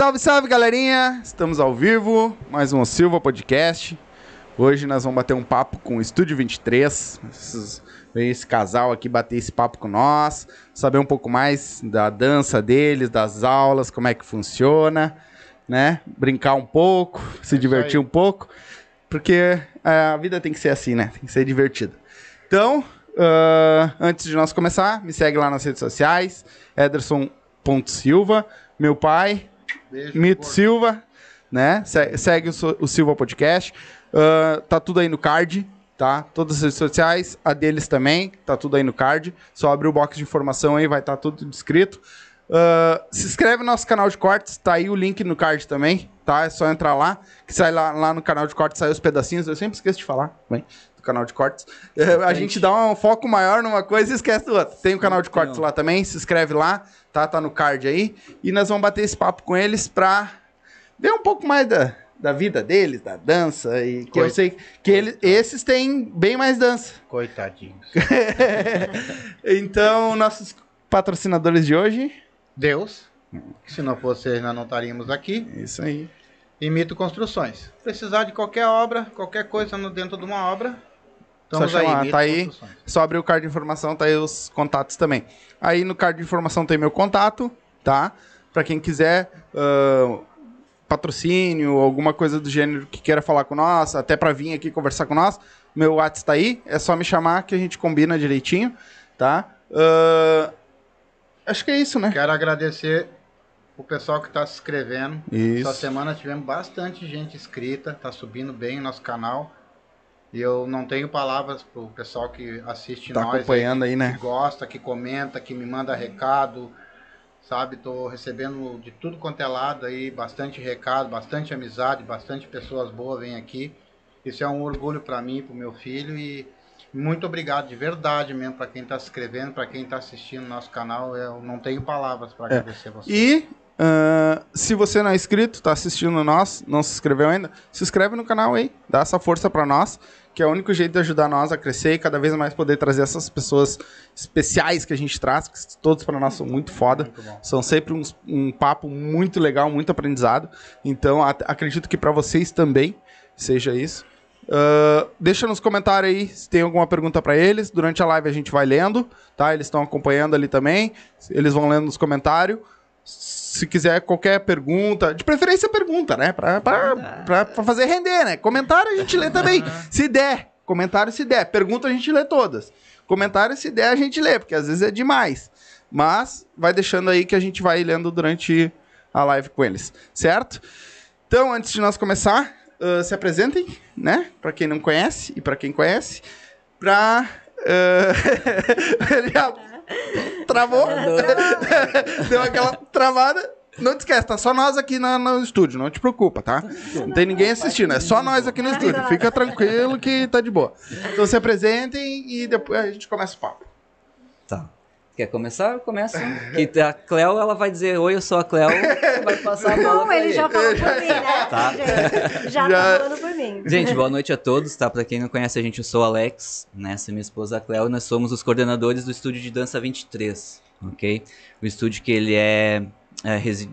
Salve, salve, galerinha! Estamos ao vivo, mais um Silva Podcast. Hoje nós vamos bater um papo com o Estúdio 23. Esses, veio esse casal aqui bater esse papo com nós, saber um pouco mais da dança deles, das aulas, como é que funciona, né? Brincar um pouco, se divertir um pouco, porque a vida tem que ser assim, né? Tem que ser divertida. Então, uh, antes de nós começar, me segue lá nas redes sociais, ederson.silva, meu pai, Beijo, Mito porra. Silva, né? Se- Segue o, o Silva Podcast. Ah, tá tudo aí no card, tá? Todas as redes sociais, a deles também, tá tudo aí no card. Só abre o box de informação aí, vai estar tudo descrito. Ah, se inscreve no nosso canal de cortes, tá aí o link no card também, tá? É só entrar lá, que sai lá, lá no canal de cortes, sai os pedacinhos. Eu sempre esqueço de falar, bem, do canal de cortes. Eh, a gente dá um foco maior numa coisa e esquece do outro. Tem o canal de cortes lá também, se inscreve lá, tá? Tá no card aí. E nós vamos bater esse papo com eles pra ver um pouco mais da, da vida deles, da dança. E que eu Coisa. sei que eles, esses têm bem mais dança. Coitadinhos. então, nossos patrocinadores de hoje. Deus, se não fosse nós não estaríamos aqui. Isso aí. E Mito Construções. Precisar de qualquer obra, qualquer coisa no dentro de uma obra, estamos chamar, aí. Tá aí. Só abrir o card de informação, tá aí os contatos também. Aí no card de informação tem meu contato, tá? Pra quem quiser ah, patrocínio, alguma coisa do gênero que queira falar com nós, até pra vir aqui conversar com nós, meu WhatsApp tá aí, é só me chamar que a gente combina direitinho, tá? Ah, acho que é isso, né? Quero agradecer o pessoal que está se inscrevendo. Isso. Essa semana tivemos bastante gente inscrita, tá subindo bem o nosso canal. E eu não tenho palavras pro pessoal que assiste Tá nós. acompanhando aí, né? que gosta, que comenta, que me manda recado, sabe? Tô recebendo de tudo quanto é lado aí, bastante recado, bastante amizade, bastante pessoas boas vêm aqui. Isso é um orgulho para mim, para o meu filho e muito obrigado de verdade mesmo para quem está se inscrevendo, para quem está assistindo nosso canal. Eu não tenho palavras para agradecer você. E ah, se você não é inscrito, tá assistindo nós, não se inscreveu ainda, se inscreve no canal aí, dá essa força pra nós, que é o único jeito de ajudar nós a crescer e cada vez mais poder trazer essas pessoas especiais que a gente traz, que todos pra nós são muito foda. Muito. São sempre uns- um papo muito legal, muito aprendizado. Então, acredito que pra vocês também seja isso. Ah, deixa nos comentários aí se tem alguma pergunta pra eles. Durante a live a gente vai lendo, tá? Eles estão acompanhando ali também. Eles vão lendo nos comentários. Se quiser qualquer pergunta, de preferência pergunta, né? Pra, pra, pra, pra fazer render, né? Comentário a gente lê também. Se der, comentário se der. Pergunta a gente lê todas. Comentário se der a gente lê, porque às vezes é demais. Mas vai deixando aí que a gente vai lendo durante a live com eles, certo? Então, antes de nós começar, ah, se apresentem, né? Pra quem não conhece e pra quem conhece. Pra. ah, Ele já travou. Deu aquela travada. Não te esquece, tá só nós aqui na- no estúdio, não te preocupa, tá? Não tem ninguém assistindo, é só nós aqui no estúdio. Fica tranquilo que tá de boa. Então se apresentem e depois a gente começa o papo. Quer começar? Começa. Que a Cleo, ela vai dizer, oi, eu sou a Cleo, vai passar a bola Não, ele já falou por mim, né? Tá. Gente, já, Já- tá falando por mim. Gente, boa noite a todos, tá? Pra quem não conhece a gente, eu sou o Alex, né? Essa é minha esposa a Cleo, e nós somos os coordenadores do Estúdio de Dança 23, ok? O estúdio que ele é, é resi-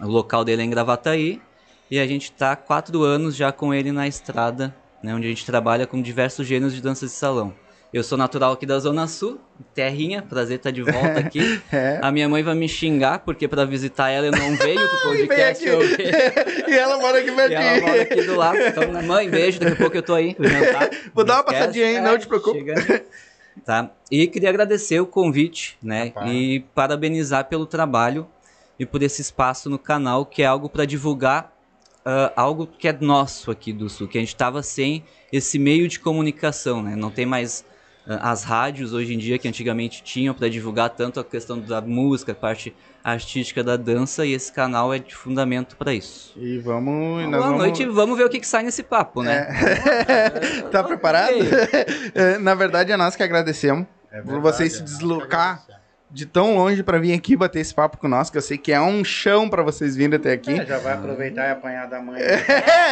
o local dele é em Gravataí, e a gente tá há quatro anos já com ele na estrada, né? Onde a gente trabalha com diversos gêneros de dança de salão. Eu sou natural aqui da Zona Sul, terrinha, prazer estar de volta aqui. É. A minha mãe vai me xingar, porque pra visitar ela eu não veio pro E vem podcast. aqui. eu- e ela mora aqui e ela mora pertinho. aqui do lado. Então, né, mãe, beijo, daqui a pouco eu tô aí. Vou dar uma passadinha aí, não te preocupe. chegando. Tá. E queria agradecer o convite, né? Rapaz. E parabenizar pelo trabalho e por esse espaço no canal, que é algo para divulgar ah, algo que é nosso aqui do Sul, que a gente estava sem esse meio de comunicação, né? Não tem mais ah, as rádios hoje em dia que antigamente tinham para divulgar tanto a questão da música, a parte artística da dança, e esse canal é de fundamento para isso. E vamos. e Boa vamos... noite, vamos ver o que, que sai nesse papo, né? tá preparado? É, Na verdade, é nós que agradecemos É por verdade, vocês se é deslocar. De tão longe pra vir aqui bater esse papo com nós, que eu sei que é um chão pra vocês virem até aqui. É, já vai aproveitar e apanhar da mãe.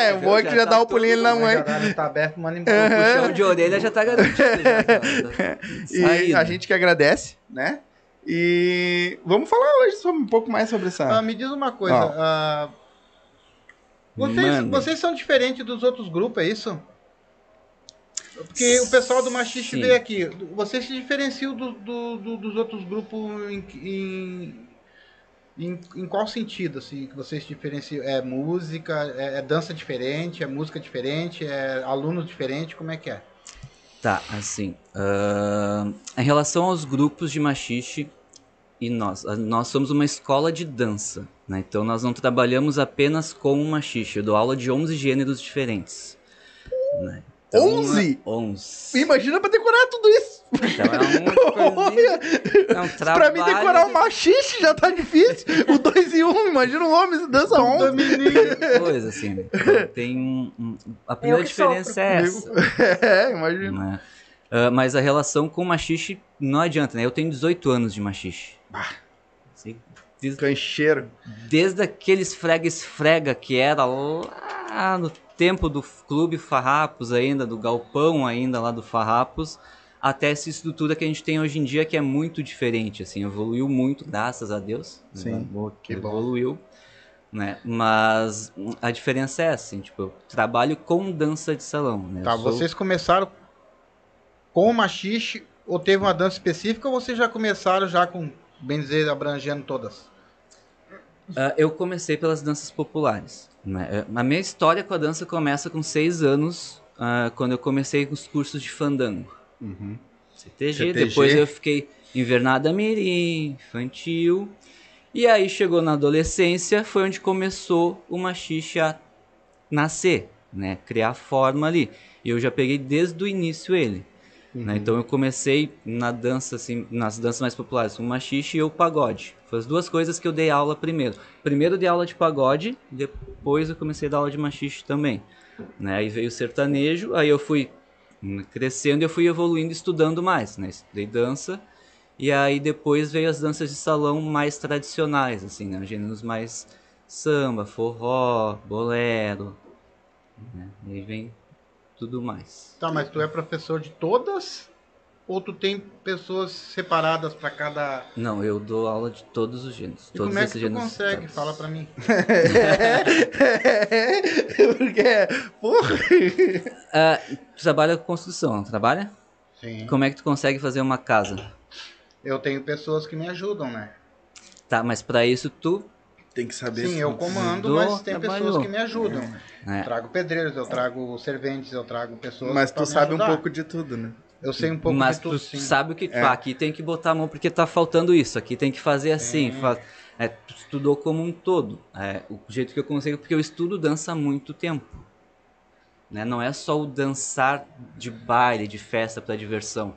É, o bom é que Já já tá dá o pulinho ali na mãe. Tá aberto, manda O embora. puxão de orelha já tá garantido. já. E Aí, a né? gente que agradece, né? E vamos falar hoje sobre um pouco mais sobre essa. Ah, me diz uma coisa. Ah, vocês, vocês são diferentes dos outros grupos, é isso? Porque o pessoal do Machixe Sim. veio aqui. Vocês se diferenciam do- do- do- dos outros grupos em, em, em, em qual sentido? Assim, que vocês se diferenciam? É música, é, é dança diferente, é música diferente, é alunos diferentes? Como é que é? Tá, assim. ahn, em relação aos grupos de machixe e nós, nós somos uma escola de dança, né? Então nós não trabalhamos apenas com o machixe. Eu dou aula de 11 gêneros diferentes. Né? Então, 11? é 11. Imagina pra decorar tudo isso. Então é um, é um pra mim trabalho decorar um de- machixe já tá difícil. o 2 e 1, um, imagina um homem que dança 11. coisa, assim. né? Então, tem um, um- a primeira diferença é essa. É, imagina. né? Ah, mas a relação com o machixe não adianta, né? Eu tenho 18 anos de machixe. Assim, des- Cancheiro. desde aquele esfrega-esfrega que era lá no tempo do clube Farrapos ainda, do galpão ainda lá do Farrapos, até essa estrutura que a gente tem hoje em dia que é muito diferente, assim, evoluiu muito, graças a Deus. né? Sim, Boa, que bom. evoluiu. Né? Mas a diferença é essa, assim, tipo, eu trabalho com dança de salão. Né? Tá, sou- vocês começaram com o machixe ou teve uma dança específica ou vocês já começaram já com, bem dizer, abrangendo todas? Ah, eu comecei pelas danças populares. Né? Eh, A minha história com a dança começa com seis anos, ah, quando eu comecei os cursos de fandango. CTG, CTG. depois eu fiquei invernada mirim, infantil. E aí chegou na adolescência, foi onde começou o machixe a nascer, né? Criar forma ali. E eu já peguei desde o início ele. Né? Então eu comecei na dança, assim, nas danças mais populares, o machixe e o pagode. Foi as duas coisas que eu dei aula primeiro. Primeiro eu dei aula de pagode, depois eu comecei a dar aula de machixe também. Né? Aí veio o sertanejo, aí eu fui crescendo e eu fui evoluindo estudando mais, né? Estudei dança e aí depois veio as danças de salão mais tradicionais, assim, né? Gêneros mais samba, forró, bolero, né? E aí vem tudo mais. Tá, mas tu é professor de todas ou tu tem pessoas separadas para cada... Não, eu dou aula de todos os gêneros. E todos como é que tu consegue? todos. Fala pra mim. Porque, porra. Ah, tu trabalha com construção, não trabalha? Sim. Como é que tu consegue fazer uma casa? Eu tenho pessoas que me ajudam, né? Tá, mas pra isso tu, Tem que saber. Sim, se- eu comando, mas tem pessoas trabalhou. que me ajudam. né? Eu trago pedreiros, eu trago serventes, eu trago pessoas Mas pra tu me sabe um ajudar. pouco de tudo, né? Eu sei um pouco Mas de tudo, tu sim. sabe o que É. pá, aqui tem que botar a mão porque tá faltando isso, aqui tem que fazer assim. É, tu estudou como um todo. É, o jeito que eu consigo, porque eu estudo dança há muito tempo. Né? Não é só o dançar de baile, de festa para diversão.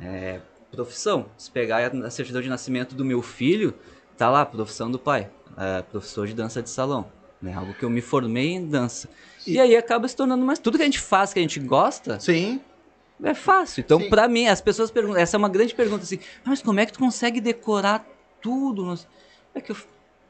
É profissão. Se pegar a certidão de nascimento do meu filho, tá lá, profissão do pai. É, professor de dança de salão. Né? Algo que eu me formei em dança. E, aí acaba se tornando mais. Tudo que a gente faz, que a gente gosta, Sim. é fácil. Então, pra mim, as pessoas perguntam, essa é uma grande pergunta assim, "Ah, mas como é que tu consegue decorar tudo? Não sei." É que eu,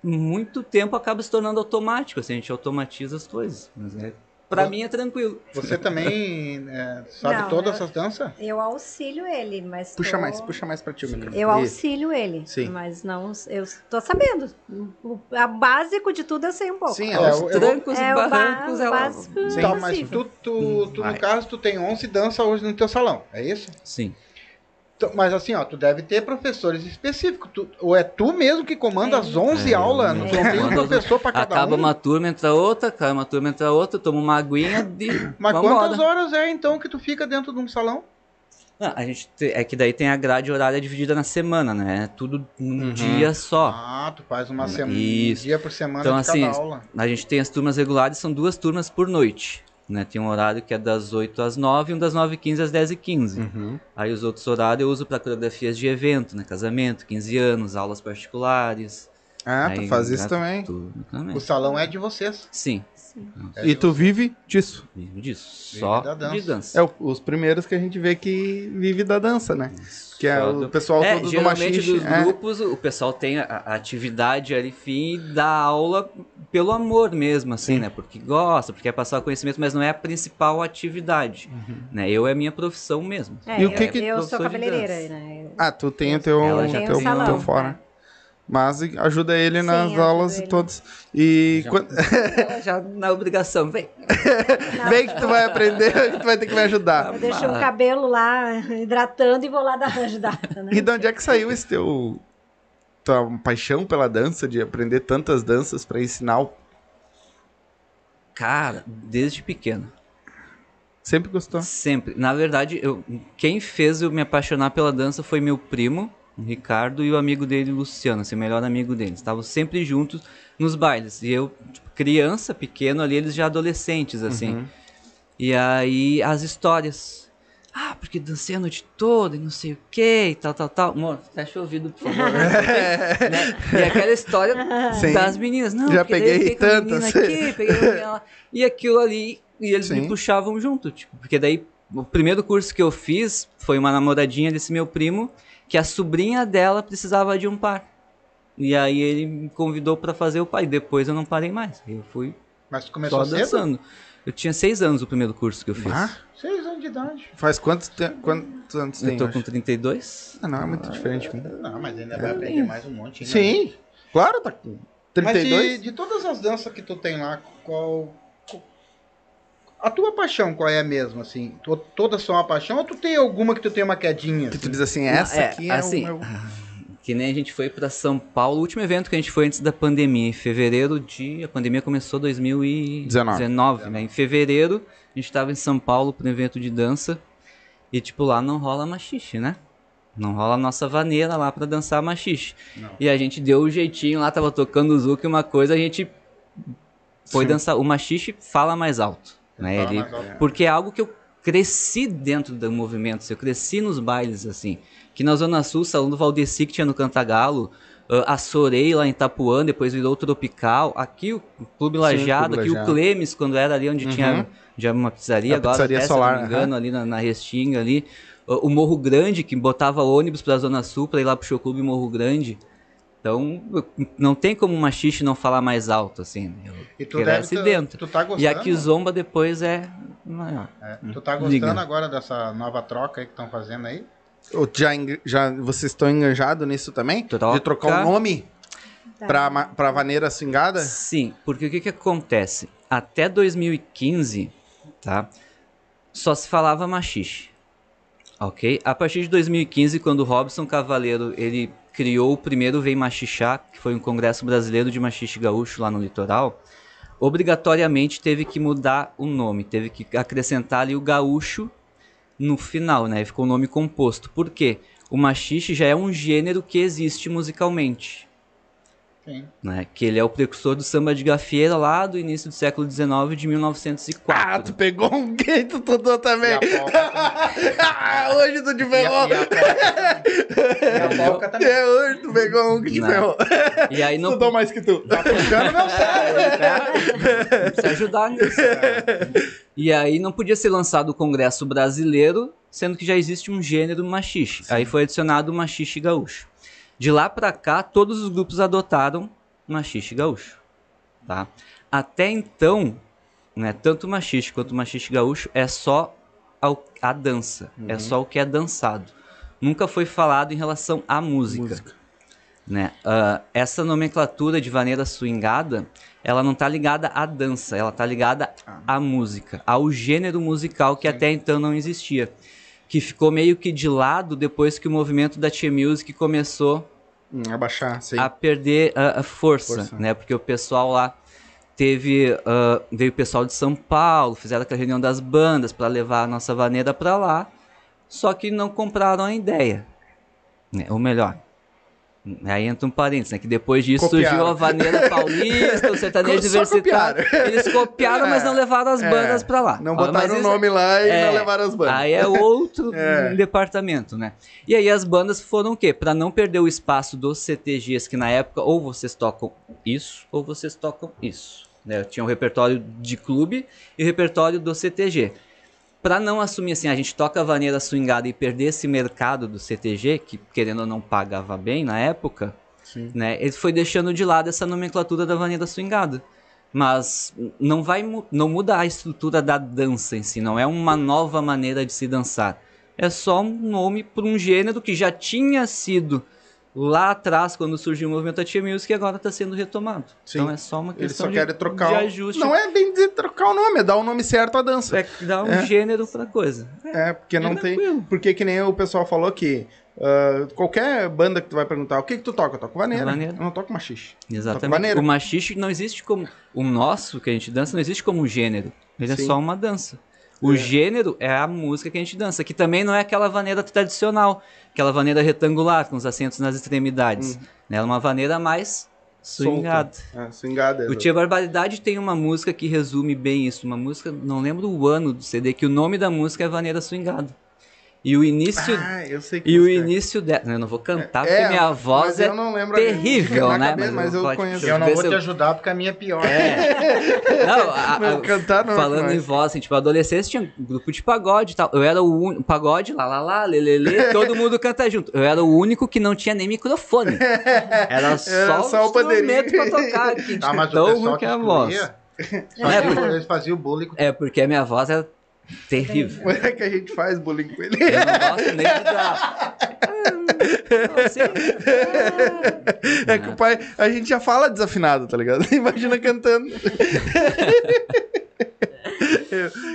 muito tempo acaba se tornando automático, assim, a gente automatiza as coisas. Mas é, pra mim é tranquilo. Você também é, sabe Não, todas eu- essas danças? Eu auxilio ele, mas. Puxa tô- mais, puxa mais pra ti o microfone. Eu auxilio ele. Sim. Mas não. Eu tô sabendo. O a básico de tudo eu sei um pouco. Sim, É, ela- eu- eu- Trancos É e o ba- barrancos, ela... básico Sim. Tá, mas tu, tu, tu Vai. no caso, tu tem 11 danças hoje no teu salão, é isso? Sim. Mas assim, ó, tu deve ter professores específicos. Tu- ou é tu mesmo que comanda as 11 É, aulas? eu Não tem um professor para cada Acaba um? uma turma, entra outra, acaba uma turma, entra outra, toma uma aguinha e Mas quantas horas é então que tu fica dentro de um salão? Não, a gente te- é que daí tem a grade horária dividida na semana, né? É Tudo num Uhum. dia só. Ah, tu faz uma semana, um dia por semana Então, de assim, aula. A gente tem as turmas regulares, são duas turmas por noite. Né? Tem um horário que é das 8 às 9 e um das 9h15 às 10h15. Uhum. Aí os outros horários eu uso para coreografias de evento, né? Casamento, 15 anos, aulas particulares. Ah, tu Aí, faz isso também. Tudo também. O salão é de vocês. Sim. Sim. É E tu vive disso. Vivo disso. Vive Só da dança. de dança. É o- os primeiros que a gente vê que vive da dança, né? Que é o do- pessoal É, todo do geralmente machixe. dos é. grupos, o pessoal tem a, a atividade ali, fim, da aula pelo amor mesmo, assim, né? Porque gosta, porque quer passar o conhecimento, mas não é a principal atividade, Uhum. né? Eu é a minha profissão mesmo. É, E o eu, que que- eu sou cabeleireira, né? Ah, tu tem o teu, teu, um teu fora. Mas ajuda ele Sim, nas aulas e ele. todas. E Já- quando- Ela já na obrigação, vem. vem que tu vai aprender, que tu vai ter que me ajudar. Eu deixo o cabelo lá hidratando e vou lá dar ajudar. Né? E de onde é que saiu esse teu tua paixão pela dança, de aprender tantas danças pra ensinar? o- Cara, desde pequeno. Sempre gostou? Sempre. Na verdade, eu, quem fez eu me apaixonar pela dança foi meu primo, o Ricardo, e o amigo dele, o Luciano, assim, o melhor amigo dele. Estavam sempre juntos nos bailes. E eu, tipo, criança, pequeno ali, eles já adolescentes, assim. Uhum. E aí, as histórias. Ah, porque dancei a noite toda e não sei o que e tal, tal, tal. Amor, fecha o ouvido, por favor. Né? E aquela história Sim. das meninas. Não, Já peguei tantas. Aqui, peguei lá. E aquilo ali, e eles Sim. me puxavam junto, tipo, porque daí o primeiro curso que eu fiz foi uma namoradinha desse meu primo, que a sobrinha dela precisava de um par. E aí ele me convidou pra fazer o par, e depois eu não parei mais. Eu fui Mas começou só cedo? dançando. Eu tinha seis anos o primeiro curso que eu fiz. Ah, Seis anos de idade. faz quantos, te... quantos anos tem eu tô com 32. Ah, não, é muito diferente. comigo. Não, mas ainda vai aprender mais um monte. ainda. Sim, claro, tá com Mas 32. de, de todas as danças que tu tem lá, qual. A tua paixão qual é mesmo, assim? To- Todas são uma paixão ou tu tem alguma que tu tem uma quedinha? Que tu assim? diz assim, essa É, aqui é assim, o meu... Que nem a gente foi pra São Paulo, o último evento que a gente foi antes da pandemia, em fevereiro de. A pandemia começou em 2019, né? Em fevereiro, a gente tava em São Paulo para um evento de dança. E, tipo, lá não rola machixe, né? Não rola a nossa vaneira lá pra dançar machixe. Não. E a gente deu o jeitinho lá, tava tocando o Zuki, uma coisa, a gente foi Sim. dançar. O machixe fala mais alto, né? Ele, porque é algo que eu cresci dentro do movimento, eu cresci nos bailes, assim. Que na Zona Sul, o salão do Valdeci que tinha no Cantagalo, ah, a Sorei lá em Itapuã, depois virou Tropical. Aqui o Clube Sim, Clube aqui o. Clemes, quando era ali onde Uhum. tinha já uma pizzaria, A agora pizzaria até, solar, se não me engano, aham. ali na, na Restinga ali. Ah, O Morro Grande, que botava ônibus pra Zona Sul pra ir lá pro Show Clube Morro Grande. Então, não tem como uma xixi não falar mais alto, assim. Eu E tu deve cresce tá- dentro. Tu tá gostando? E a Kizomba depois é maior. É, tu tá gostando Diga. agora dessa nova troca aí que estão fazendo aí? Já, já vocês estão enganjados nisso também? Troca. De trocar o nome Tá. pra, pra vaneira swingada? Sim, porque o que, que acontece? Até 2015, tá? Só se falava machixe. Ok? A partir de 2015, quando o Robson Cavaleiro ele criou o primeiro Vem Machixá, que foi um congresso brasileiro de machixe gaúcho lá no litoral, obrigatoriamente teve que mudar o nome, teve que acrescentar ali o gaúcho no final, né? Ficou o nome composto. Por quê? O machixe já é um gênero que existe musicalmente Sim. né? Que ele é o precursor do samba de gafieira lá do início do século XIX de 1904. Ah, tu pegou um gay, tu tudou E também. Ah, hoje tu te ferrou. e a também. É, hoje tu pegou um que te ferrou. E aí não Tudou mais que tu. Tá puxando meu cérebro. se ajudar nisso. E aí não podia ser lançado o Congresso Brasileiro, sendo que já existe um gênero machixe. Aí foi adicionado o machixe gaúcho. De lá pra cá, todos os grupos adotaram machixe gaúcho, tá? Até então, né, tanto o machixe quanto o machixe gaúcho é só ao- a dança, é só o que é dançado. Nunca foi falado em relação à música. Né? Ah, essa nomenclatura de vaneira swingada, ela não tá ligada à dança, ela tá ligada à música, ao gênero musical que até então não existia. Que ficou meio que de lado depois que o movimento da Tia Music começou abaixar, sim. a perder a, a força, Força. né? Porque o pessoal lá teve ah, veio o pessoal de São Paulo, fizeram aquela reunião das bandas para levar a nossa vaneira para lá, só que não compraram a ideia, né? ou melhor. Aí entra um parênteses, né? Que depois disso Copiaram. surgiu a vaneira paulista, o sertanejo diversitário. copiaram. Eles copiaram, mas não levaram as É. bandas pra lá. Não botaram o nome lá e é, não levaram as bandas. Aí é outro É. departamento, né? E aí as bandas foram o quê? Pra não perder o espaço dos CTGs, que na época ou vocês tocam isso, ou vocês tocam isso. Né? Tinha o repertório de clube e o repertório do CTG. Para não assumir assim, a gente toca a vaneira swingada e perder esse mercado do CTG, que querendo ou não pagava bem na época, Sim. né? Ele foi deixando de lado essa nomenclatura da vaneira swingada. Mas não vai não muda a estrutura da dança em si, não é uma nova maneira de se dançar. É só um nome para um gênero que já tinha sido lá atrás quando surgiu o movimento Atia Music agora está sendo retomado. Sim. Então é só uma Eles questão só de, trocar. de ajuste. Não é bem dizer trocar o nome, é dar o nome certo à dança. É dar um É. gênero pra coisa. É, porque não É tem. tranquilo. Porque que nem o pessoal falou que ah, qualquer banda que tu vai perguntar o que, que tu toca, eu toco vaneira. Vaneira. Eu não toco machixe. Exatamente. maneira. O machixe não existe como. O nosso que a gente dança não existe como um gênero. Ele Sim. é só uma dança. O É. gênero é a música que a gente dança, que também não é aquela vaneira tradicional, aquela vaneira retangular, com os acentos nas extremidades. Né? É uma vaneira mais swingada. É, swingada. O exato. Tia Barbaridade tem uma música que resume bem isso. Uma música, não lembro o ano do CD, que o nome da música é Vaneira Swingada. E o início. Ah, eu sei que e o é. início dela. Eu não vou cantar É, porque minha voz mas é eu terrível, né? cabeça, mas eu pode- conheço. Eu não vou se te ajudar porque a minha é pior. Não, a- a- Não, cantar não é falando mais. em voz, assim, tipo, a adolescência tinha um grupo de pagode e tal. Eu era o único. Pagode, lá, lá, lá, lelele, todo mundo canta junto. Eu era o único que não tinha nem microfone. Era só, Era só o instrumento pra tocar. Que Ah, mas tão o ruim que é a voz. É, eles faziam bullying é, porque a minha voz era terrível. Como é que a gente faz bullying com ele? Eu não gosto nem de dar. É que o pai, a gente já fala desafinado, tá ligado? Imagina cantando.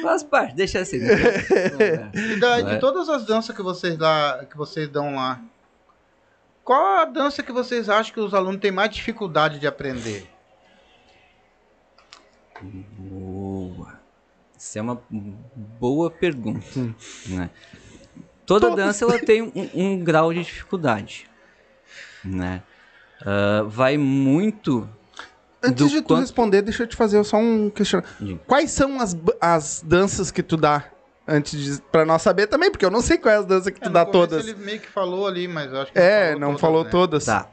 faz parte, deixa assim. E da- Vai. de todas as danças que vocês, dá, que vocês dão lá, qual a dança que vocês acham que os alunos têm mais dificuldade de aprender? Boa. Isso é uma boa pergunta. Né? Toda Todas. dança ela tem um, um grau de dificuldade. Né? Ah, vai muito. Antes de tu quanto- responder, deixa eu te fazer só um questionamento. Quais são as, as danças que tu dá? Antes de, pra nós saber também, porque eu não sei quais as danças que tu É, no dá todas. Ele meio que falou ali, mas eu acho que É, não falou né? todas. Tá.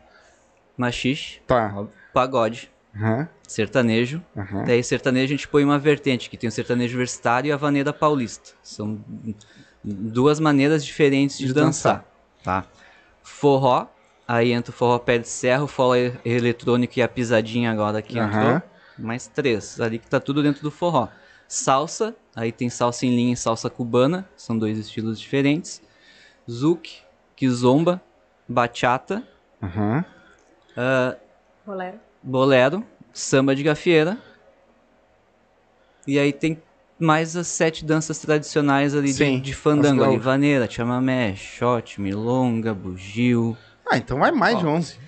Machixe, Tá. pagode, Aham, sertanejo. aham. Daí sertanejo a gente põe uma vertente, que tem o sertanejo universitário e a vaneira paulista. São duas maneiras diferentes de, De dançar. Tá? Forró, aí entra o forró pé de serra, o forró eletrônico e a pisadinha agora que entrou. Aham. Mais três, ali que tá tudo dentro do forró. Salsa, aí tem salsa em linha e salsa cubana, são dois estilos diferentes. Zouk, kizomba, bachata, Aham. Bolero. Bolero, samba de gafieira. E aí tem mais as sete danças tradicionais ali de, Sim, de fandango as ali. Vaneira, chamamé, shot, milonga, bugio. Ah, então vai mais de Ó. 11.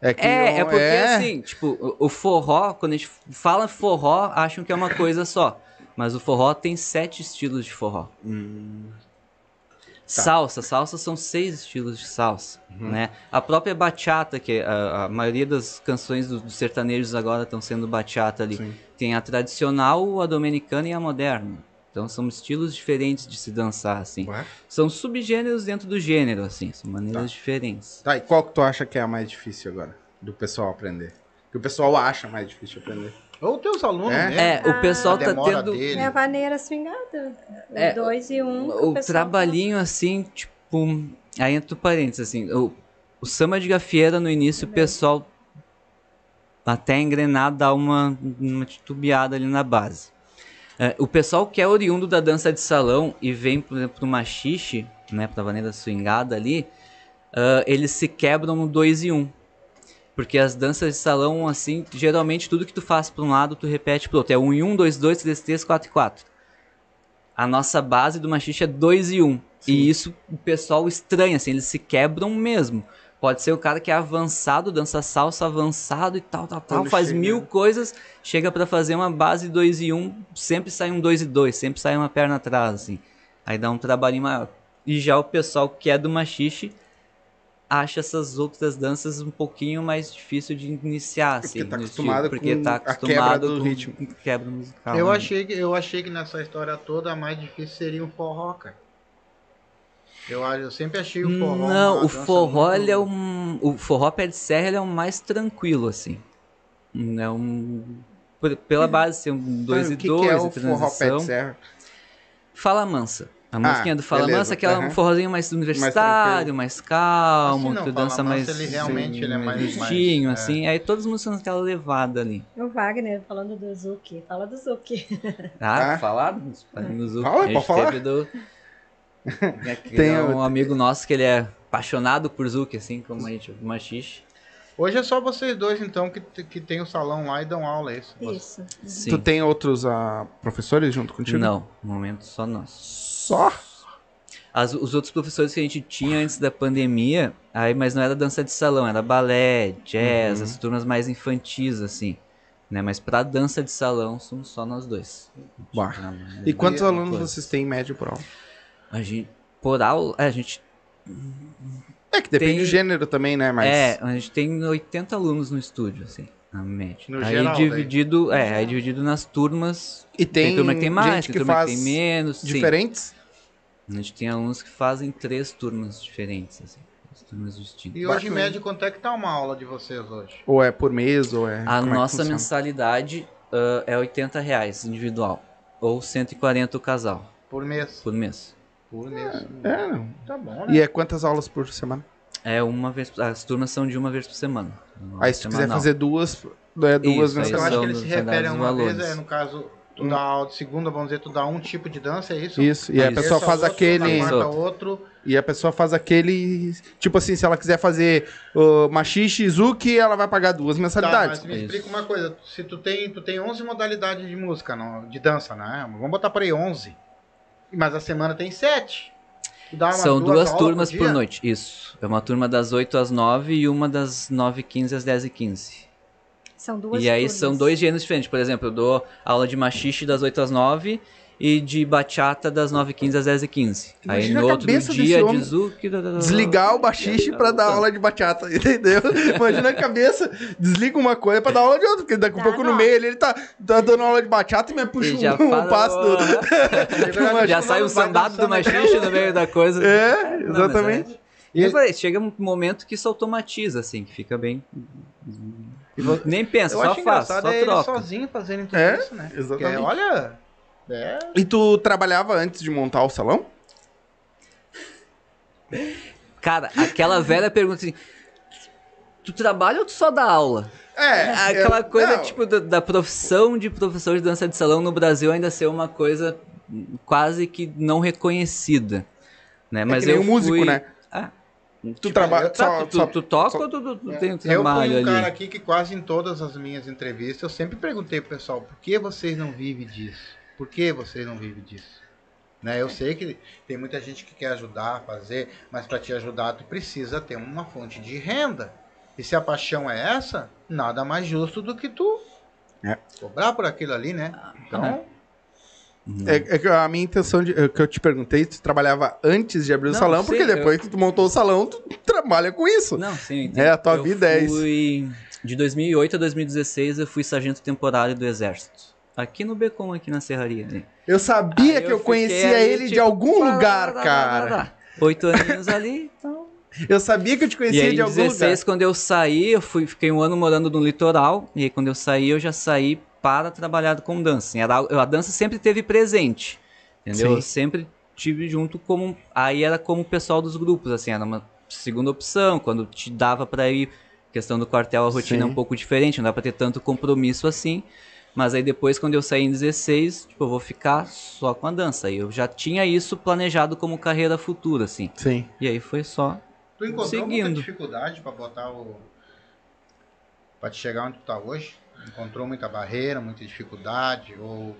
É, que É, é porque é- assim, tipo, o, o forró, quando a gente fala forró, acham que é uma coisa só. Mas o forró tem sete estilos de forró. Hum, Salsa, salsa são seis estilos de salsa, Uhum. né? A própria bachata, que a, a maioria das canções do- dos sertanejos agora estão sendo bachata ali. Sim. Tem a tradicional, a dominicana e a moderna. Então são estilos diferentes de se dançar, assim. Ué? São subgêneros dentro do gênero, assim. São maneiras Tá. diferentes. Tá, e qual que tu acha que é a mais difícil agora? Do pessoal aprender? Que o pessoal acha mais difícil aprender. Ou teus alunos É? mesmo. É, o pessoal a tá tendo... dele. É a vaneira swingada. O É, dois e um. o pessoal trabalhinho assim, tipo, aí entre parênteses, assim, o, o samba de gafieira no início o pessoal até engrenar dá uma, uma titubeada ali na base. É, o pessoal que é oriundo da dança de salão e vem pro, pro machixe, né, pra vaneira swingada ali, ah, eles se quebram no 2 e 1. Um. Porque as danças de salão, assim, geralmente tudo que tu faz pra um lado, tu repete pro outro. É 1 um e 1, 2, 2, 3, 3, 4 e 4 a nossa base do machixe é 2 e 1. Um. E isso o pessoal estranha, assim, eles se quebram mesmo. Pode ser o cara que é avançado, dança salsa avançado e tal, tal, tal, Quando faz chega- mil coisas, chega pra fazer uma base 2 e 1, um, sempre sai um 2 e 2, sempre sai uma perna atrás, assim. Aí dá um trabalhinho maior. E já o pessoal que é do machixe acha essas outras danças um pouquinho mais difícil de iniciar, assim. Porque tá acostumado estilo, porque com tá a quebra acostumado do com ritmo. quebra musical. Eu né? achei, que, eu achei que nessa história toda a mais difícil seria o forró, cara. Eu, acho- eu sempre achei o forró. Não, uma o dança forró muito- ele é um, o forró pé de serra ele é um mais tranquilo assim. É um pela base, ser um 2 o e que, 2 que é o forró pé de serra? Fala Mansa. A Ah, musiquinha do Fala beleza, Mansa, aquela aham. um forrozinho mais universitário, mais, calmo, Assim não, que Fala dança Mansa, mais ele realmente, ele é mais- justinho, mais, é. assim. Aí todas as músicas naquela levada ali. O Wagner falando do Zuki. Fala do Zuki. Ah, Ah. falar do Fala, A gente pode falar. do- É que Tem é um amigo nosso que ele é apaixonado por Zuki, assim como a gente, o Machixe. Hoje é só vocês dois, então, que, que tem o salão lá e dão aula, é isso? Isso. Sim. Tu tem outros ah, professores junto contigo? Não, no momento só nós. Só? As- os outros professores que a gente tinha antes da pandemia, aí, mas não era dança de salão, era balé, jazz, Uhum. as turmas mais infantis, assim. Né? Mas pra dança de salão, somos só nós dois. Bah. Ah, E quantos E- alunos coisa. vocês têm em média por aula? A gente, por aula, é, a gente É que depende Tem- do gênero também, né? Mas É, a gente tem 80 alunos no estúdio, assim, na média. No aí geral, dividido, é, aí dividido nas turmas. E tem, turma que tem mais, gente tem que turma faz que tem menos. sim. diferentes? A gente tem alunos que fazem três turmas diferentes, assim, as turmas distintas. E hoje, em média, quanto é que tá uma aula de vocês hoje? Ou é por mês, ou é. A como é que nossa funciona? mensalidade ah, é 80 reais individual, ou 140 o casal, Por mês? por mês. Por mês. É, não. Tá bom, né? E é quantas aulas por semana? É uma vez, as turmas são de uma vez por semana. Aí se tu quiser fazer duas, é duas Isso, Então, eu acho que ele dos se refere a uma vez, valores. é, no caso, tu Hum. dá segunda, vamos dizer, tu dá um tipo de dança, é isso? Isso, e a Isso. pessoa é faz outro, aquele. Outro. E a pessoa faz aquele. Tipo assim, se ela quiser fazer uh, machixe e zuki, ela vai pagar duas Tá, mensalidades. mas me Isso. explica uma coisa. Se tu tem, tu tem 11 modalidades de música, não, de dança, né? Vamos botar por aí 11. Mas a semana tem 7. São duas aulas turmas por, dia? noite, isso. É uma turma das 8 às 9 e uma das 9h15 às 10h15. São duas E aí turmas. são dois gêneros diferentes. Por exemplo, eu dou aula de machixe das 8 às 9 e de bachata das 9h15 às 10h15. Aí no a outro dia, de zuki... da- da- da- Desligar o bachiche pra dar aula de bachata, entendeu? Imagina a cabeça, desliga uma coisa pra dar aula de outra, porque daqui a Dá pouco no nó. meio ele, ele tá, tá dando aula de bachata e me puxa E já um, um fala- passo do... já sai um sambado do machixe no meio da coisa. É, Não, mas exatamente. E eu falei, chega um momento que isso automatiza, assim, que fica bem. Nem pensa, Eu só acho faz, só é ele troca. sozinho fazendo tudo É, isso, né? exatamente. Porque, olha, é, E tu trabalhava antes de montar o salão? Cara, aquela velha pergunta assim: tu trabalha ou tu só dá aula? É, Aquela eu- coisa, não, tipo, da, da profissão de professor de dança de salão no Brasil ainda ser uma coisa quase que não reconhecida. Né? é Mas que nem eu músico, fui- né? Ah, Tu tipo, trabalha... eu- só- tu, só- tu toca só- ou tu, tu, tu tem um Eu trabalho fui um ali? cara aqui que quase em todas as minhas entrevistas eu sempre perguntei pro pessoal, por que vocês não vivem disso? Por que vocês não vivem disso? Né, eu sei que tem muita gente que quer ajudar a fazer, mas para te ajudar tu precisa ter uma fonte de renda. E se a paixão é essa, nada mais justo do que tu É. cobrar por aquilo ali, né? Então, Uhum. É, é que a minha intenção de, é que eu te perguntei, tu trabalhava antes de abrir o Não, salão, sim, porque depois que tu montou o salão, tu trabalha com isso. Não, sim, eu entendo. É, a tua eu vida é isso. fui... De 2008 a 2016 eu fui sargento temporário do Exército. Aqui no Becom, aqui na Serraria. ali. Eu sabia Aí que eu fiquei conhecia ali, ele de tipo, algum pá, lugar, cara. Oito aninhos ali, então... Eu sabia que eu te conhecia aí, de algum 16, lugar. quando eu saí, eu fui, fiquei um ano morando no litoral. E aí, quando eu saí, eu já saí para trabalhar com dança. era a dança sempre teve presente. Entendeu? Sim. Eu sempre tive junto como. Aí era como o pessoal dos grupos, assim, era uma segunda opção. Quando te dava para ir, questão do quartel, a rotina é Sim. um pouco diferente, não dá para ter tanto compromisso assim. Mas aí depois, quando eu saí em 16, tipo, eu vou ficar só com a dança. E eu já tinha isso planejado como carreira futura, assim. Sim. E aí foi só tu encontrou muita Seguindo. dificuldade para botar o para te chegar onde tu tá hoje? Encontrou muita barreira, muita dificuldade ou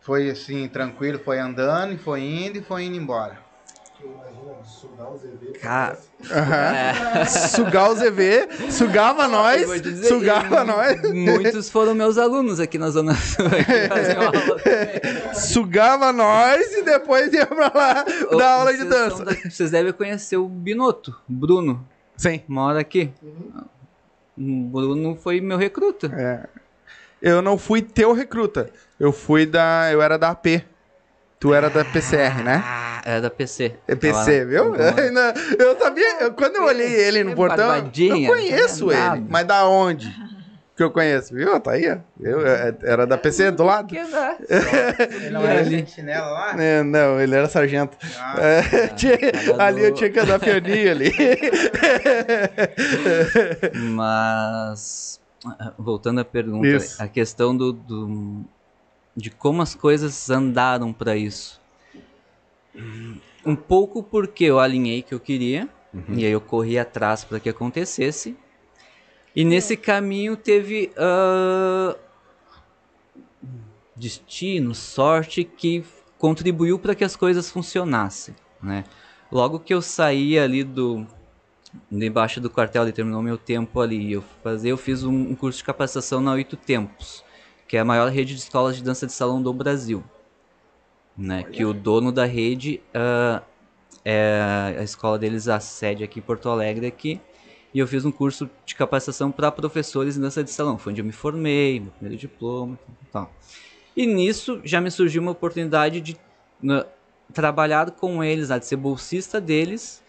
foi assim, tranquilo, foi andando e foi indo e foi indo embora. Cara, Aham. Sugar o ZV, sugava nós, Eu vou te dizer, sugava e nós, Muitos foram meus alunos aqui na Zona Sul. aula. sugava nós e depois ia pra lá Ô, dar aula de dança. da- Vocês devem conhecer o Binotto, Bruno. Sim. Mora aqui. O Bruno foi meu recruta. É. Eu não fui teu recruta. Eu fui da. Eu era da AP. Tu era da PCR, né? Ah, era da PC. É PC, viu? Eu, sabia. eu- quando eu olhei ele no É portão, eu conheço é ele. Mas da onde? que eu conheço, viu? Tá aí, ó. Eu, é, era da PC do lado. Que dá. Ele não era sentinela lá? É, não, ele era sargento. Ah, É, tinha- tava ali eu tinha que andar pianinho ali. Mas ah, voltando à pergunta, Isso. a questão do, do- de como as coisas andaram para isso. Um pouco porque eu alinhei que eu queria e aí eu corri atrás para que acontecesse. E nesse caminho teve ah, destino, sorte que contribuiu para que as coisas funcionassem, né? Logo que eu saí ali do debaixo do quartel e terminou meu tempo ali, eu fazer, eu fiz um, um curso de capacitação na Oito Tempos, que é a maior rede de escolas de dança de salão do Brasil, né? Que o dono da rede ah, é a escola deles a sede aqui em Porto Alegre aqui. E eu fiz um curso de capacitação para professores em dança de salão. Foi onde eu me formei, meu primeiro diploma e tal. E nisso já me surgiu uma oportunidade de trabalhar com eles, né, de ser bolsista deles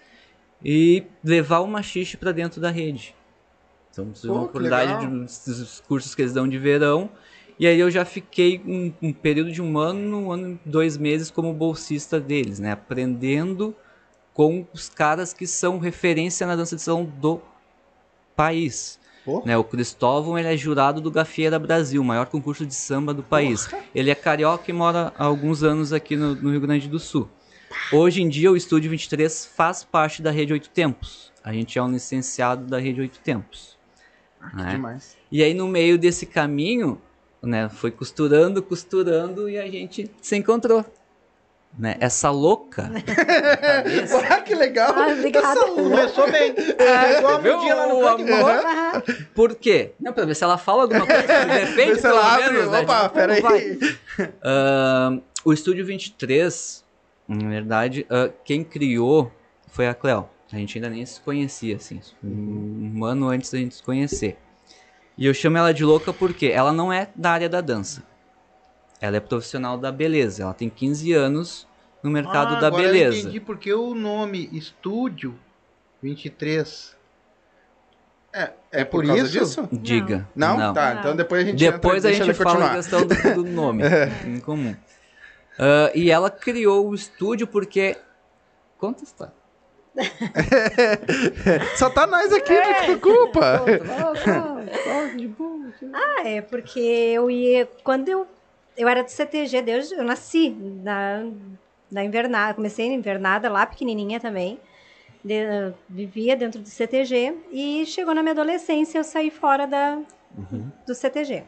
e levar o machixe para dentro da rede. Então, surgiu uma oportunidade dos cursos que eles dão de verão. E aí eu já fiquei um, um período de um ano, um ano, dois meses como bolsista deles, né? Aprendendo com os caras que são referência na dança de salão do país. Pô. Né, o Cristóvão ele é jurado do Gafieira Brasil, o maior concurso de samba do país. Ele é carioca e mora há alguns anos aqui no, no Rio Grande do Sul. Hoje em dia o Estúdio 23 faz parte da Rede Oito Tempos. A gente é um licenciado da Rede Oito Tempos. né? Demais. E aí no meio desse caminho, né, foi costurando, costurando e a gente se encontrou. Né? Essa louca. Ah, que legal. Ah. Essa louca. Começou bem. É, igual a Viu mudinha lá no canto. amor? Aham. Por quê? Não, pra ver se ela fala alguma coisa. De repente, Vê se ela abre. menos, né? Opa, Tipo, peraí. Ahn, o Estúdio 23, na verdade, ah, quem criou foi a Cleo. A gente ainda nem se conhecia, assim. Um ano antes da gente se conhecer. E eu chamo ela de louca porque ela não é da área da dança. Ela é profissional da beleza. Ela tem 15 anos no mercado Ah, da agora Eu beleza. entendi porque o nome Estúdio 23. É, É por causa isso? disso? Diga. Não? Tá, Não. então depois a gente Depois entra, a gente fala a questão do, do nome em comum. Ah, e ela criou o estúdio porque. Conta a história. Só tá nós aqui, não te preocupa. Ah, é porque eu ia. Quando eu. Eu era do CTG, desde, eu nasci na, na invernada. Comecei na invernada lá, pequenininha também. De- vivia dentro do CTG. E chegou na minha adolescência, eu saí fora da, do CTG.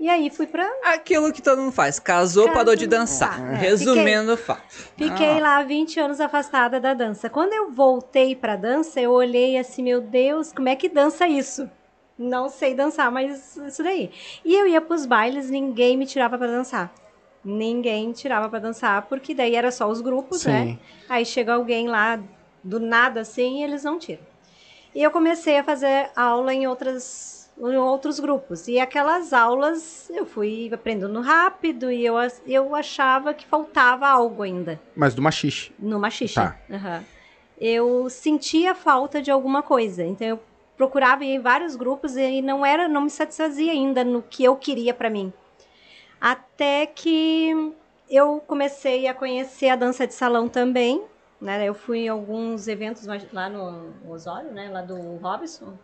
E aí fui pra. Aquilo que todo mundo faz. Casou, Casou, parou de dançar. É. Resumindo o fato. Fiquei Ah. lá 20 anos afastada da dança. Quando eu voltei pra dança, eu olhei assim, meu Deus, como é que dança isso? Não sei dançar, mas isso daí. E eu ia pros bailes, ninguém me tirava pra dançar. Ninguém tirava pra dançar, porque daí era só os grupos, né? Sim. Aí chega alguém lá do nada assim e eles não tiram. E eu comecei a fazer aula em outras em outros grupos. E aquelas aulas eu fui aprendendo rápido e eu, eu achava que faltava algo ainda Mas do machixe. no machixe. Tá. Aham. Eu sentia falta de alguma coisa. Então eu procurava em vários grupos e não era, não me satisfazia ainda no que eu queria pra mim. Até que eu comecei a conhecer a dança de salão também. Né? Eu fui em alguns eventos mais- lá no Osório, né? Lá do Robson,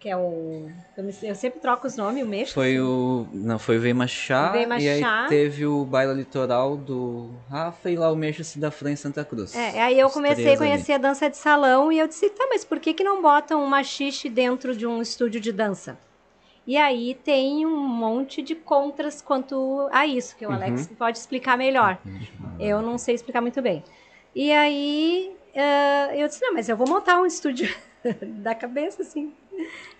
que é o. Eu, me- eu sempre troco os nomes, o Mexo. Foi o. Não, foi o Vem Machá. Vem E aí teve o baile litoral do Rafa e lá o Mexa-se da Fran em Santa Cruz. É, aí eu comecei a conhecer a dança de salão e eu disse, tá, mas por que que não botam um machixe dentro de um estúdio de dança? E aí tem um monte de contras quanto a isso, que o Alex pode explicar melhor. Eu não sei explicar muito bem. E aí eh, eu disse, não, mas eu vou montar um estúdio da cabeça, assim.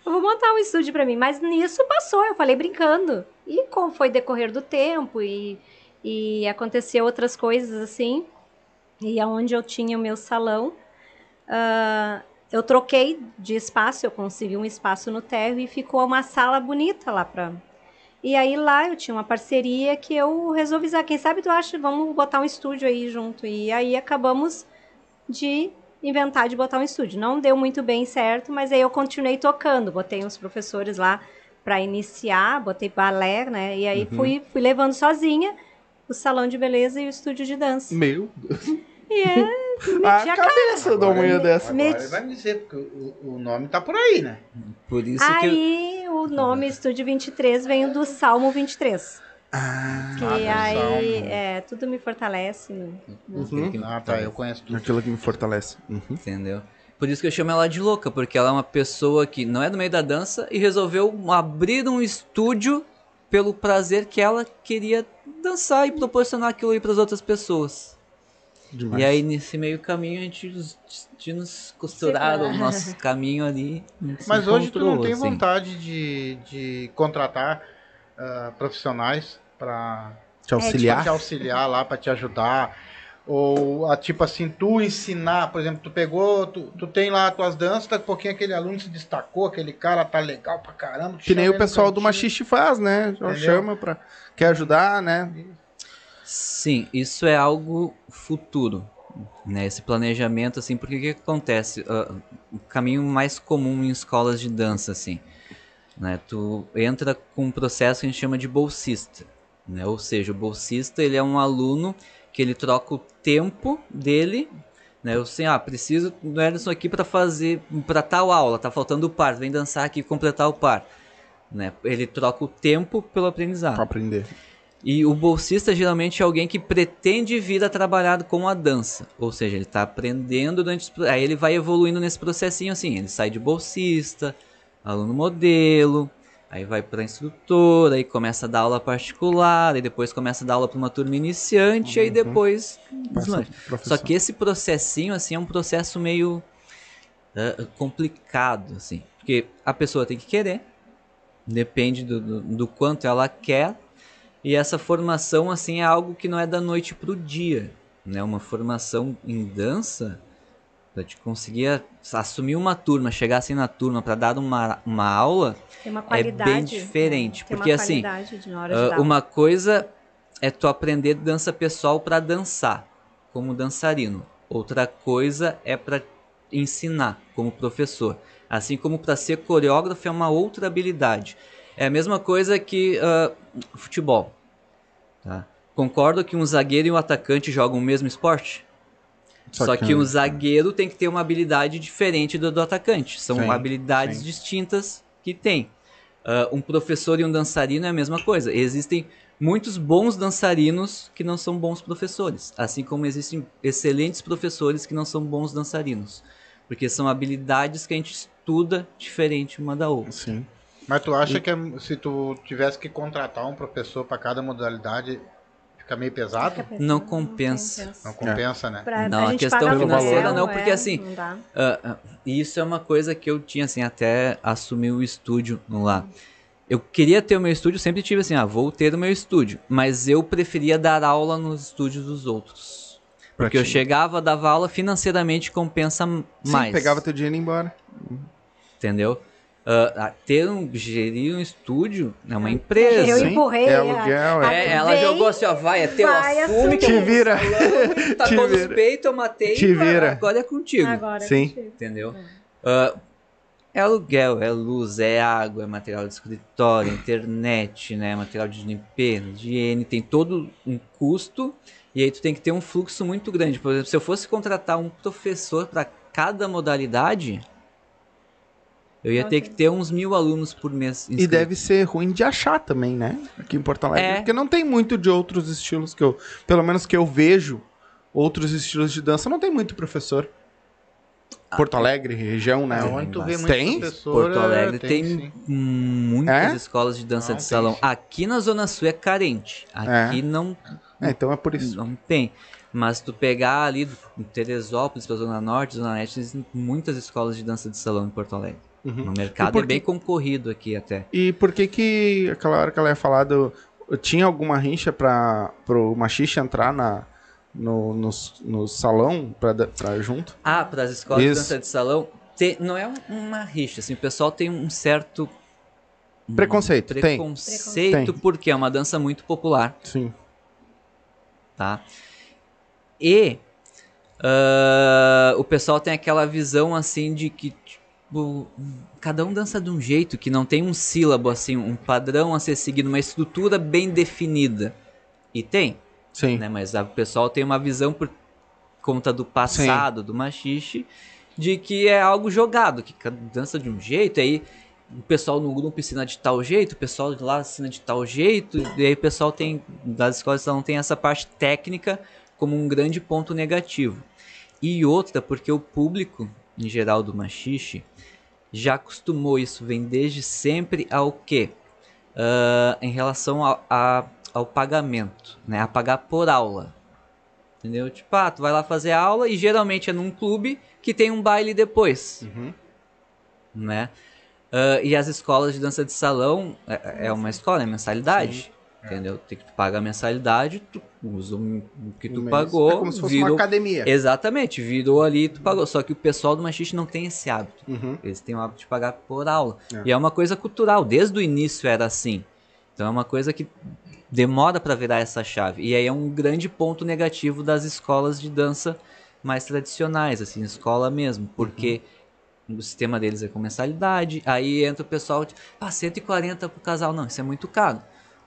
Eu vou montar um estúdio pra mim. Mas nisso passou, eu falei brincando. E como foi decorrer do tempo e, e aconteceu outras coisas assim, e aonde eu tinha o meu salão, ah, eu troquei de espaço, eu consegui um espaço no térreo e ficou uma sala bonita lá pra. E aí lá eu tinha uma parceria que eu resolvi usar. Quem sabe tu acha, vamos botar um estúdio aí junto. E aí acabamos de inventar de botar um estúdio. Não deu muito bem certo, mas aí eu continuei tocando. Botei uns professores lá para iniciar, botei balé, né? E aí Uhum. fui, fui levando sozinha o salão de beleza e o estúdio de dança. Meu E é, A meti a cabeça da manhã dessa. Agora Meti- vai me dizer, porque o, o nome tá por aí, né? Por isso que eu, Aí o nome Estúdio 23 vem do Salmo 23. Ah, Que Ah, aí é, tudo me fortalece. né? Uhum. Ah, tá, eu conheço tudo. Aquilo que me fortalece. Uhum. Entendeu? Por isso que eu chamo ela de louca, porque ela é uma pessoa que não é do meio da dança e resolveu abrir um estúdio pelo prazer que ela queria dançar e proporcionar aquilo aí para as outras pessoas. Demais. E aí, nesse meio caminho, a gente os destinos costuraram o nosso caminho ali. a Mas hoje tu não tem assim. vontade de, de contratar ah, profissionais para Te auxiliar. te auxiliar lá, para te ajudar. Ou, a, tipo assim, tu ensinar, por exemplo, tu pegou, tu, tu tem lá as tuas danças, daqui a pouquinho aquele aluno se destacou, aquele cara tá legal pra caramba. Que nem chama o pessoal do. Machixe faz, né? Já chama pra. Quer ajudar, né? Sim, isso é algo futuro, né? Esse planejamento, assim, porque o que acontece? Ah, o caminho mais comum em escolas de dança, assim, né? Tu entra com um processo que a gente chama de bolsista, né? Ou seja, o bolsista, ele é um aluno que ele troca o tempo dele, né? Eu sei, ah, preciso do Ederson aqui para fazer, para tal aula, tá faltando o par, vem dançar aqui e completar o par, né? Ele troca o tempo pelo aprendizado. Pra aprender. E o bolsista geralmente é alguém que pretende vir a trabalhar com a dança. Ou seja, ele está aprendendo durante. Aí ele vai evoluindo nesse processinho assim. Ele sai de bolsista, aluno modelo, aí vai para instrutor, aí começa a dar aula particular, aí depois começa a dar aula para uma turma iniciante, aí depois. Só que esse processinho assim é um processo meio ah, complicado, assim. Porque a pessoa tem que querer, depende do, do, do quanto ela quer. E essa formação, assim, é algo que não é da noite pro dia, né? Uma formação em dança, para te conseguir assumir uma turma, chegar assim na turma para dar uma, uma aula, Tem uma É bem diferente, Tem porque, uma assim, dar. uma coisa é tu aprender dança pessoal para dançar, como dançarino. Outra coisa é para ensinar, como professor. Assim como para ser coreógrafo é uma outra habilidade. É a mesma coisa que ah, futebol. Tá? Concordo que um zagueiro e um atacante jogam o mesmo esporte? Só, que, um zagueiro tem que ter uma habilidade diferente do, do atacante. São Sim, habilidades sim. distintas que tem. Ah, um professor e um dançarino é a mesma coisa. Existem muitos bons dançarinos que não são bons professores. Assim como existem excelentes professores que não são bons dançarinos. Porque são habilidades que a gente estuda diferente uma da outra. Sim. Mas tu acha que é- se tu tivesse que contratar um professor para cada modalidade, fica meio pesado? Não compensa. Não compensa, né? Pra, Não, a a questão financeira aluguel, não, porque é, assim, não ah, e isso é uma coisa que eu tinha, assim, até assumir o estúdio lá. Eu queria ter o meu estúdio, sempre tive assim, ah, vou ter o meu estúdio. Mas eu preferia dar aula nos estúdios dos outros. Porque eu chegava, dava aula, financeiramente compensa Sim, mais. pegava teu dinheiro e ia embora. Entendeu? Ah, ter um, gerir um estúdio é uma empresa. Eu Sim, empurrei. É aluguel, a- é. É, ela Vem, jogou assim, ó, vai, é teu, vai, assume que Te eu vira. tá Te com vira. peitos, eu matei, Te vira. agora é contigo. Agora, Sim. contigo. Entendeu? Ah, é aluguel, é luz, é água, é material de escritório, internet, né? Material de limpeza, higiene, tem todo um custo e aí tu tem que ter um fluxo muito grande. Por exemplo, se eu fosse contratar um professor para cada modalidade, eu ia ter Ok. que ter uns mil alunos por mês. E inscritos. deve ser ruim de achar também, né? Aqui em Porto Alegre. É. Porque não tem muito de outros estilos que eu. Pelo menos que eu vejo, outros estilos de dança, não tem muito professor. Porto Alegre, região, né? É, tem onde tu vê muito Tem? professor, Porto é, Alegre tem, sim. muitas É? escolas de dança Não, de tem salão. sim. Aqui na Zona Sul é carente. Aqui não É, então é por isso. Não tem. Mas tu pegar ali do Teresópolis pra Zona Norte, Zona Leste, existem muitas escolas de dança de salão em Porto Alegre. Uhum. O mercado E por é bem concorrido aqui até. E por que que aquela hora que ela ia falar do... Tinha alguma rincha para pro machixe entrar na, no, no, no salão pra junto? Ah, para as escolas Isso. de dança de salão, tem- não é um- uma rixa, assim, o pessoal tem um certo um Preconceito, tem. preconceito Tem. porque é uma dança muito popular, Sim. tá? E ah, o pessoal tem aquela visão assim de que o- cada um dança de um jeito que não tem um sílabo assim, um padrão a ser seguido, uma estrutura bem definida. E tem, Sim. né? Mas a- o pessoal tem uma visão por conta do passado, do machixe, de que é algo jogado, que dança de um jeito, aí o pessoal no grupo ensina de tal jeito, o pessoal de lá ensina de tal jeito, e aí o pessoal tem, das escolas não tem essa parte técnica como um grande ponto negativo. E outra, porque o público, em geral, do machixe, já acostumou isso, vem desde sempre ao quê? Ah, em relação ao, a- ao pagamento, né? A pagar por aula. Entendeu? Tipo, ah, tu vai lá fazer aula e geralmente é num clube que tem um baile depois, Uhum. né? Ah, e as escolas de dança de salão é, é uma escola, é mensalidade. Entendeu? Tem que tu paga a mensalidade, tu usa o que tu pagou. É como se fosse virou- uma academia. Exatamente, virou ali tu pagou. Só que o pessoal do machixe não tem esse hábito. Uhum. Eles têm o hábito de pagar por aula. É. E é uma coisa cultural, desde o início era assim. Então é uma coisa que demora para virar essa chave. E aí é um grande ponto negativo das escolas de dança mais tradicionais, assim, escola mesmo, porque o sistema deles é com mensalidade, aí entra o pessoal, tipo, ah, 140 pro casal, não, isso é muito caro.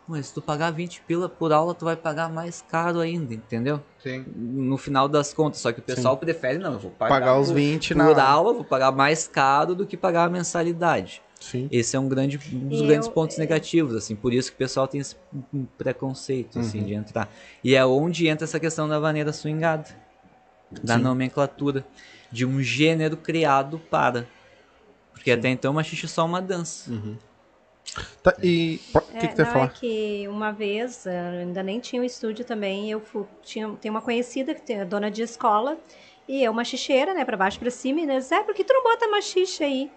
Mas se tu pagar 20 pila por aula, tu vai pagar mais caro ainda, entendeu? Sim. No final das contas, só que o pessoal prefere, não, eu vou pagar, Pagar os por- 20 por na. aula, vou pagar mais caro do que pagar a mensalidade. Sim. Esse é um grande um dos Eu- grandes pontos negativos, assim, por isso que o pessoal tem esse um preconceito assim Uhum. de entrar. E é onde entra essa questão da maneira swingada, da Sim. nomenclatura, de um gênero criado para. Porque até então o machixe é só uma dança. Uhum. Tá, e o que, É, que tu ia não, falar? é que uma vez, eh, ainda nem tinha o estúdio também, eu fu- tinha, tem uma conhecida que a dona de escola, e eu uma xixeira, né, pra baixo e pra cima, e eles, é, por que tu não bota machixe aí?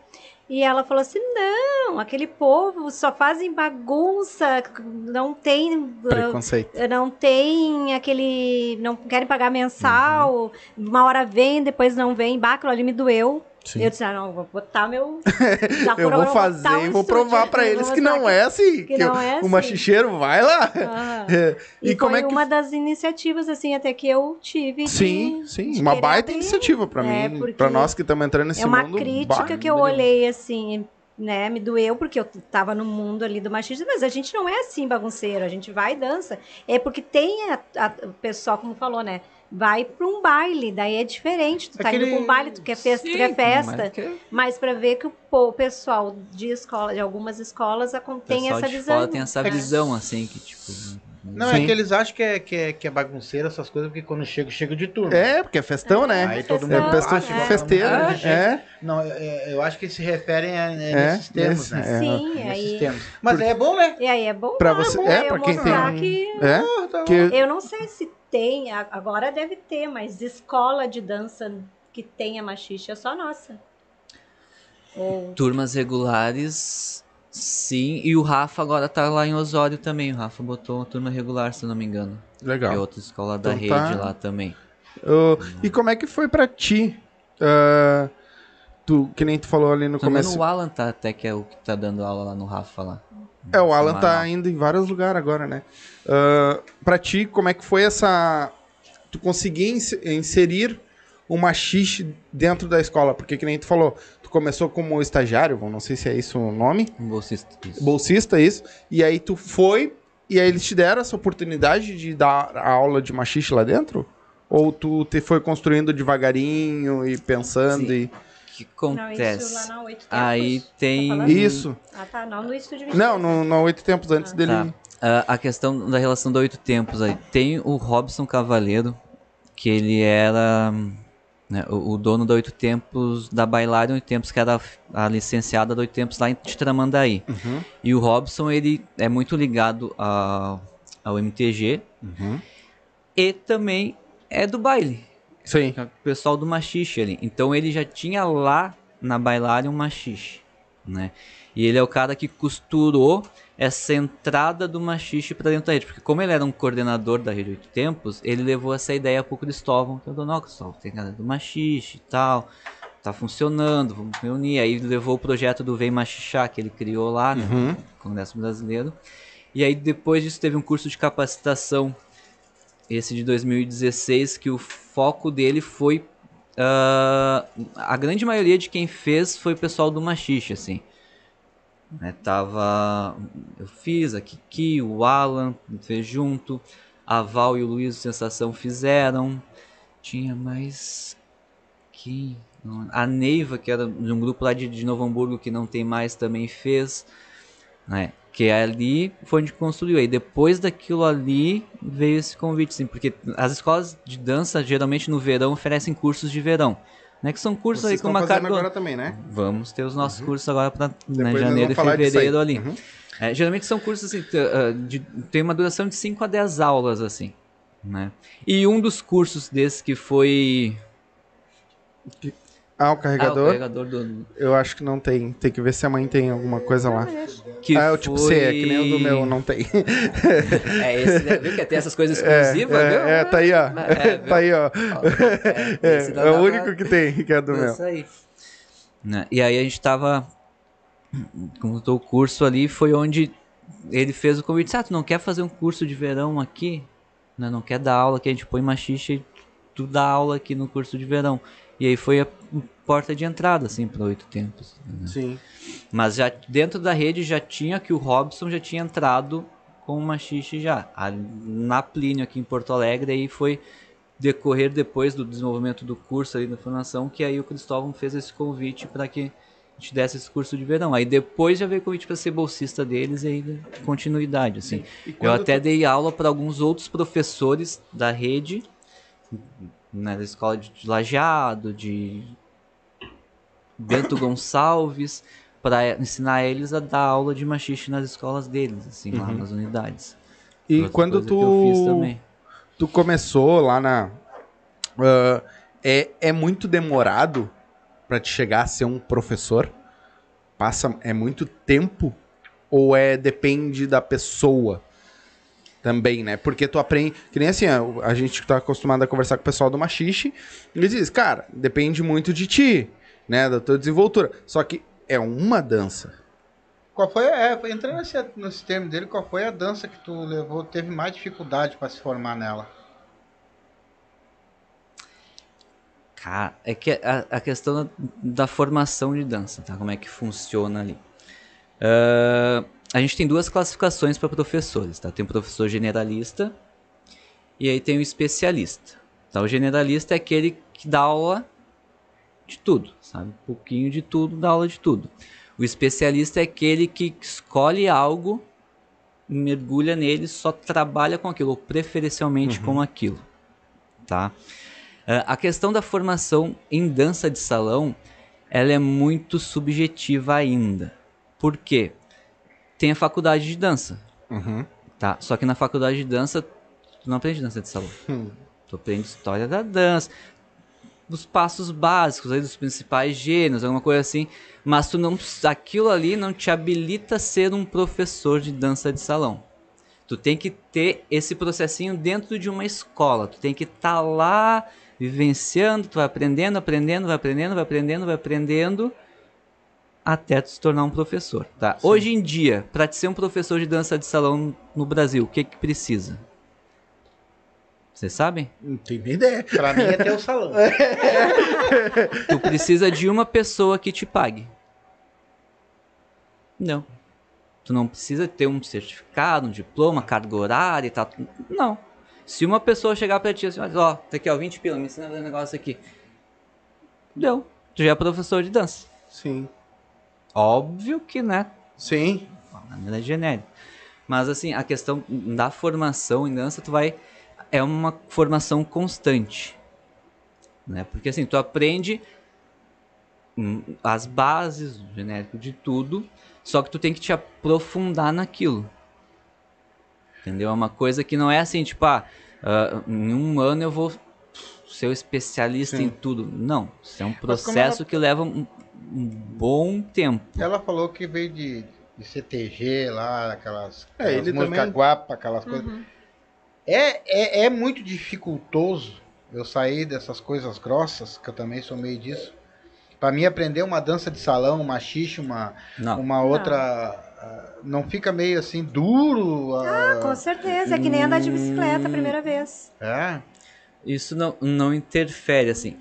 E ela falou assim, não, aquele povo só fazem bagunça, não tem... ah, Preconceito. não tem aquele. Não querem pagar mensal, uma hora vem, depois não vem. Aquilo ali me doeu. Sim. Eu disse, ah, não, vou botar meu. Eu vou fazer e vou provar vou eles que não é assim. que que não o- é o assim. machicheiro vai lá. Ah. É, E, E, como é que. uma das iniciativas, assim, até que eu tive. de- Sim, sim. de Uma baita abrir. iniciativa pra É, mim. porque Pra nós que estamos entrando nesse É uma mundo. crítica que eu olhei, assim, né? Me doeu, porque eu tava no mundo ali do machismo, mas a gente não é assim bagunceiro, a gente vai e dança. É porque tem a, a- o pessoal, como falou, né? Vai pra um baile, daí é diferente. Tu tá indo Aquele- pra um baile, tu quer festa, tu Sim, quer festa. mas que- Mas pra ver que o, po- o pessoal de escola, de algumas escolas, tem essa de visão. fora tem essa É visão, assim, que tipo. Não, Sim. é que eles acham que é, que, é, que é bagunceira essas coisas, porque quando chega, chega de turma. É, porque é festão, né? Aí todo Festão, mundo É festão bate, é. festeiro. né? "Ah, É. Não, é- eu acho que se referem a, a É, nesses termos, né? é. Sim, Nesses aí. termos. Mas é bom, né? E aí é bom, Pra você- é, é, pra quem tem que É. Ah, tá Que, Eu não sei se tem, agora deve ter, mas escola de dança que tenha machixe é só nossa. Ou Turmas regulares, sim. E o Rafa agora tá lá em Osório também. O Rafa botou uma turma regular, se eu não me engano. É legal. outra escola da Então rede tá. lá também. Ô, e como é que foi pra ti? ah, tu, que nem tu falou ali no engano, começo. o Alan tá até que é o que tá dando aula lá no Rafa lá. É, o Alan tá indo em vários lugares agora, né? Ah, pra ti, como é que foi essa. Tu conseguir ins- inserir o machixe dentro da escola? Porque, que nem tu falou, tu começou como estagiário, não sei se é isso o nome, bolsista. isso. bolsista, isso, e aí tu foi, e aí eles te deram essa oportunidade de dar a aula de machixe lá dentro? Ou tu te foi construindo devagarinho e pensando Sim. e. O que não, isso acontece? lá na oito tempos. Aí tem. Tá? Isso. Ah, tá, não no estúdio 23. Não, no, no oito tempos antes dele. Tá. Ah, a questão da relação do Oito Tempos aí. Tem o Robson Cavaleiro, que ele era né, o, o dono da Oito Tempos, da Bailar Oito Tempos, que era a licenciada da Oito Tempos lá em Tramandaí. Uhum, E o Robson, ele é muito ligado ao, ao MTG uhum. e também é do baile. Sim. o pessoal do machixe ali. Então ele já tinha lá na Bailária um machixe, né? E ele é o cara que costurou essa entrada do machixe pra dentro da rede. Porque como ele era um coordenador da Rede Oito Tempos, ele levou essa ideia pro Cristóvão. Que eu não, Cristóvão, tem cara do machixe e tal. Tá funcionando, vamos reunir. Aí levou o projeto do Vem Machixá, que ele criou lá, né? Uhum. Congresso Brasileiro. E aí depois disso teve um curso de capacitação, esse de 2016, que o foco dele foi ah, a grande maioria de quem fez foi o pessoal do Machixe, assim. Né, tava. Eu fiz, a Kiki, o Alan fez junto, a Val e o Luiz Sensação fizeram. Tinha mais. Quem? A Neiva, que era de um grupo lá de, de Novo Hamburgo que não tem mais, também fez. Né? Que ali foi onde construiu. Aí depois daquilo ali veio esse convite, assim, porque as escolas de dança geralmente no verão oferecem cursos de verão. Né? Que são cursos Vocês aí com uma carga. agora também, né? Vamos ter os nossos cursos agora para nós janeiro e fevereiro ali. Uhum. É, geralmente são cursos assim, ah, de, tem uma duração de 5 a 10 aulas, assim. Né? E um dos cursos desses que foi. Ah, o Ah, o carregador. carregador do. Eu acho que não tem. Tem que ver se a mãe tem alguma coisa lá. Que ah, é o tipo foi... C, é que nem o do meu, não tem. É esse, né? Viu que tem essas coisas É, exclusivas, viu? é, é, tá aí, ó. É, tá aí, ó. É, É, é o pra- único que tem, que é do meu. Isso aí. Né? E aí a gente tava. Contou o curso ali, foi onde ele fez o convite. Ah, tu não quer fazer um curso de verão aqui? Né? Não quer dar aula que a gente põe machixe e tu dá aula aqui no curso de verão. E aí foi a porta de entrada, assim, para oito tempos. né? Sim. Mas já dentro da rede já tinha que o Robson já tinha entrado com o machixe já. A- na Plínio aqui em Porto Alegre, aí foi decorrer depois do desenvolvimento do curso ali da formação, que aí o Cristóvão fez esse convite para que a gente desse esse curso de verão. Aí depois já veio o convite para ser bolsista deles e aí continuidade, assim. E Eu até tu- dei aula para alguns outros professores da rede, né, da escola de Lajeado, de Bento Gonçalves, para ensinar eles a dar aula de machixe nas escolas deles, assim, lá Uhum. nas unidades. E Outra quando tu, tu começou lá na. ah, é, é muito demorado pra te chegar a ser um professor? Passa. É muito tempo? Ou é depende da pessoa? Também, né? Porque tu aprende. Que nem assim, a gente tá acostumado a conversar com o pessoal do machixe. Eles dizem, cara, depende muito de ti, né? Da tua desenvoltura. Só que é uma dança. Qual foi, é, entrando nesse, nesse termo dele, qual foi a dança que tu levou, teve mais dificuldade para se formar nela? Cara, é que a, a questão da, da formação de dança, tá? Como é que funciona ali. Ah, a gente tem duas classificações para professores, tá? Tem o professor generalista e aí tem o especialista. Tá? O generalista é aquele que dá aula de tudo, sabe? Um pouquinho de tudo, dá aula de tudo. O especialista é aquele que escolhe algo, mergulha nele, só trabalha com aquilo, ou preferencialmente com aquilo, tá? Ah, a questão da formação em dança de salão, ela é muito subjetiva ainda. Por quê? Tem a faculdade de dança, Uhum. tá? Só que na faculdade de dança, tu não aprende dança de salão. Hum. Tu aprende história da dança, dos passos básicos, aí, dos principais gêneros, alguma coisa assim. Mas tu não, aquilo ali não te habilita a ser um professor de dança de salão. Tu tem que ter esse processinho dentro de uma escola. Tu tem que estar lá vivenciando, tu vai aprendendo, aprendendo, vai aprendendo, vai aprendendo, vai aprendendo até tu se tornar um professor, tá? Hoje em dia, para te ser um professor de dança de salão no Brasil, o que que precisa? Vocês sabem? Não tenho nem ideia. Pra mim é ter o salão. Tu precisa de uma pessoa que te pague. Não. Tu não precisa ter um certificado, um diploma, carga horária e tal. Não. Se uma pessoa chegar pra ti assim, ó, tá aqui ó, 20 pila, me ensina a fazer um negócio aqui. Deu. Tu já é professor de dança. Sim. Óbvio que, né, Sim. de maneira genérica. Mas assim, a questão da formação em dança, tu vai é uma formação constante, né? Porque assim, tu aprende hum, as bases, o genérico de tudo, só que tu tem que te aprofundar naquilo. Entendeu? É uma coisa que não é assim, tipo, ah, ah, em um ano eu vou ser o especialista Sim. em tudo. Não, isso é um como processo ela- que leva um, um bom tempo. Ela falou que veio de, de CTG lá, aquelas, É, aquelas ele músicas também- guapa, aquelas coisas. Uhum. É, é, é muito dificultoso eu sair dessas coisas grossas, que eu também sou meio disso. Pra mim aprender uma dança de salão, uma xixa, uma, Não. uma outra. ah, Não fica meio assim duro? ah, Ah, com certeza. É que nem andar de bicicleta a primeira vez. É. Isso não, não interfere, assim.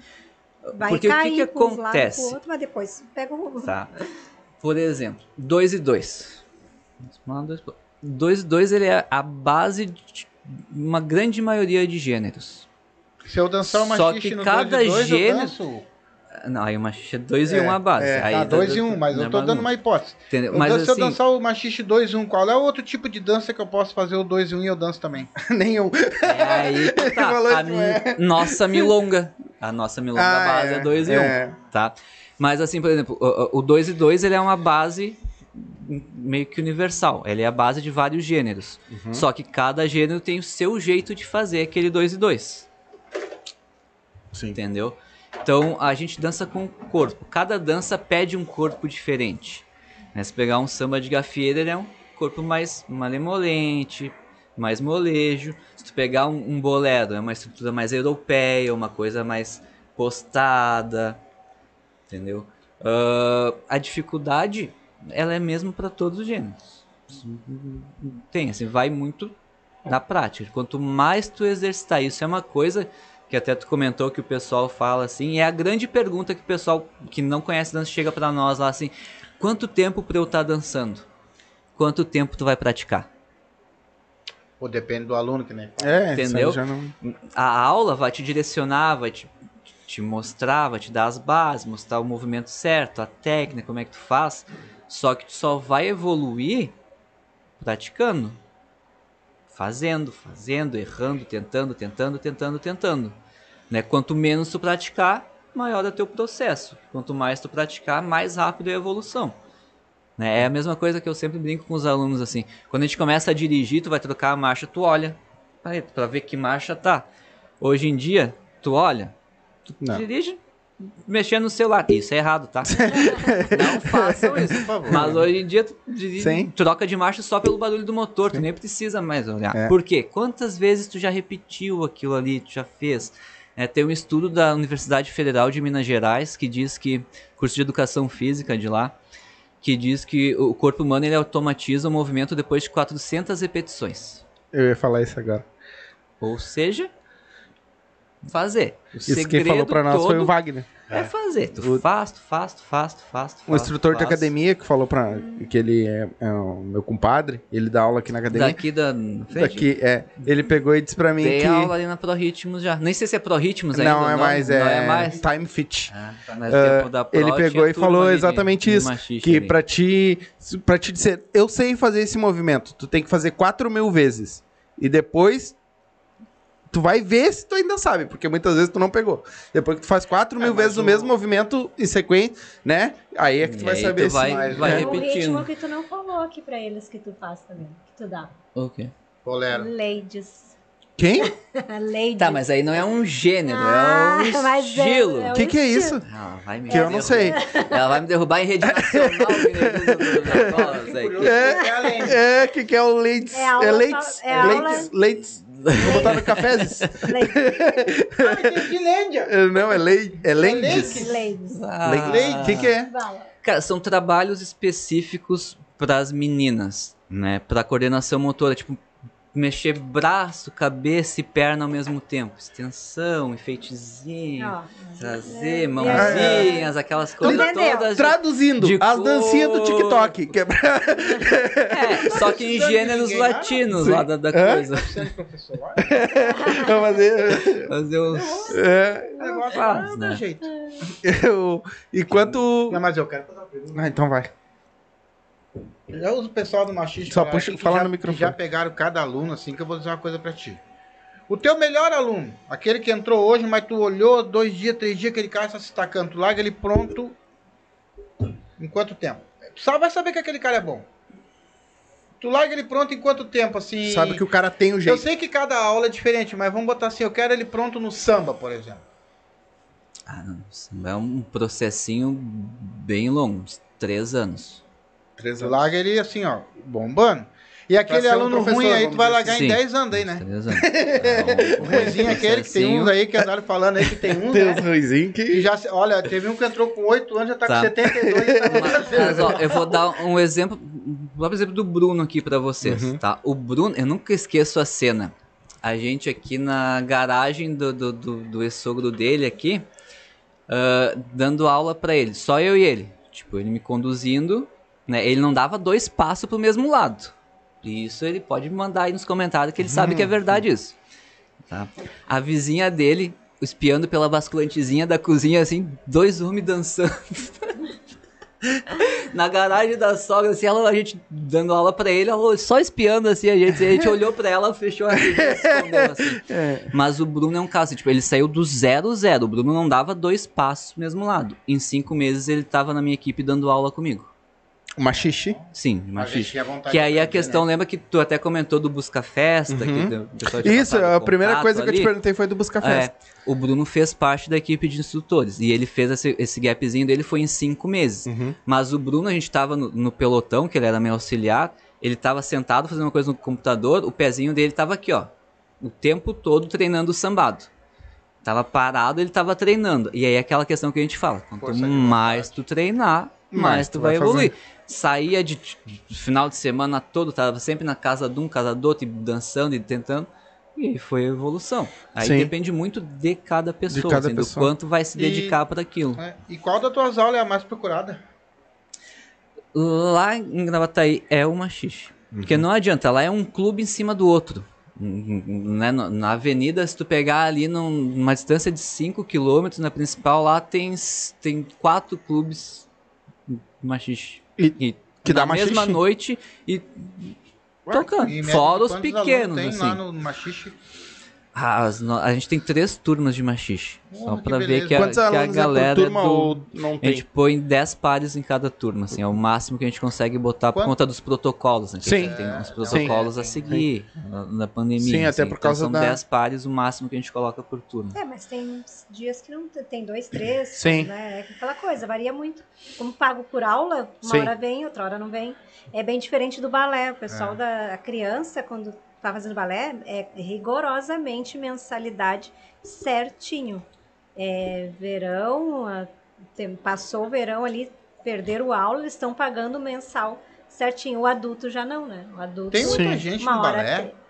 Vai Porque o que cair que um acontece? pro outro, mas depois pega o... Tá. Por exemplo, 2 e 2. 2 e 2 ele é a base de uma grande maioria de gêneros. Se eu dançar uma Só que no cada 2 2, gênero- eu danço. Não, aí uma xixi 2 e É, 1 a base. É, aí tá, dá- 2 e dá- 1, um, mas eu tô dando uma bagunça. hipótese. Entendeu? Eu Mas danço- se eu assim, dançar o machixe 2 e 1, qual é o outro tipo de dança que eu posso fazer o 2 e 1 e eu danço também? Nenhum. é aí que tá. A isso, mi- é. nossa milonga. A nossa milonga Ah, base é 2 e 1, um, é. tá? Mas assim, por exemplo, o 2 e 2 ele é uma base meio que universal. Ele é a base de vários gêneros. Uhum. Só que cada gênero tem o seu jeito de fazer aquele 2 e 2. Sim. Entendeu? Então a gente dança com o corpo. Cada dança pede um corpo diferente. Né? Se pegar um samba de gafieira, ele é um corpo mais malemolente, mais molejo. Se tu pegar um, um bolero, é uma estrutura mais europeia, uma coisa mais postada. Entendeu? Ah, a dificuldade, ela é mesmo para todos os gêneros. Tem, assim, vai muito na prática. Quanto mais tu exercitar isso, é uma coisa que até tu comentou que o pessoal fala assim, é a grande pergunta que o pessoal que não conhece dança chega pra nós lá assim, quanto tempo pra eu estar dançando? Quanto tempo tu vai praticar? Pô, depende do aluno que nem. É, Entendeu? já não- A aula vai te direcionar, vai te, te mostrar, vai te dar as bases, mostrar o movimento certo, a técnica, como é que tu faz, só que tu só vai evoluir praticando. Fazendo, fazendo, errando, tentando, tentando, tentando, tentando. Né? Quanto menos tu praticar, maior é o teu processo. Quanto mais tu praticar, mais rápido é a evolução. Né? É a mesma coisa que eu sempre brinco com os alunos assim. Quando a gente começa a dirigir, tu vai trocar a marcha, tu olha para ver que marcha tá. Hoje em dia, tu olha, tu Não. dirige mexendo no celular. Isso é errado, tá? Não façam isso. Por favor. Mas hoje em dia tu Sim. troca de marcha só pelo barulho do motor, tu nem precisa mais olhar. É. Por quê? Quantas vezes tu já repetiu aquilo ali, tu já fez? É, tem um estudo da Universidade Federal de Minas Gerais que diz que, curso de educação física de lá, que diz que o corpo humano ele automatiza o movimento depois de 400 repetições. Eu ia falar isso agora. Ou seja, fazer. O Isso quem falou pra nós foi o Wagner. É fazer. Tu O- faz, tu faz, tu faz, tu faz, tu Um faz, instrutor tu de faz. academia que falou pra. que ele é, é o meu compadre, ele dá aula aqui na academia. Daqui da. Daqui, é. Ele pegou e disse pra mim Tem que. aula ali na ProRitmos já. Nem sei se é ProRitmos ainda. não o é mais, é, Não é mais. Time Fit. Ah, tá no tempo da Pro, ele pegou e falou exatamente de isso, Que ali. pra ti, pra te dizer, eu sei fazer esse movimento, tu tem que fazer 4 mil vezes. E depois tu vai ver se tu ainda sabe, porque muitas vezes tu não pegou. Depois que tu faz 4 mil É, vezes o o- mesmo movimento em sequência, né? Aí é que tu E vai saber tu se vai- mais- vai é. É um repetindo. ritmo que tu não falou aqui pra eles que tu faz também, que tu dá. Ok. Bolero. Ladies. Quem? Ladies. Tá, mas aí não é um gênero, Ah, é um é- estilo. é O um que, que é isso? Ela vai me Que eu não sei. Ela vai me derrubar em rede nacional. o. É, é, que que é o Leites? É aula É é aula- Leites? Vou botar no cafés? Ladies. De Lândia. É, Não, é Lei, é Lendes. Ah, Lei- O que que é? Cara, são trabalhos específicos para as meninas, né? Para coordenação motora, tipo mexer braço, cabeça e perna ao mesmo tempo, extensão, enfeitezinho, trazer é, mãozinhas, aquelas coisas entendeu? todas. Traduzindo, De as dancinhas do. TikTok. Que é pra- É, só que em gêneros ninguém, latinos lá da, da coisa. Fazer. Fazer os. É, Negócio Faz, ah, né? dá jeito. eu, enquanto. Não, mas eu quero fazer uma pergunta. Ah, então vai. Já uso o pessoal do machismo. Só que puxa- que fala já, no microfone. Já pegaram cada aluno, assim, que eu vou dizer uma coisa pra ti. O teu melhor aluno, aquele que entrou hoje, mas tu olhou dois dias, três dias, aquele cara está se tacando, tu larga ele pronto em quanto tempo? Tu só vai saber que aquele cara é bom. Tu larga ele pronto em quanto tempo, assim? Sabe que o cara tem o Eu jeito. sei que cada aula é diferente, mas vamos botar assim, eu quero ele pronto no samba, por exemplo. Ah, não. samba É um processinho bem longo, uns três anos. Três Tu larga ele assim, ó, bombando. E aquele um aluno ruim aí, tu vai largar assim. em 10 anos aí, Uns né? Três anos. É, O ruimzinho é aquele que tem uns aí que andaram falando aí que tem uns, Tem né? os ruizinhos Que já, se- olha, teve um que entrou com 8 anos, já tá, Tá. com 72 e tá Mas, mas, ó, eu vou dar um exemplo, o próprio exemplo do Bruno aqui pra vocês, Uhum. tá? O Bruno, eu nunca esqueço a cena. A gente aqui na garagem do, do, do, do ex-sogro dele aqui, ah, dando aula pra ele, só eu e ele. Tipo, ele me conduzindo, né? Ele não dava dois passos pro mesmo lado. Isso ele pode mandar aí nos comentários que ele sabe que é verdade isso. Tá? A vizinha dele, espiando pela basculantezinha da cozinha, assim, dois homens dançando. Na garagem da sogra, assim, ela, a gente dando aula pra ele, ela só espiando assim a gente. A gente olhou pra ela, fechou a escondeu, assim. Mas o Bruno é um caso, tipo, ele saiu do zero zero. O Bruno não dava dois passos pro mesmo lado. Em cinco meses ele tava na minha equipe dando aula comigo. Uma xixi. Sim, vontade que aí a questão, né? lembra que tu até comentou do Busca Festa, que Uhum. Isso, a primeira coisa que eu te ali. perguntei foi do Busca É, Festa. o Bruno fez parte da equipe de instrutores. E ele fez esse, esse gapzinho dele foi em cinco meses. Uhum. Mas o Bruno, a gente tava no, no pelotão, que ele era meu auxiliar, ele tava sentado fazendo uma coisa no computador, o pezinho dele tava aqui, ó. O tempo todo treinando o sambado. Tava parado, ele tava treinando. E aí é aquela questão que a gente fala. Quanto mais tu treinar, Mais mais tu tu vai vai evoluir. Saía de, de final de semana todo, tava sempre na casa de um, casa do outro, e dançando e tentando. E foi a evolução. Aí Sim. depende muito de cada pessoa, cada assim, pessoa. do quanto vai se E- dedicar para aquilo. É, E qual das tuas aulas é a mais procurada? Lá em Gravataí é uma xixi. Porque não adianta, lá é um clube em cima do outro. Né, Na avenida, se tu pegar ali num- numa distância de 5 km, na principal, lá tem, tem quatro clubes machixe. E- que na dá mesma machixe? noite e Ué, Tocando. e Fora os pequenos, tem lá assim. no As no- a gente tem três turmas de machixe. Só pra ver que a, Quantos que a é galera por turma do- ou não A tem? gente põe 10 pares em cada turma, assim, é o máximo que a gente consegue botar por Quanto? conta dos protocolos, né? Sim. a gente tem É, uns sim. protocolos a Sim. seguir na, na pandemia. Sim, até assim. por Então causa são da- 10 pares o máximo que a gente coloca por turma. É, mas tem dias que não tem- tem dois, três, Sim. né? É aquela coisa, varia muito. Como pago por aula, uma Sim. hora vem, outra hora não vem. É bem diferente do balé. O pessoal É. da a criança, quando tá fazendo balé, é rigorosamente mensalidade certinho. É, verão, a- tem- passou o verão ali, perderam aula, eles estão pagando mensal certinho. O adulto já não, né? O adulto. Tem muita Sim. gente no hora balé? tem.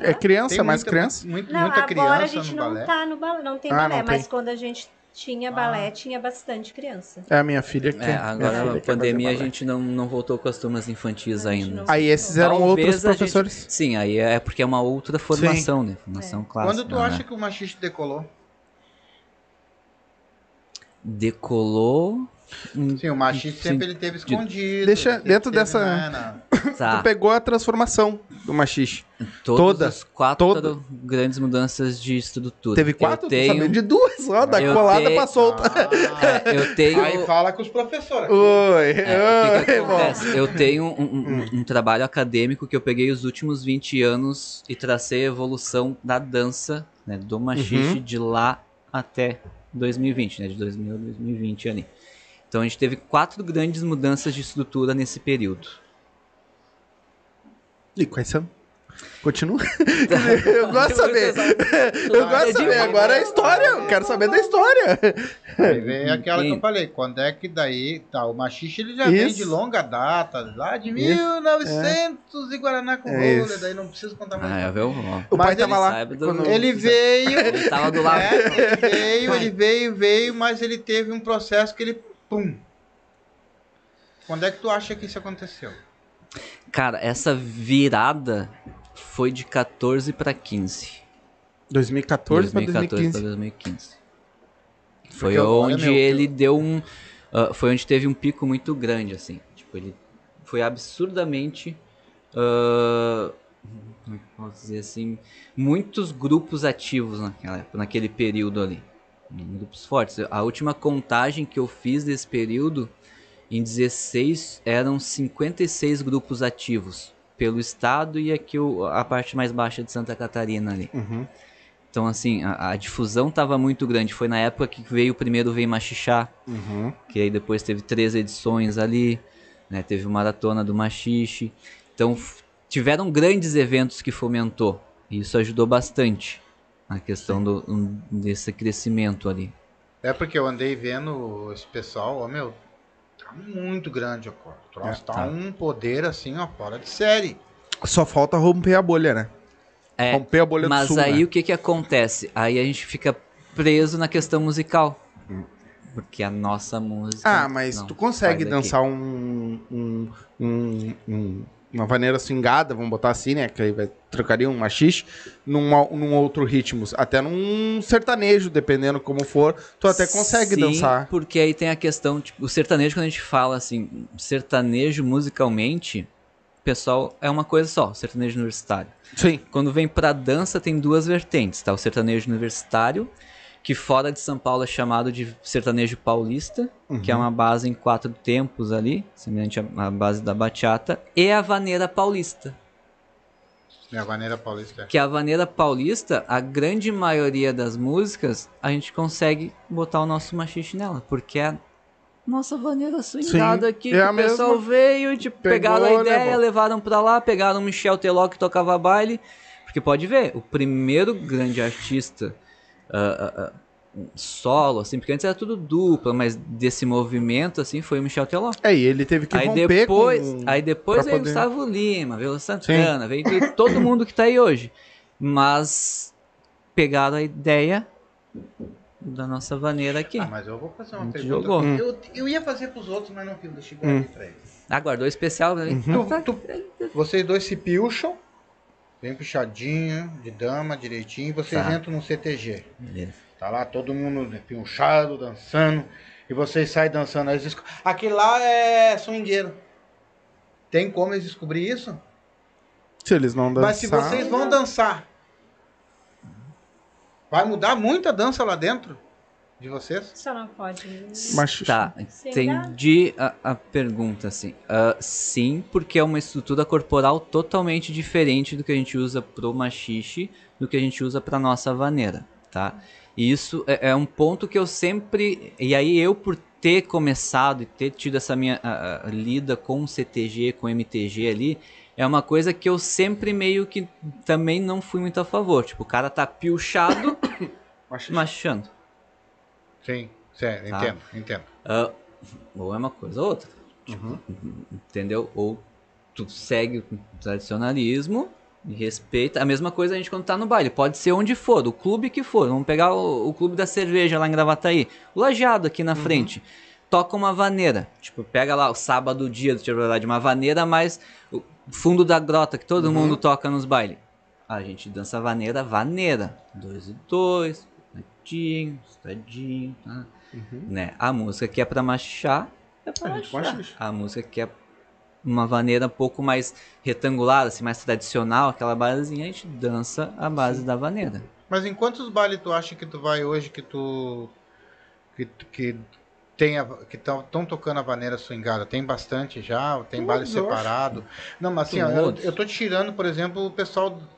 É criança, Tem mais muita, criança? muito- Não, muita agora criança a gente no não balé? tá no balé, não tem Ah, balé, não mas tem. quando a gente tinha Ah. balé, tinha bastante criança. É a minha filha que É, agora na pandemia a gente não, não voltou com as turmas infantis ainda. Aí esses eram Talvez outros a gente- professores. Sim, aí é porque é uma outra formação, né? Formação clássica. Quando tu né? acha que o machiste decolou? Decolou. Hum, Sim, o machiste Sim. sempre ele teve escondido. Deixa dentro teve, dessa- né, Tá. Tu pegou a transformação do machixe. Todos Toda. os quatro Toda. grandes mudanças de estrutura. Teve quatro? Eu Tô sabendo tenho, de duas, ó, da Eu colada tenho- pra solta. Ah, eu tenho Aí fala com os professores. Oi, É, o que que oi? Eu tenho um, um- um- um trabalho acadêmico que eu peguei os últimos 20 anos e tracei a evolução da dança, né, do machixe Uhum. de lá até 2020, né, de 2000 a 2020 ali. Então a gente teve quatro grandes mudanças de estrutura nesse período. E quais são? Continua. eu gosto de saber. Eu gosto de saber. Agora é a história. Eu quero saber da história. Aí vem aquela que eu falei, quando é que daí, tá, o machixe ele já vem Isso. de longa data, lá de Isso. 1900 e Guaraná com É isso. daí não preciso contar mais. Ah, nada. eu vi o- pai tava lá. do- Ele veio, Ele tava do lado. é, ele veio, ele veio, veio, mas ele teve um processo que ele, pum. Quando é que tu acha que isso aconteceu? Cara, essa virada foi de 14 para 15. 2014 pra 2014 para 2015. 2015. Foi onde meu, ele deu um. ah, foi onde teve um pico muito grande, assim. Tipo, ele foi absurdamente. ah, como é que eu posso dizer assim? Muitos grupos ativos naquela, época, naquele período ali. Grupos fortes. A última contagem que eu fiz desse período, em 16, eram 56 grupos ativos pelo estado e aqui o- a parte mais baixa de Santa Catarina ali. Uhum. Então, assim, a, a difusão estava muito grande. Foi na época que veio o primeiro Vem Machixá, Uhum. que aí depois teve três edições ali, né? Teve o Maratona do Machixe. Então, tiveram grandes eventos que fomentou. E isso ajudou bastante na questão do, um, desse crescimento ali. É porque eu andei vendo esse pessoal, ó, meu, tá muito grande, ó, o troço É, tá, tá. um poder assim, ó, fora de série. Só falta romper a bolha, né? É, romper a bolha do Mas sul, aí né? o que que acontece? Aí a gente fica preso na questão musical. Hum. Porque a nossa música. Ah, mas não tu consegue dançar um, um, um- um- uma vaneira swingada, vamos botar assim, né? Que aí vai, trocaria um machixe num, num outro ritmo. Até num sertanejo, dependendo como for, tu até consegue Sim, dançar. Porque aí tem a questão, tipo, o sertanejo, quando a gente fala assim, sertanejo musicalmente, pessoal, é uma coisa só, sertanejo universitário. Sim. Quando vem pra dança, tem duas vertentes, tá? O sertanejo universitário, que fora de São Paulo é chamado de sertanejo paulista, que é uma base em quatro tempos ali, semelhante à base da bachata, e a vaneira paulista. Minha maneira paulista. Que a vaneira paulista, a grande maioria das músicas, a gente consegue botar o nosso machixe nela, porque é a nossa vaneira swingada Sim, aqui, é que a o pessoal mesma. veio, tipo, Pegou, pegaram a ideia, levou. levaram pra lá, pegaram o Michel Teló que tocava baile, porque pode ver, o primeiro grande artista ah, solo, assim, porque antes era tudo dupla, mas desse movimento, assim, foi o Michel Teló. É, e ele teve que Aí romper depois, com... aí depois veio poder- Gustavo Lima, veio o Santana, veio todo mundo que tá aí hoje. Mas pegaram a ideia da nossa vaneira aqui. Ah, mas eu vou fazer uma pergunta. jogou. Eu, eu ia fazer pros outros, mas não fiz. Deixa eu guardar pra eles. Aguardou especial, né? Uhum. Tu- tu- vocês dois se pilcham, bem puxadinho, de dama, direitinho, e vocês Tá. entram no CTG. Beleza. Tá lá todo mundo pilchado, dançando, e vocês saem dançando. Aí eles Aquele lá é swingueiro. Tem como eles descobrir isso? Se eles não dançar... Mas se vocês vão dançar, vai mudar muita dança lá dentro de vocês? Só não pode. Machixe. Tá, entendi a, a pergunta, assim. Ah, sim, porque é uma estrutura corporal totalmente diferente do que a gente usa pro machixe, do que a gente usa pra nossa vaneira, tá? E isso é, é um ponto que eu sempre... E aí eu, por ter começado e ter tido essa minha ah, lida com o CTG, com o MTG ali, é uma coisa que eu sempre meio que também não fui muito a favor. Tipo, o cara tá Machixe. machando. Sim, certo, Tá. entendo, entendo. Ah, ou é uma coisa ou outra. Uhum. Entendeu? Ou tu segue o tradicionalismo e respeita. A mesma coisa a gente quando tá no baile. Pode ser onde for, o clube que for. Vamos pegar o, o clube da cerveja lá em Gravataí. O lajeado aqui na frente. Toca uma vaneira. Tipo, pega lá o sábado dia do Tiro Verdade, uma vaneira mais o fundo da grota que todo mundo toca nos bailes. A gente dança vaneira, vaneira. Dois e dois, tadinho, tadinho, tá? né? A música que é pra machar, é pra A gente machar. A música que é uma vaneira um pouco mais retangular, assim, mais tradicional, aquela basezinha, a gente dança a base da vaneira. Mas em quantos bailes tu acha que tu vai hoje que tu. que, que tem que estão tocando a vaneira swingada? Tem bastante já? Tem baile Todos, acho. separado? Não, mas assim, ó, eu, eu tô tirando, por exemplo, o pessoal do,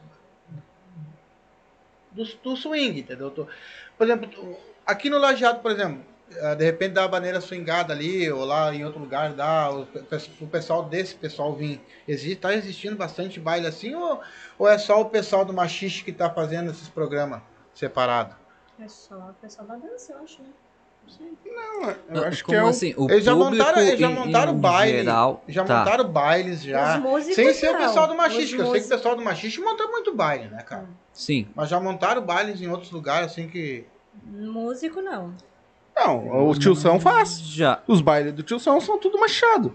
do swing, entendeu? Eu tô- por exemplo, aqui no Lajeado, por exemplo, eh, de repente dá a vaneira swingada ali, ou lá em outro lugar dá, o, pe- o pessoal desse pessoal vir. Existe, tá existindo bastante baile assim, ou, ou é só o pessoal do machixe que tá fazendo esses programas separados? É só o pessoal da dança, eu acho, né? Eu acho Como que é o... assim, o Eles já público montaram, eles já em- montaram em baile, geral, já tá. montaram bailes já. Sem ser o não. pessoal do que eu sei que o pessoal do machixe monta muito baile, né, cara? Sim. Mas já montaram bailes em outros lugares, assim que. Músico não. Não, o tio São faz. Já. Os bailes do tio São são tudo machado.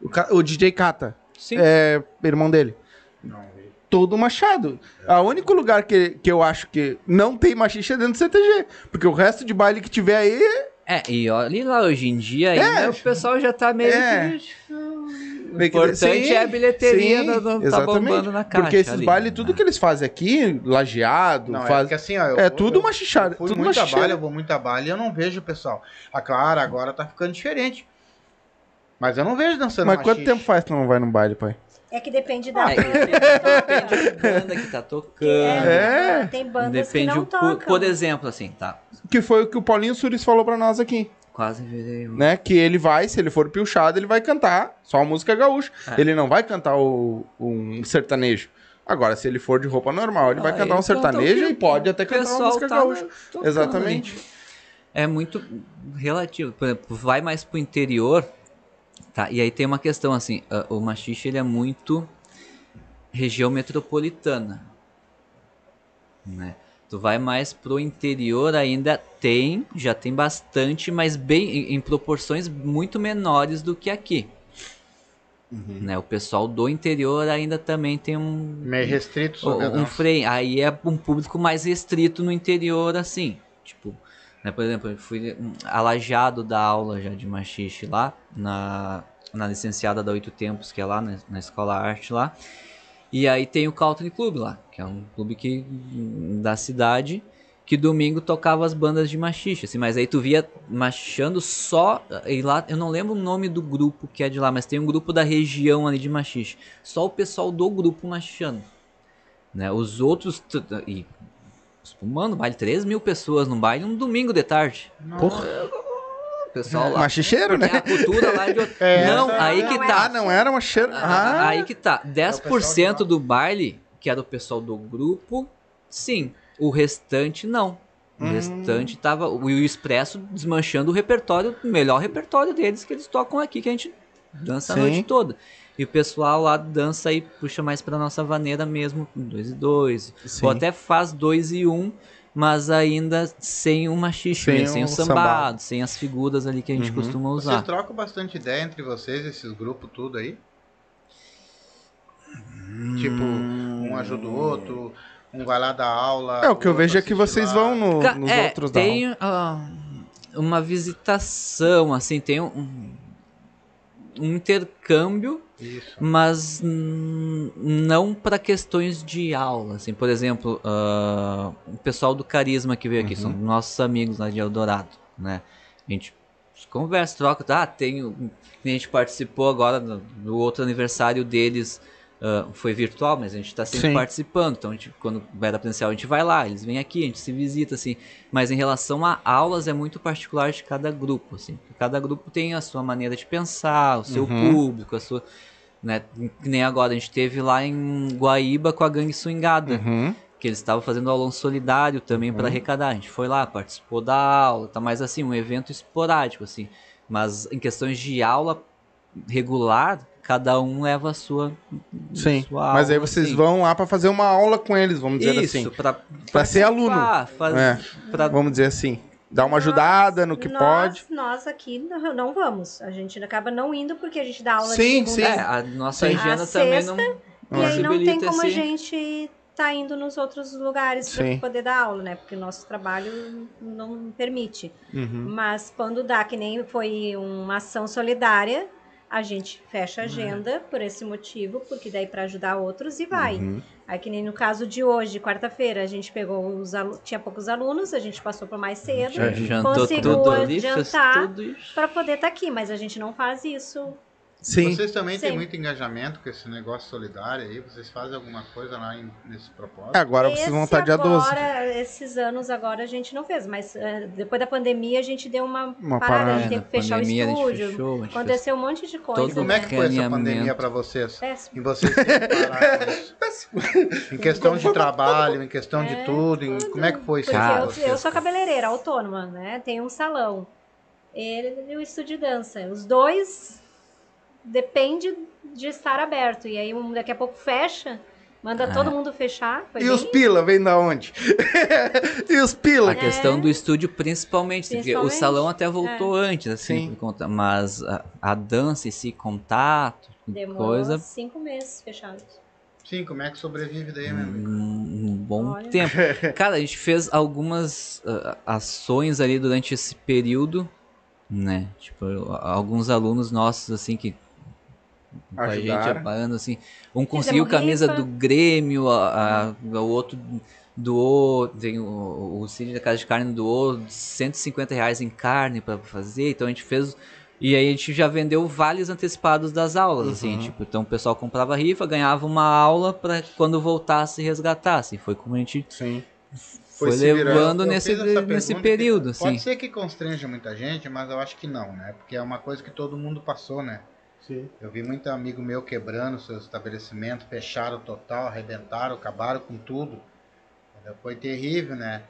O, o DJ Kata Sim. é irmão dele. Não, Todo machado. O único lugar que, que eu acho que não tem machixe é dentro do CTG. Porque o resto de baile que tiver aí É, e olha lá, hoje em dia ainda É. o pessoal já tá meio É. que... O importante sim, é a bilheteria, sim, do, do, tá exatamente. bombando na caixa Porque esses ali, bailes, tudo né? que eles fazem aqui, lajeado, Não, é faz... porque assim, ó. eu é tudo eu- machichado, eu Fui tudo muito a machichado. baile, eu vou muito a baile e eu não vejo o pessoal. Ah, claro, agora tá ficando diferente. Mas eu não vejo dançando Mas quanto tempo faz que tu não vai no baile, pai? É que depende da É, banda. depende da banda que tá tocando. É. Tem bandas Depende que não por, tocam. por exemplo, assim, tá. Que foi o que o Paulinho Suris falou pra nós aqui, Quase virei um. né? Que ele vai, se ele for pilchado, ele vai cantar só a música gaúcha. É. Ele não vai cantar o, um sertanejo. Agora, se ele for de roupa normal, ele vai Ah, cantar um sertanejo e pode até cantar uma música tá gaúcha. tocando Exatamente. ali. É muito relativo. Por exemplo, vai mais pro interior, tá? E aí tem uma questão assim, ah, o machixe ele é muito região metropolitana, né? Tu vai mais pro interior ainda tem, já tem bastante, mas bem em, proporções muito menores do que aqui. Né? O pessoal do interior ainda também tem um Meio restrito um dança. freio. Aí é um público mais restrito no interior, assim. Tipo, né, por exemplo, eu fui hum, alajado da aula já de machixe lá, na, na licenciada da Oito Tempos, que é lá na, na Escola Arte lá. E aí tem o Country Club lá, que é um clube que, hum, da cidade, que domingo tocava as bandas de machixe, assim, mas aí tu via machando só, e lá, eu não lembro o nome do grupo que é de lá, mas tem um grupo da região ali de machixe, só o pessoal do grupo machando, né, os outros, e espumando, baile, 3 mil pessoas no baile, um domingo de tarde, Porra, o pessoal lá, machicheiro, né? a cultura lá de outro... É, não, essa- aí que é tá, Ah, não era machicheiro? ah, Ah, Aí que tá. pessoal 10% de lá. do baile, que era o pessoal do grupo, sim. O restante, não. O Hum. restante tava. O o Expresso desmanchando o repertório, o melhor repertório deles que eles tocam aqui, que a gente dança Sim. a noite toda. E o pessoal lá dança e puxa mais pra nossa vaneira mesmo, com 2 e 2. sim. Ou até faz 2 e 1, um, mas ainda sem o machixe, Sem sem, o o sambado. sambado, sem as figuras ali que a gente Uhum. costuma Vocês usar. trocam bastante ideia entre vocês, esses grupos tudo aí? Tipo, um ajuda o outro, um vai lá dar aula. É, o que eu vejo é que vocês lá. vão no- nos é, outros da tem ah, uma visitação, assim, tem um, um intercâmbio, Isso. mas não para questões de aula, assim, por exemplo, ah, o pessoal do Carisma que veio aqui, Uhum. são nossos amigos lá de Eldorado, né, a gente conversa, troca, ah, tem, a gente participou agora do, outro aniversário deles, ah, foi virtual, mas a gente está sempre Sim. participando. Então, gente, quando vai da presencial, a gente vai lá, eles vêm aqui, a gente se visita, assim. Mas em relação a aulas, é muito particular de cada grupo, assim. Cada grupo tem a sua maneira de pensar, o seu Uhum. público, a sua. Né? Que nem agora, a gente teve lá em Guaíba com a gangue swingada Uhum. que eles estavam fazendo aulão solidário também para Uhum. arrecadar. A gente foi lá, participou da aula, tá mais assim, um evento esporádico assim. Mas em questões de aula regular, cada um leva a sua Sim. sua Mas aí vocês assim. vão lá pra fazer uma aula com eles, vamos dizer Isso, assim. pra, Pra ser aluno. Faz, É. pra- Vamos dizer assim. Dar uma ajudada no que nós, pode. Nós aqui não, não vamos. A gente acaba não indo porque a gente dá aula Sim, de sim. segunda é, a nossa Sim. agenda A também sexta, não E aí não tem como a gente tá indo nos outros lugares para Sim. poder dar aula, né? Porque o nosso trabalho não permite. Uhum. Mas quando dá, que nem foi uma ação solidária, a gente fecha a agenda por esse motivo, porque daí para ajudar outros e vai. Uhum. Aí que nem no caso de hoje, quarta-feira, a gente pegou os alunos, tinha poucos alunos, a gente passou para mais cedo Já jantou Conseguiu tudo isso. para poder estar aqui, mas a gente não faz isso. Sim. Vocês também têm Sim. muito engajamento com esse negócio solidário aí? Vocês fazem alguma coisa lá em- nesse propósito? É, Agora vocês vão estar dia 12. agora, Esses anos agora a gente não fez, mas eh, depois da pandemia a gente deu uma, Uma parada, parada. a gente teve que fechar pandemia, o estúdio. fechou, fez Aconteceu um monte de coisa. todo como é que foi essa pandemia para vocês? Péssimo. Em vocês isso? Em questão de trabalho, em questão de É, tudo, em- como é que foi isso eu, vocês? eu sou cabeleireira autônoma, né? Tenho um salão. Ele e o estúdio de dança. Os dois depende de estar aberto. E aí um, daqui a pouco fecha, manda Ah. todo mundo fechar. E bem os pila, vem da onde? e os pila? A questão É. do estúdio, principalmente, porque o Principalmente, é. salão até voltou antes, assim, conta- mas a, a dança em si, contato, Demorou coisa, cinco meses fechados. Sim, como é que sobrevive daí, meu um, amigo? um bom Olha. tempo. Cara, a gente fez algumas ah, ações ali durante esse período, né? Tipo, alguns alunos nossos, assim, que com a gente apoiando, assim, um conseguiu Fizemos camisa rifa. do Grêmio, a, a- o outro doou, tem o, o Cine da Casa de Carne doou 150 reais em carne para fazer, então a gente fez e aí a gente já vendeu vales antecipados das aulas, assim, Uhum. tipo, então o pessoal comprava rifa, ganhava uma aula para quando voltasse resgatasse, foi como a gente Sim. foi, virando. levando nesse, nesse período, que Pode assim. ser que constrange muita gente, mas eu acho que não, né? Porque é uma coisa que todo mundo passou, né? Sim. Eu vi muito amigo meu quebrando seus estabelecimentos, fecharam total, arrebentaram, acabaram com tudo. Foi terrível, né?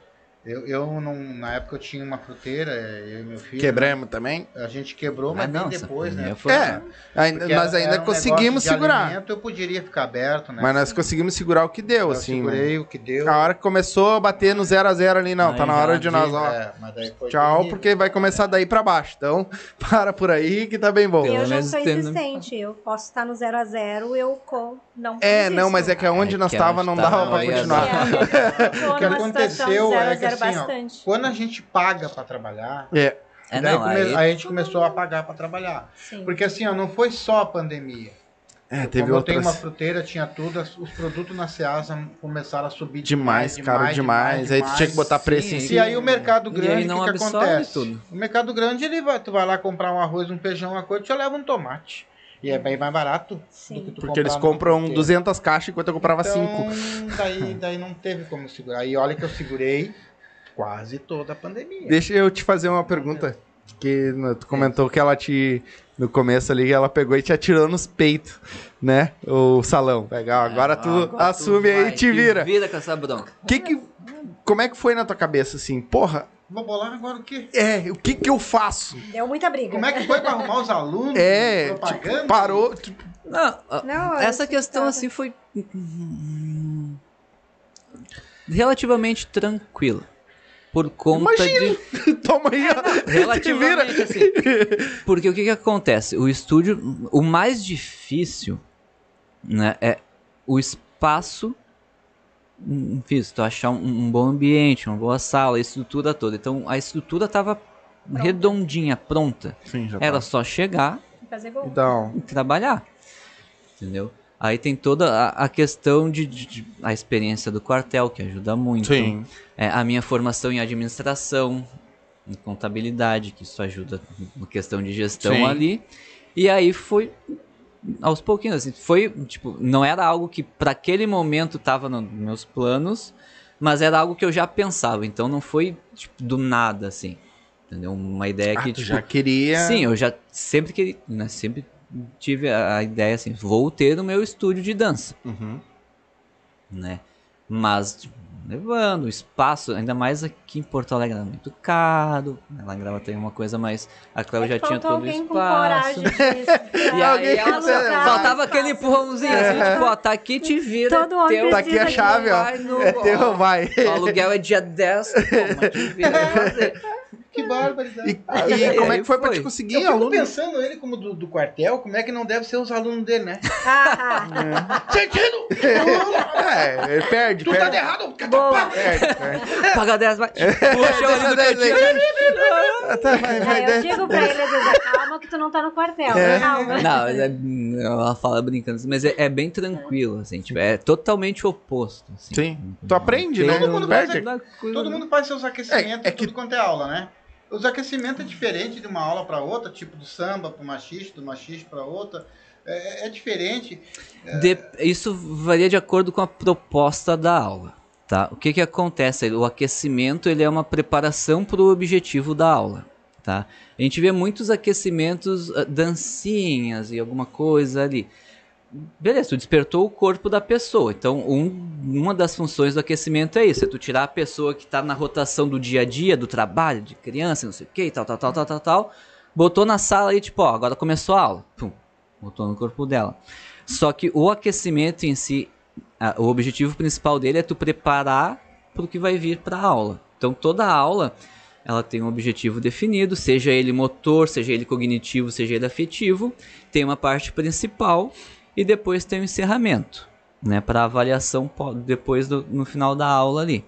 Eu, eu não, na época eu tinha uma fruteira, eu e meu filho. Quebramos também. A gente quebrou, mas bem não, essa depois, né? foi- É, ainda- nós ainda era um conseguimos segurar. alimento, eu poderia ficar aberto, né? Mas nós conseguimos segurar o que deu, eu assim. segurei o que deu. A hora que começou a bater no 0 a 0 ali, não, Aí tá na hora de nós, ó. É, mas daí foi Tchau, terrível. porque vai começar daí pra baixo. Então, para por aí que tá bem bom. Eu já sou insistente. Eu posso estar no 0 a 0 eu co... não É, não, mas é que aonde É nós que tava não dava pra continuar. É, O que aconteceu situação 0 a é que 0 assim, ó, bastante. quando a gente paga pra trabalhar, É, É, daí não, come- aí, a gente começou a pagar pra trabalhar. Sim. Porque assim, ó, não foi só a pandemia. é teve Como eu tenho outras. uma fruteira, tinha tudo, os produtos na Ceasa começaram a subir Demais, caro demais. Aí tu tinha que botar preço em E cima. aí o mercado E grande, o que, que acontece? tudo. O mercado grande, ele vai, tu vai lá comprar um arroz, um feijão, uma coisa, tu já leva um tomate. E é bem mais barato do que Sim. tu Porque eles compram fruteira. 200 caixas enquanto eu comprava então, 5. Daí, daí não teve como segurar. E olha que eu segurei quase toda a pandemia. Deixa eu te fazer uma pergunta. Que tu comentou que ela te. No começo ali, ela pegou e te atirou nos peitos, né? O salão. Legal. Agora tu Agora tu assume aí vai, e te vira. vira com essa bronca. Que que, como é que foi na tua cabeça assim? Porra, Vou bolar agora o quê? é, o que que eu faço? Deu muita briga. Como é que foi pra arrumar os alunos? É, tipo, parou. tipo, Não, Não, essa questão que assim foi relativamente tranquila. Por conta Imagina. de toma aí, ó. relativamente assim. Porque o que que acontece? O estúdio, o mais difícil, né, é o espaço físico, tu achar um, um bom ambiente, uma boa sala, a estrutura toda. Então a estrutura tava redondinha, pronta. Sim, já Era só chegar Fazer gol. Então, e trabalhar. Entendeu? Aí tem toda a, a questão de, de- de- a experiência do quartel, que ajuda muito. sim. É, a minha formação em administração, em contabilidade, que isso ajuda na questão de gestão Sim. ali. E aí foi aos pouquinhos, assim, foi, tipo, não era algo que para aquele momento estava nos meus planos, mas era algo que eu já pensava, então não foi tipo, do nada assim. Entendeu? Uma ideia Ah, que tu tipo, já queria. Sim, eu já sempre queria, né, sempre tive a, ideia assim, vou ter o meu estúdio de dança, Uhum. né? Mas tipo, levando o espaço, ainda mais aqui em Porto Alegre era muito caro, né? lá em Gravataí é uma coisa mais, a Cléo É já tinha todo o espaço. disso. E aí que ela- faltava aquele empurrãozinho, assim, tipo, ó, tá aqui, te vira. Todo homem teu, Tá aqui a chave, ó. vai no- É teu, vai. O aluguel é dia 10, toma, te vira, fazer. Que barbaridade. E, e como é que foi pra Foi. te conseguir, Eu fico aluno? pensando ele como do, do quartel, como é que não deve ser os alunos dele, né? Sentido! É, ele perde, Tu tá perde. errado! Boa. Perde, perde. Paga 10, vai. Puxa ali do cantinho. Ah, tá, É, eu digo pra ele, às vezes, calma que tu não tá no quartel. É. Calma. Não, mas é, ela fala brincando, mas é, é bem tranquilo, assim, tipo, é totalmente oposto. assim. Sim. Tu aprende, Tem né? Todo mundo Perde. coisa- Todo mundo faz seus aquecimentos, É- é que- tudo quanto é aula, né? Os aquecimentos é diferente de uma aula para outra, tipo do samba para machista, do machista para outra. É, é diferente. De- isso varia de acordo com a proposta da aula, tá? O que que acontece? O aquecimento ele é uma preparação para o objetivo da aula, tá? A gente vê muitos aquecimentos, ah, dancinhas e alguma coisa ali. Beleza, tu despertou o corpo da pessoa. Então, um- uma das funções do aquecimento é isso: é tu tirar a pessoa que está na rotação do dia a dia, do trabalho, de criança, não sei o que, tal, tal, tal, tal, tal, tal. Botou na sala e, tipo, ó, agora começou a aula. Pum, botou no corpo dela. Só que o aquecimento em si, a- o objetivo principal dele é tu preparar para o que vai vir para a aula. Então, toda a aula ela tem um objetivo definido, seja ele motor, seja ele cognitivo, seja ele afetivo. Tem uma parte principal e depois tem o encerramento, né, para avaliação po- depois do, no final da aula ali.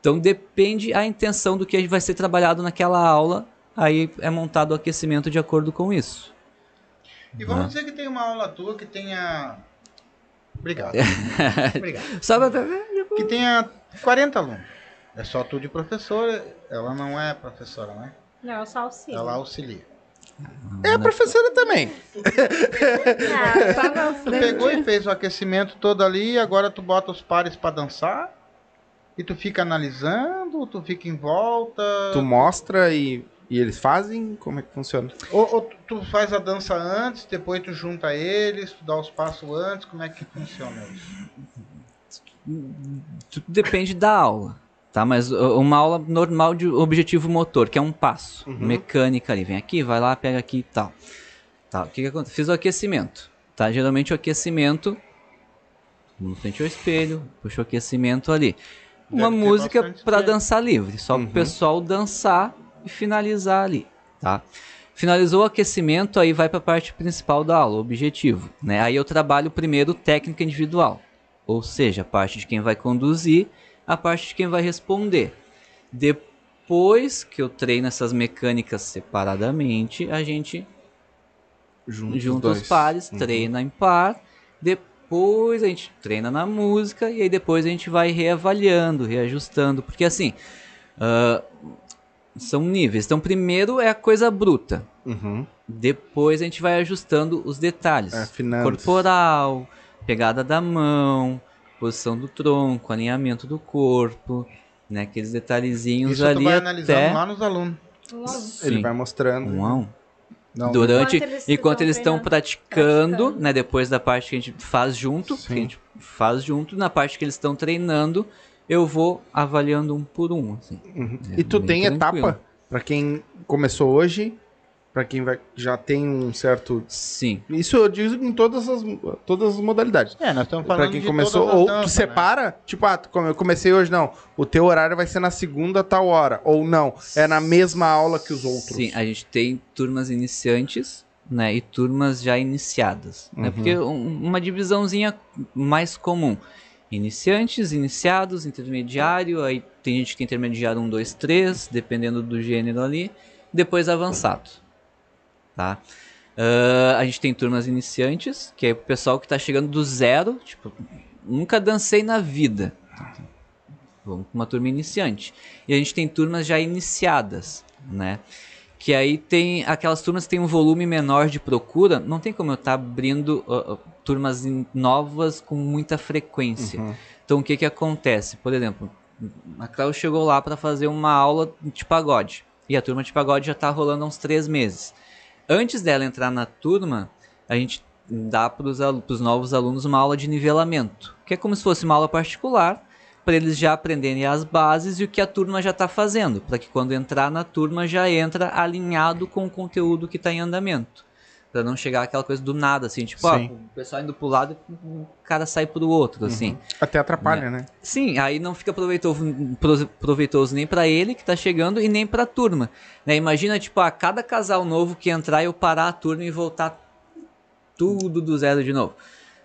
Então depende a intenção do que vai ser trabalhado naquela aula, aí é montado o aquecimento de acordo com isso. E vamos Uhum. dizer que tem uma aula tua que tenha. Obrigado. Obrigado. Só pra... Que tenha 40 alunos. É só tu de professora, ela não é professora, né? Não, eu só auxílio. Ela auxilia. É a professora também. Ah, tá Tu frente. pegou e fez o aquecimento todo ali, agora tu bota os pares pra dançar. E tu fica analisando, tu fica em volta. Tu mostra e, e eles fazem? Como é que funciona? Ou, ou tu- tu faz a dança antes, depois tu junta eles, tu dá os passos antes, como é que funciona isso? Tudo depende da aula, Tá, mas uma aula normal de objetivo motor, que é um passo, Uhum. mecânica ali, vem aqui, vai lá, pega aqui e tal. Tá, o que que acontece? Fiz o aquecimento, tá? Geralmente o aquecimento, no frente ao espelho, puxa o aquecimento ali. Uma Deve música para dançar livre, só Uhum. pro pessoal dançar e finalizar ali, tá? Finalizou o aquecimento, aí vai para a parte principal da aula, o objetivo, né? Aí eu trabalho primeiro técnica individual, ou seja, a parte de quem vai conduzir, a parte de quem vai responder. Depois que eu treino essas mecânicas separadamente, a gente Juntos junta os dois. pares, Uhum. treina em par, depois a gente treina na música e aí depois a gente vai reavaliando, reajustando, porque assim ah, são níveis. Então primeiro é a coisa bruta, Uhum. depois a gente vai ajustando os detalhes, É, afinando. corporal, pegada da mão, posição do tronco, alinhamento do corpo, né, aqueles detalhezinhos Isso tu ali vai analisando até lá nos alunos. Um. Ele vai mostrando. um a um. Não, Durante, Enquanto eles enquanto estão eles estão treinando. praticando, Praticando. né? Depois da parte que a gente faz junto, que a gente faz junto, na parte que eles estão treinando, eu vou avaliando um por um. assim. Uhum. É E tu tem tranquilo. etapa pra quem começou hoje, pra quem vai, já tem um certo. Sim. Isso eu digo em todas as, todas as modalidades. É, nós estamos falando Pra quem de começou, ou danças, tu né? separa, tipo, ah, eu comecei hoje, não. O teu horário vai ser na segunda tal hora. Ou não, é na mesma aula que os outros. Sim, a gente tem turmas iniciantes, né? E turmas já iniciadas. Né, Uhum. porque um- uma divisãozinha mais comum. Iniciantes, iniciados, intermediário, aí tem gente que é intermediário 1, 2, 3, dependendo do gênero ali. Depois avançado. Tá? Ah, a gente tem turmas iniciantes, que é o pessoal que tá chegando do zero, tipo, nunca dancei na vida. Vamos com uma turma iniciante. E a gente tem turmas já iniciadas, né? Que aí tem aquelas turmas que tem um volume menor de procura, não tem como eu estar abrindo ah, ah, turmas novas com muita frequência. Uhum. Então o que que acontece? Por exemplo, a Cláudia chegou lá para fazer uma aula de pagode. E a turma de pagode já está rolando há uns três meses. Antes dela entrar na turma, a gente dá para os novos alunos uma aula de nivelamento, que é como se fosse uma aula particular, para eles já aprenderem as bases e o que a turma já está fazendo, para que quando entrar na turma já entra alinhado com o conteúdo que está em andamento. Para não chegar aquela coisa do nada, assim, tipo, ó, o pessoal indo pro lado e o cara sai pro outro, assim. Até atrapalha, né? Sim, aí não fica proveitoso, pro- proveitoso nem pra ele que tá chegando e nem pra turma. Né? Imagina, tipo, a cada casal novo que entrar, eu parar a turma e voltar tudo do zero de novo.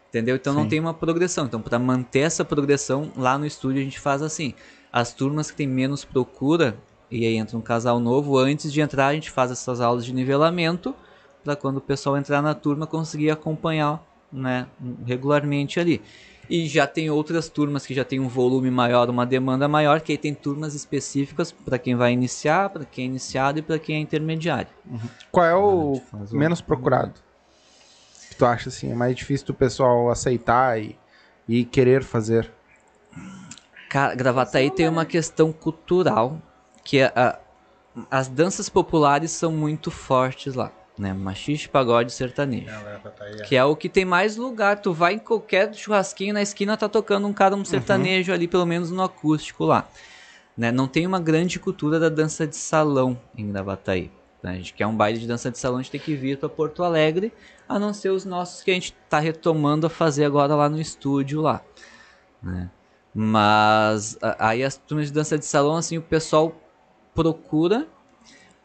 Entendeu? Então Sim. não tem uma progressão. Então, para manter essa progressão, lá no estúdio a gente faz assim: as turmas que tem menos procura, e aí entra um casal novo, antes de entrar, a gente faz essas aulas de nivelamento, para quando o pessoal entrar na turma conseguir acompanhar né, regularmente ali. E já tem outras turmas que já tem um volume maior, uma demanda maior, que aí tem turmas específicas para quem vai iniciar, para quem é iniciado e para quem é intermediário. Qual é o o- menos procurado? Que tu acha assim? É mais difícil do pessoal aceitar e, e querer fazer. Cara, Gravataí tem uma questão cultural que é a- as danças populares são muito fortes lá, né? Machixe, pagode, sertanejo. Tá é. Que é o que tem mais lugar. Tu vai em qualquer churrasquinho na esquina, tá tocando um cara, um sertanejo ali, pelo menos no acústico lá. Né? Não tem uma grande cultura da dança de salão em Gravataí. né? A gente quer um baile de dança de salão, a gente tem que vir para Porto Alegre, a não ser os nossos que a gente tá retomando a fazer agora lá no estúdio lá. né? Mas aí as turmas de dança de salão, assim, o pessoal procura,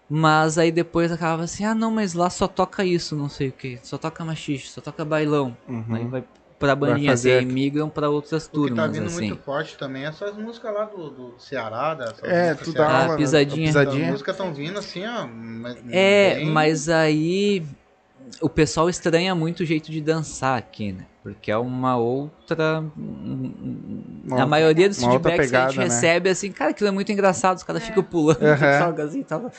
mas aí depois acaba assim, ah não, mas lá só toca isso, não sei o que, só toca machixe, só toca bailão. Aí vai pra bandinha, fazer assim, aí migram pra outras O que turmas, tá vindo assim. muito forte também é essas músicas lá do, do Ceará, dessas É, músicas tu dá Ah, aula, né? pisadinha. A As pisadinha. músicas estão vindo assim, ó. É, bem- mas aí o pessoal estranha muito o jeito de dançar aqui, né? Porque é uma outra. Uma- a maioria dos uma feedbacks que a gente pegada, né? recebe é assim, cara, aquilo é muito engraçado, os caras ficam pulando, joga assim e tal.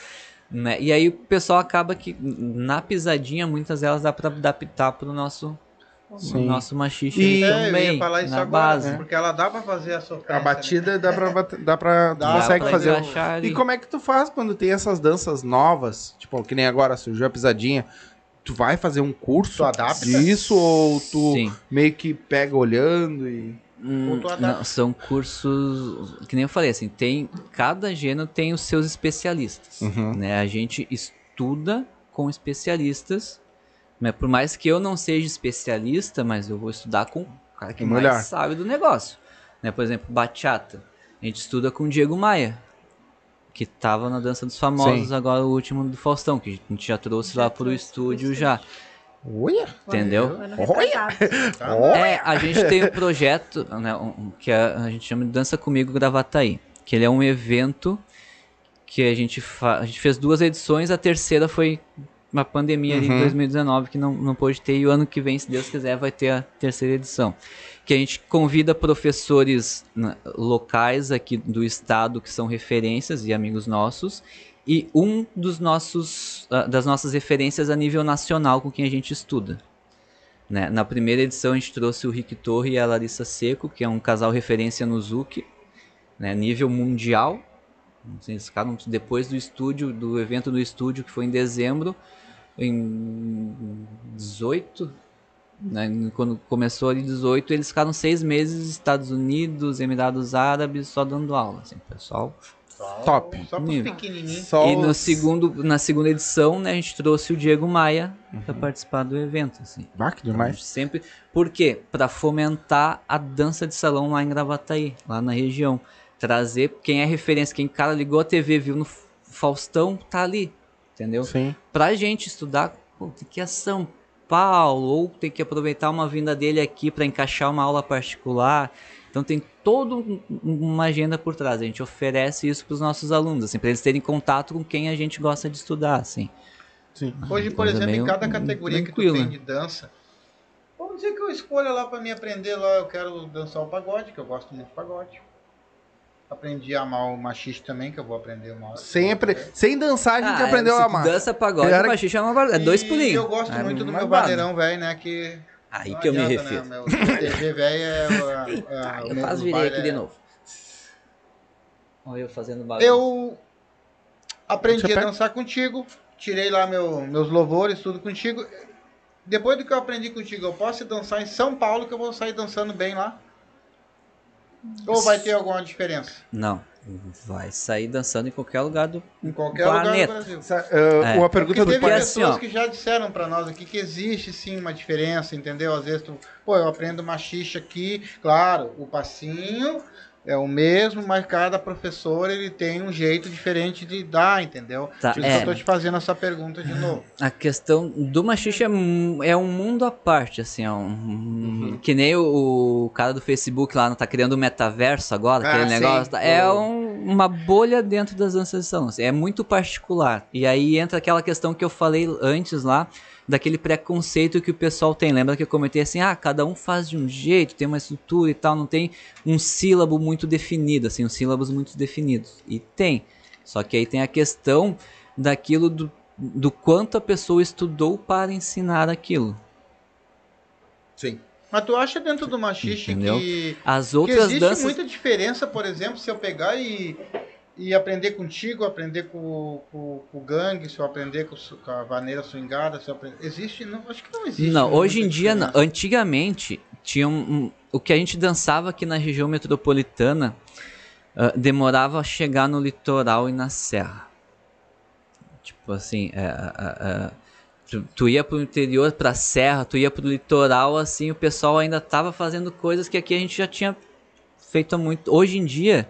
Né? E aí o pessoal acaba que na pisadinha, muitas delas dá pra adaptar pro nosso, Sim. nosso machixe E- É, também. eu ia falar isso na agora, base. né? porque ela dá pra fazer a sofrência. A batida dá pra. Dá pra Dá consegue pra fazer. o- ali. E como é que tu faz quando tem essas danças novas? Tipo, que nem agora surgiu a pisadinha. Tu vai fazer um curso Tu adapta? disso ou tu Sim. meio que pega olhando e. Hum, não, são cursos, que nem eu falei, assim, tem, cada gênero tem os seus especialistas, Uhum. né? A gente estuda com especialistas, né? Por mais que eu não seja especialista, mas eu vou estudar com o cara que Um mais sabe do negócio, né? Por exemplo, bachata, a gente estuda com o Diego Maia, que tava na Dança dos Famosos, agora o último do Faustão, que a gente já trouxe lá pro trouxe pro estúdio estúdio. já, Olha! entendeu? Olha! Tá? É, a gente tem um projeto, né, um- que a, a gente chama de Dança Comigo Gravataí, que ele é um evento que a gente, fa a gente fez duas edições, a terceira foi uma pandemia ali Uhum. em 2019 que não, não pôde ter, e o ano que vem, se Deus quiser, vai ter a terceira edição. Que a gente convida professores né, locais aqui do estado que são referências e amigos nossos, e um dos nossos, ah, das nossas referências a nível nacional com quem a gente estuda. Né? Na primeira edição a gente trouxe o Rick Torre e a Larissa Seco, que é um casal referência no Zuki, né? nível mundial. Eles ficaram depois do estúdio, do evento do estúdio, que foi em dezembro, em 18, né? quando começou ali 18, eles ficaram seis meses Estados Unidos, Emirados Árabes, só dando aula. Assim, pessoal Só, Top. Só e no os- segundo, na segunda edição, né, a gente trouxe o Diego Maia para participar do evento, assim. Ah, que Então, demais. gente sempre. Por quê? Para fomentar a dança de salão lá em Gravataí, lá na região. Trazer quem é referência, quem cara ligou a TV, viu no Faustão, tá ali. Entendeu? Sim. Pra gente estudar, pô, tem que ir a São Paulo, ou tem que aproveitar uma vinda dele aqui para encaixar uma aula particular. Então tem toda um- uma agenda por trás. A gente oferece isso para os nossos alunos, assim, para eles terem contato com quem a gente gosta de estudar, assim. Sim. Hoje, por exemplo, em cada categoria que tu tranquila. tem de dança, vamos dizer que eu escolha lá pra me aprender lá, eu quero dançar o pagode, que eu gosto muito de pagode. Aprendi a amar o machiste também, que eu vou aprender uma hora. Sempre. Sem dançar, a gente Ah, aprendeu se a amar. Dança pagode, Era- machixe é, uma é dois E pulinhos. eu gosto É muito do meu bandeirão velho, né, que... Aí não que eu me adianta, refiro. Né, meu TV velho é... é, o eu quase virei aqui de é- novo. Olha eu fazendo bagunça. Eu aprendi a dançar contigo, tirei lá meu, meus louvores, tudo contigo. Depois do que eu aprendi contigo, eu posso dançar em São Paulo, que eu vou sair dançando bem lá? Ou vai ter alguma diferença? Não, vai sair dançando em qualquer lugar do Em qualquer Planeta. lugar do Brasil. Uh, É. Uma pergunta Porque do teve assim, pessoas ó. que já disseram pra nós aqui que existe sim uma diferença, entendeu? Às vezes tu, pô, eu aprendo machixe aqui, claro, o passinho é o mesmo, mas cada professor ele tem um jeito diferente de dar, entendeu? Tá, Por isso é. que eu tô te fazendo essa pergunta de novo. A questão do machixe é, é um mundo à parte, assim, é um, Uhum. que nem o, o cara do Facebook lá não tá criando o metaverso agora, Ah, aquele sim. negócio, tá- é um- uma bolha dentro das danças de salão, assim, é muito particular. E aí entra aquela questão que eu falei antes lá, daquele preconceito que o pessoal tem. Lembra que eu comentei assim, ah, cada um faz de um jeito, tem uma estrutura e tal, não tem um sílabo muito definido, assim, os sílabos muito definidos. E tem. Só que aí tem a questão daquilo do, do quanto a pessoa estudou para ensinar aquilo. Sim. Mas tu acha dentro do machixe Entendeu? que, As que outras existe danças. muita diferença, por exemplo, se eu pegar e, e aprender contigo, aprender com, com, com o gangue, se eu aprender com, com a vaneira swingada, se eu aprender... Existe? Não, acho que não existe. Não, hoje em dia, não. antigamente, tinha um, um- o que a gente dançava aqui na região metropolitana ah, demorava a chegar no litoral e na serra. Tipo assim, é, ah, ah, tu, tu ia pro interior, pra serra, tu ia pro litoral, assim, o pessoal ainda tava fazendo coisas que aqui a gente já tinha feito há muito. Hoje em dia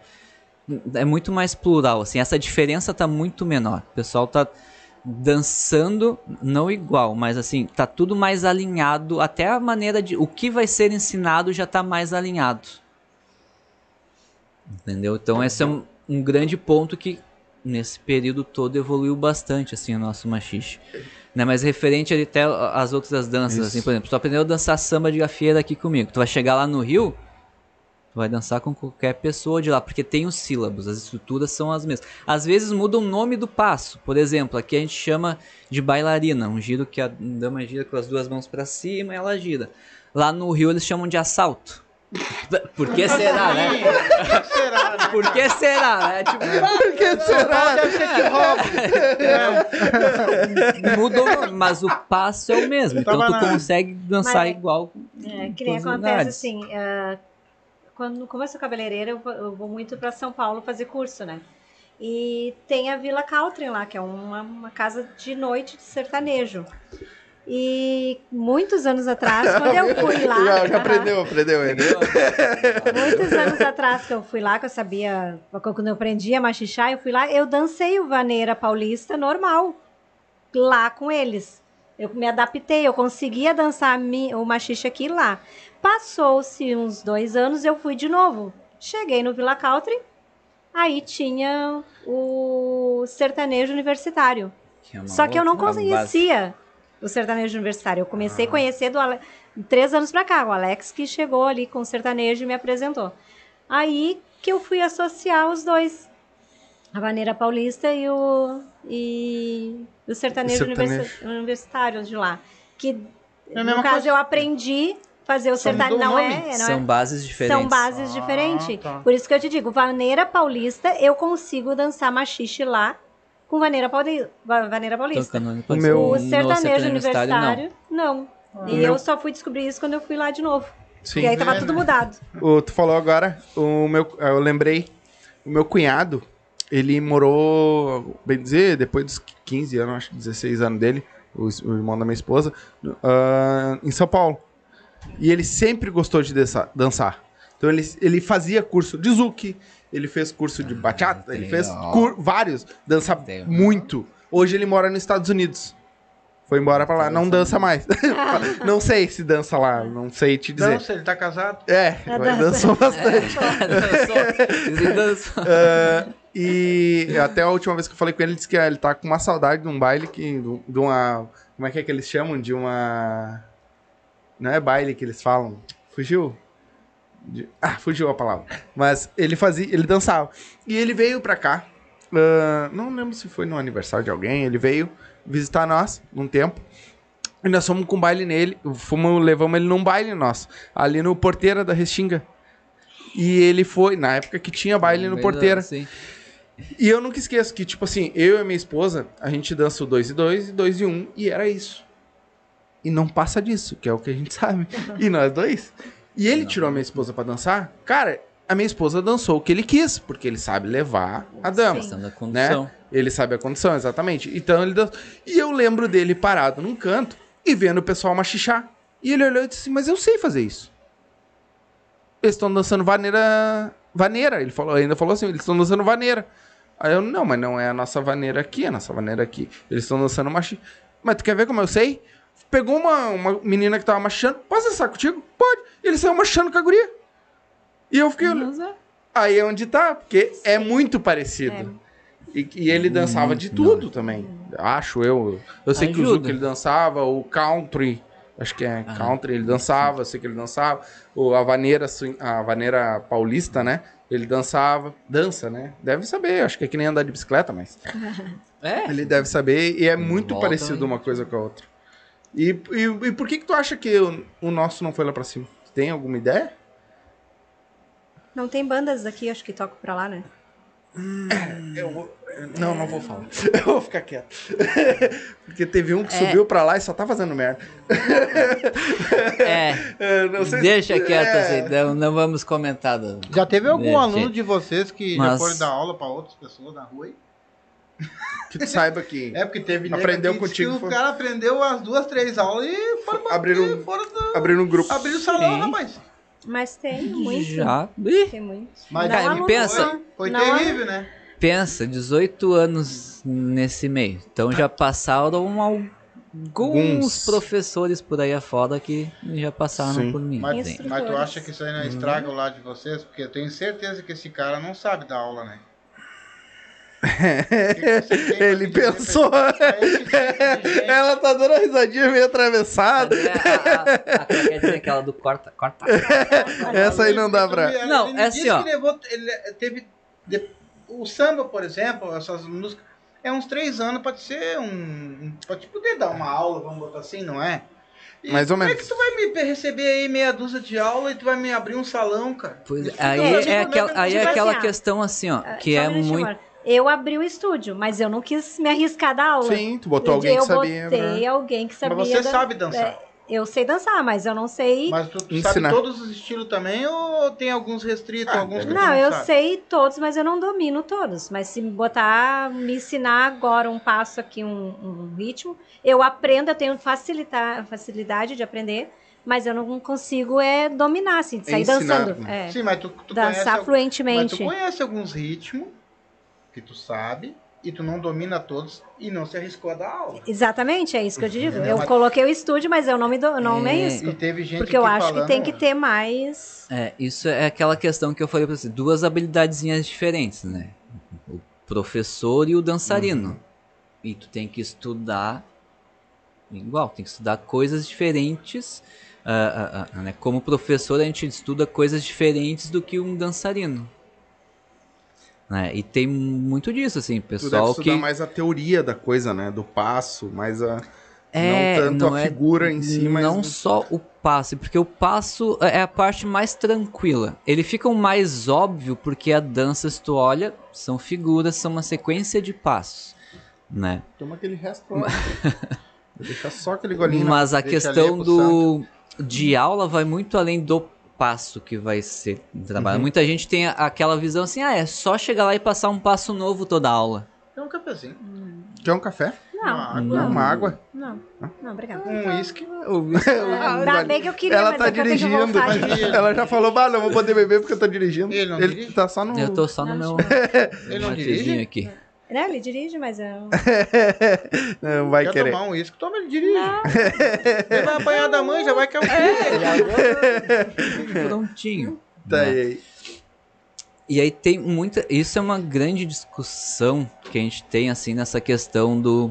é muito mais plural, assim, essa diferença tá muito menor. O pessoal tá dançando não igual, mas assim, tá tudo mais alinhado, até a maneira de o que vai ser ensinado já tá mais alinhado. Entendeu? Então esse é um, um grande ponto que nesse período todo evoluiu bastante assim o nosso machixe. Né? Mas referente até às outras danças, Isso. assim, por exemplo, tu aprendeu a dançar samba de gafieira aqui comigo, tu vai chegar lá no Rio, vai dançar com qualquer pessoa de lá, porque tem os sílabos, as estruturas são as mesmas. Às vezes muda o nome do passo. Por exemplo, aqui a gente chama de bailarina, um giro que a dama gira com as duas mãos para cima e ela gira. Lá no Rio eles chamam de assalto. Por que será, né? Por que será, né? Por que será, né? Tipo, Por que será? Deve ser que rouba. mudou, o nome, mas o passo é o mesmo. Então tu consegue dançar Mas é- igual. É, em que nem acontece lugares. assim, ah, quando, como eu sou cabeleireira, eu, vou- eu vou muito para São Paulo fazer curso, né? E tem a Vila Caltrin lá, que é uma, uma casa de noite de sertanejo. E muitos anos atrás, quando eu fui lá. já, já aprendeu, aprendeu ele. Muitos anos atrás que eu fui lá, que eu sabia, quando eu aprendi a machichar, eu fui lá, eu dancei o vaneira paulista normal, lá com eles. Eu me adaptei, eu conseguia dançar mi- o machixe aqui lá. Passou-se uns dois anos, eu fui de novo. Cheguei no Vila Country, aí tinha o sertanejo universitário. Que é Só que eu não conhecia o sertanejo universitário. Eu comecei a conhecer do Ale... três anos pra cá, o Alex que chegou ali com o sertanejo e me apresentou. Aí que eu fui associar os dois, a maneira paulista e o e o sertanejo, O sertanejo. universi- universitário de lá. Que É no caso coisa. eu aprendi fazer o sertanejo. Não é, não São é bases diferentes. são bases Ah, diferentes. tá. Por isso que eu te digo, vaneira paulista, eu consigo dançar machixe lá com vaneira, pauli... va- vaneira paulista. O meu- O sertanejo universitário, não. não. Ah. E meu- eu só fui descobrir isso quando eu fui lá de novo. Sim. E aí tava tudo mudado. O, tu falou agora, o meu, eu lembrei, o meu cunhado, ele morou, bem dizer, depois dos 15 anos, acho que 16 anos dele, o, o irmão da minha esposa, ah, em São Paulo. E ele sempre gostou de dançar. Então ele, ele fazia curso de zouk, ele fez curso de bachata, ele fez vários, dança Legal. muito. Hoje ele mora nos Estados Unidos. Foi embora pra lá, não dança mais. não sei se dança lá, não sei te dizer. Dança, ele tá casado. É, É, mas dança. dançou bastante. Dançou. Ele dançou. Ah, e até a última vez que eu falei com ele, ele disse que ah, ele tá com uma saudade de um baile que. de uma. Como é que é que eles chamam? De uma. Não é baile que eles falam. Fugiu? Ah, fugiu a palavra. Mas ele fazia. Ele dançava. E ele veio pra cá. ah, não lembro se foi no aniversário de alguém. Ele veio visitar nós num tempo. E nós fomos com baile nele. Fomos, levamos ele num baile nosso. Ali no Porteira da Restinga. E ele foi, na época que tinha baile no Porteira. Sim. E eu nunca esqueço que, tipo assim, eu e a minha esposa, a gente dança o 2 e 2 e 2 e 1, um, e era isso. E não passa disso, que é o que a gente sabe. E nós dois. E ele Não. tirou a minha esposa pra dançar. Cara, a minha esposa dançou o que ele quis, porque ele sabe levar a dama. Da condução. Ele sabe a condição, exatamente. Então ele dançou. E eu lembro dele parado num canto e vendo o pessoal machichar. E ele olhou e disse assim, mas eu sei fazer isso. Eles estão dançando vaneira. Vaneira. Ele falou, ainda falou assim, eles estão dançando vaneira. Aí eu, não, mas não é a nossa vaneira aqui, é a nossa vaneira aqui. Eles estão dançando machi. Mas tu quer ver como eu sei? Pegou uma, uma menina que tava machando. Posso dançar contigo? Pode. Ele saiu machando com a guria. E eu fiquei é. Aí é onde tá, porque é muito parecido. E, e ele dançava de tudo também. Acho eu. Eu sei que o Ajuda. Zuko ele dançava, o country, acho que é Ah, country, ele dançava, eu sei que ele dançava. O, a vaneira, a vaneira paulista, né? Ele dançava, dança, né? Deve saber, acho que é que nem andar de bicicleta, mas É. ele deve saber e é muito Volta parecido aí. uma coisa com a outra. E, e, e por que que tu acha que o, o nosso não foi lá pra cima? Tem alguma ideia? Não tem bandas aqui, acho que tocam pra lá, né? Eu vou- Não, não vou falar. Eu vou ficar quieto. Porque teve um que É. subiu pra lá e só tá fazendo merda. É. É, não sei se- Deixa quieto é. assim, não, não vamos comentar. do- Já teve algum É, aluno de vocês que já Mas- foram dar aula pra outras pessoas na rua? aí? Que tu saiba que. É porque teve Aprendeu contigo, foi- O cara aprendeu as duas, três aulas e foram Abriram- foram do- Abrindo um grupo. abriram o salão, Sim. rapaz. Mas tem muito. Já. Ih, Tem muito. Mas Cara, aluno pensa-. Foi, foi Não terrível, né? pensa, 18 anos nesse meio. Então já passaram alguns Alguns. professores por aí afora que já passaram Sim. por mim. Mas, mas tu acha que isso aí não estraga o lado de vocês? Porque eu tenho certeza que esse cara não sabe dar aula, né? O que que você tem pra Ele pensou. esse tipo? Ela tá dando uma risadinha meio atravessada. É, a- a- a- quer dizer aquela do corta, corta. Essa aí não dá pra. Não, ele é disse assim, ó. que levou- ele teve de- o samba, por exemplo, essas músicas, é uns três anos pra te ser um, pra te poder dar uma aula, vamos botar assim, não é? E Mais ou como menos. é que tu vai me receber aí meia dúzia de aula e tu vai me abrir um salão, cara? Pois, Isso aí é, aquela, não, aí é aquela assim, questão assim, ó, Ah, que é muito. amor. Eu abri o estúdio, mas eu não quis me arriscar da aula. Sim, tu botou alguém eu que sabia. botei né? alguém que sabia. Mas você da- sabe dançar. Eu sei dançar, mas eu não sei. Mas tu, tu Ensinar. sabe todos os estilos também ou tem alguns restritos, Ah, alguns que tu Não, não eu sabe? sei todos, mas eu não domino todos. Mas se me botar, me ensinar agora um passo aqui, um, um ritmo, eu aprendo, eu tenho facilitar, facilidade de aprender, mas eu não consigo é dominar, assim, de sair Ensinar, dançando. É, Sim, mas tu, tu dançar conhece, mas tu fluentemente. conhece alguns ritmos que tu sabe e tu não domina todos e não se arriscou a dar aula. Exatamente, é isso que eu digo. Uhum. Eu Mas- coloquei o estúdio, mas eu não me, do, não me É, arrisco. E teve gente Porque eu acho falando, que tem que ter mais. É, isso é aquela questão que eu falei pra você. Duas habilidadezinhas diferentes, né? O professor e o dançarino. Uhum. E tu tem que estudar igual, tem que estudar coisas diferentes. ah, ah, ah, né? Como professor, a gente estuda coisas diferentes do que um dançarino. Né? E tem muito disso, assim, Tu deve pessoal que. mais a teoria da coisa, né? Do passo, mais a. É, não tanto não a é- figura em si, mas. Não só o passe, porque o passo é a parte mais tranquila. Ele fica o mais óbvio porque a dança, se tu olha, são figuras, são uma sequência de passos, né? Toma aquele resto lá. Vou deixar só aquele golinho. na- Mas a deixa questão do de aula vai muito além do passo que vai ser trabalhado. Uhum. Muita gente tem aquela visão assim, ah, é só chegar lá e passar um passo novo toda aula. É um cafezinho, Quer um café? Não, uma água, Não, uma água. não, não, obrigada. um uísque. Ah, Ainda bem que eu queria, Ela mas tá é dirigindo. Ela já falou, bah, não vou poder beber porque eu tô dirigindo. Ele não Ele dirige? tá só no. Eu tô só no Não, meu Ele não dirige? aqui. Né, ele dirige, mas eu. não vai Quer querer. tomar um uísque? Toma, ele dirige. Ele vai apanhar da mãe, já vai cair o Prontinho. Tá né? aí. E aí tem muita. Isso é uma grande discussão que a gente tem assim nessa questão do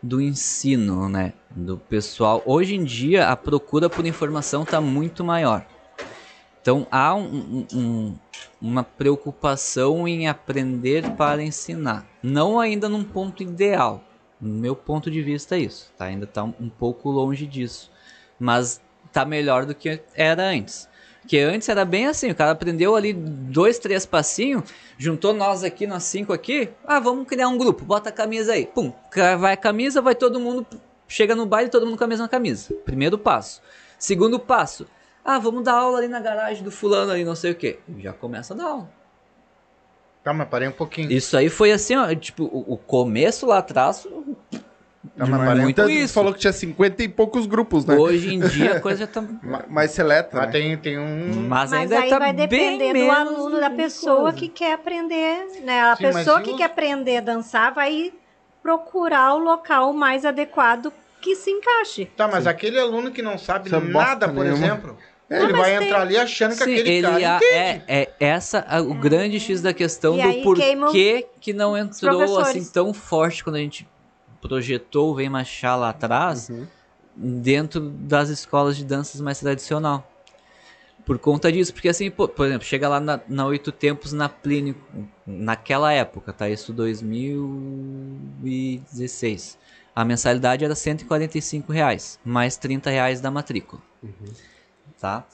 do ensino, né? Do pessoal. Hoje em dia a procura por informação está muito maior. Então há um- um- uma preocupação em aprender para ensinar. Não ainda num ponto ideal. No meu ponto de vista é isso. Tá? Ainda está um, pouco longe disso. Mas tá melhor do que era antes. Que antes era bem assim, o cara aprendeu ali dois, três passinhos, juntou nós aqui, nós cinco aqui, ah, vamos criar um grupo, bota a camisa aí, pum, vai a camisa, vai todo mundo, chega no baile, todo mundo com a mesma camisa. Primeiro passo. Segundo passo, ah, vamos dar aula ali na garagem do fulano ali, não sei o que. Já começa a dar aula. Calma, parei um pouquinho. Isso aí foi assim, ó, tipo, o, o começo lá atrás, Calma, Demais. parei um muito que isso. falou que tinha 50 e poucos grupos, né? hoje em dia a coisa já tá... Ma- Mais seleta. Mas né? tem, tem um. Mas, Mas ainda aí tá vai bem depender do aluno, da pessoa coisa. que quer aprender, né? A Sim, mas pessoa que os- quer aprender a dançar vai procurar o local mais adequado que se encaixe. Tá, mas aquele aluno que não sabe Isso é nada, por nenhuma. exemplo, É, ele mas vai tem- entrar ali achando que Sim, aquele ele cara a- entende. é, é essa a- o grande X da questão E do porquê que não entrou assim tão forte quando a gente projetou o Vem Machar lá atrás Uhum. dentro das escolas de danças mais tradicional. Por conta disso, porque assim, pô, por exemplo, chega lá na, na Oito Tempos na Plínio, naquela época, tá? Isso 2016. A mensalidade era 145 reais, mais 30 reais da matrícula. Tá?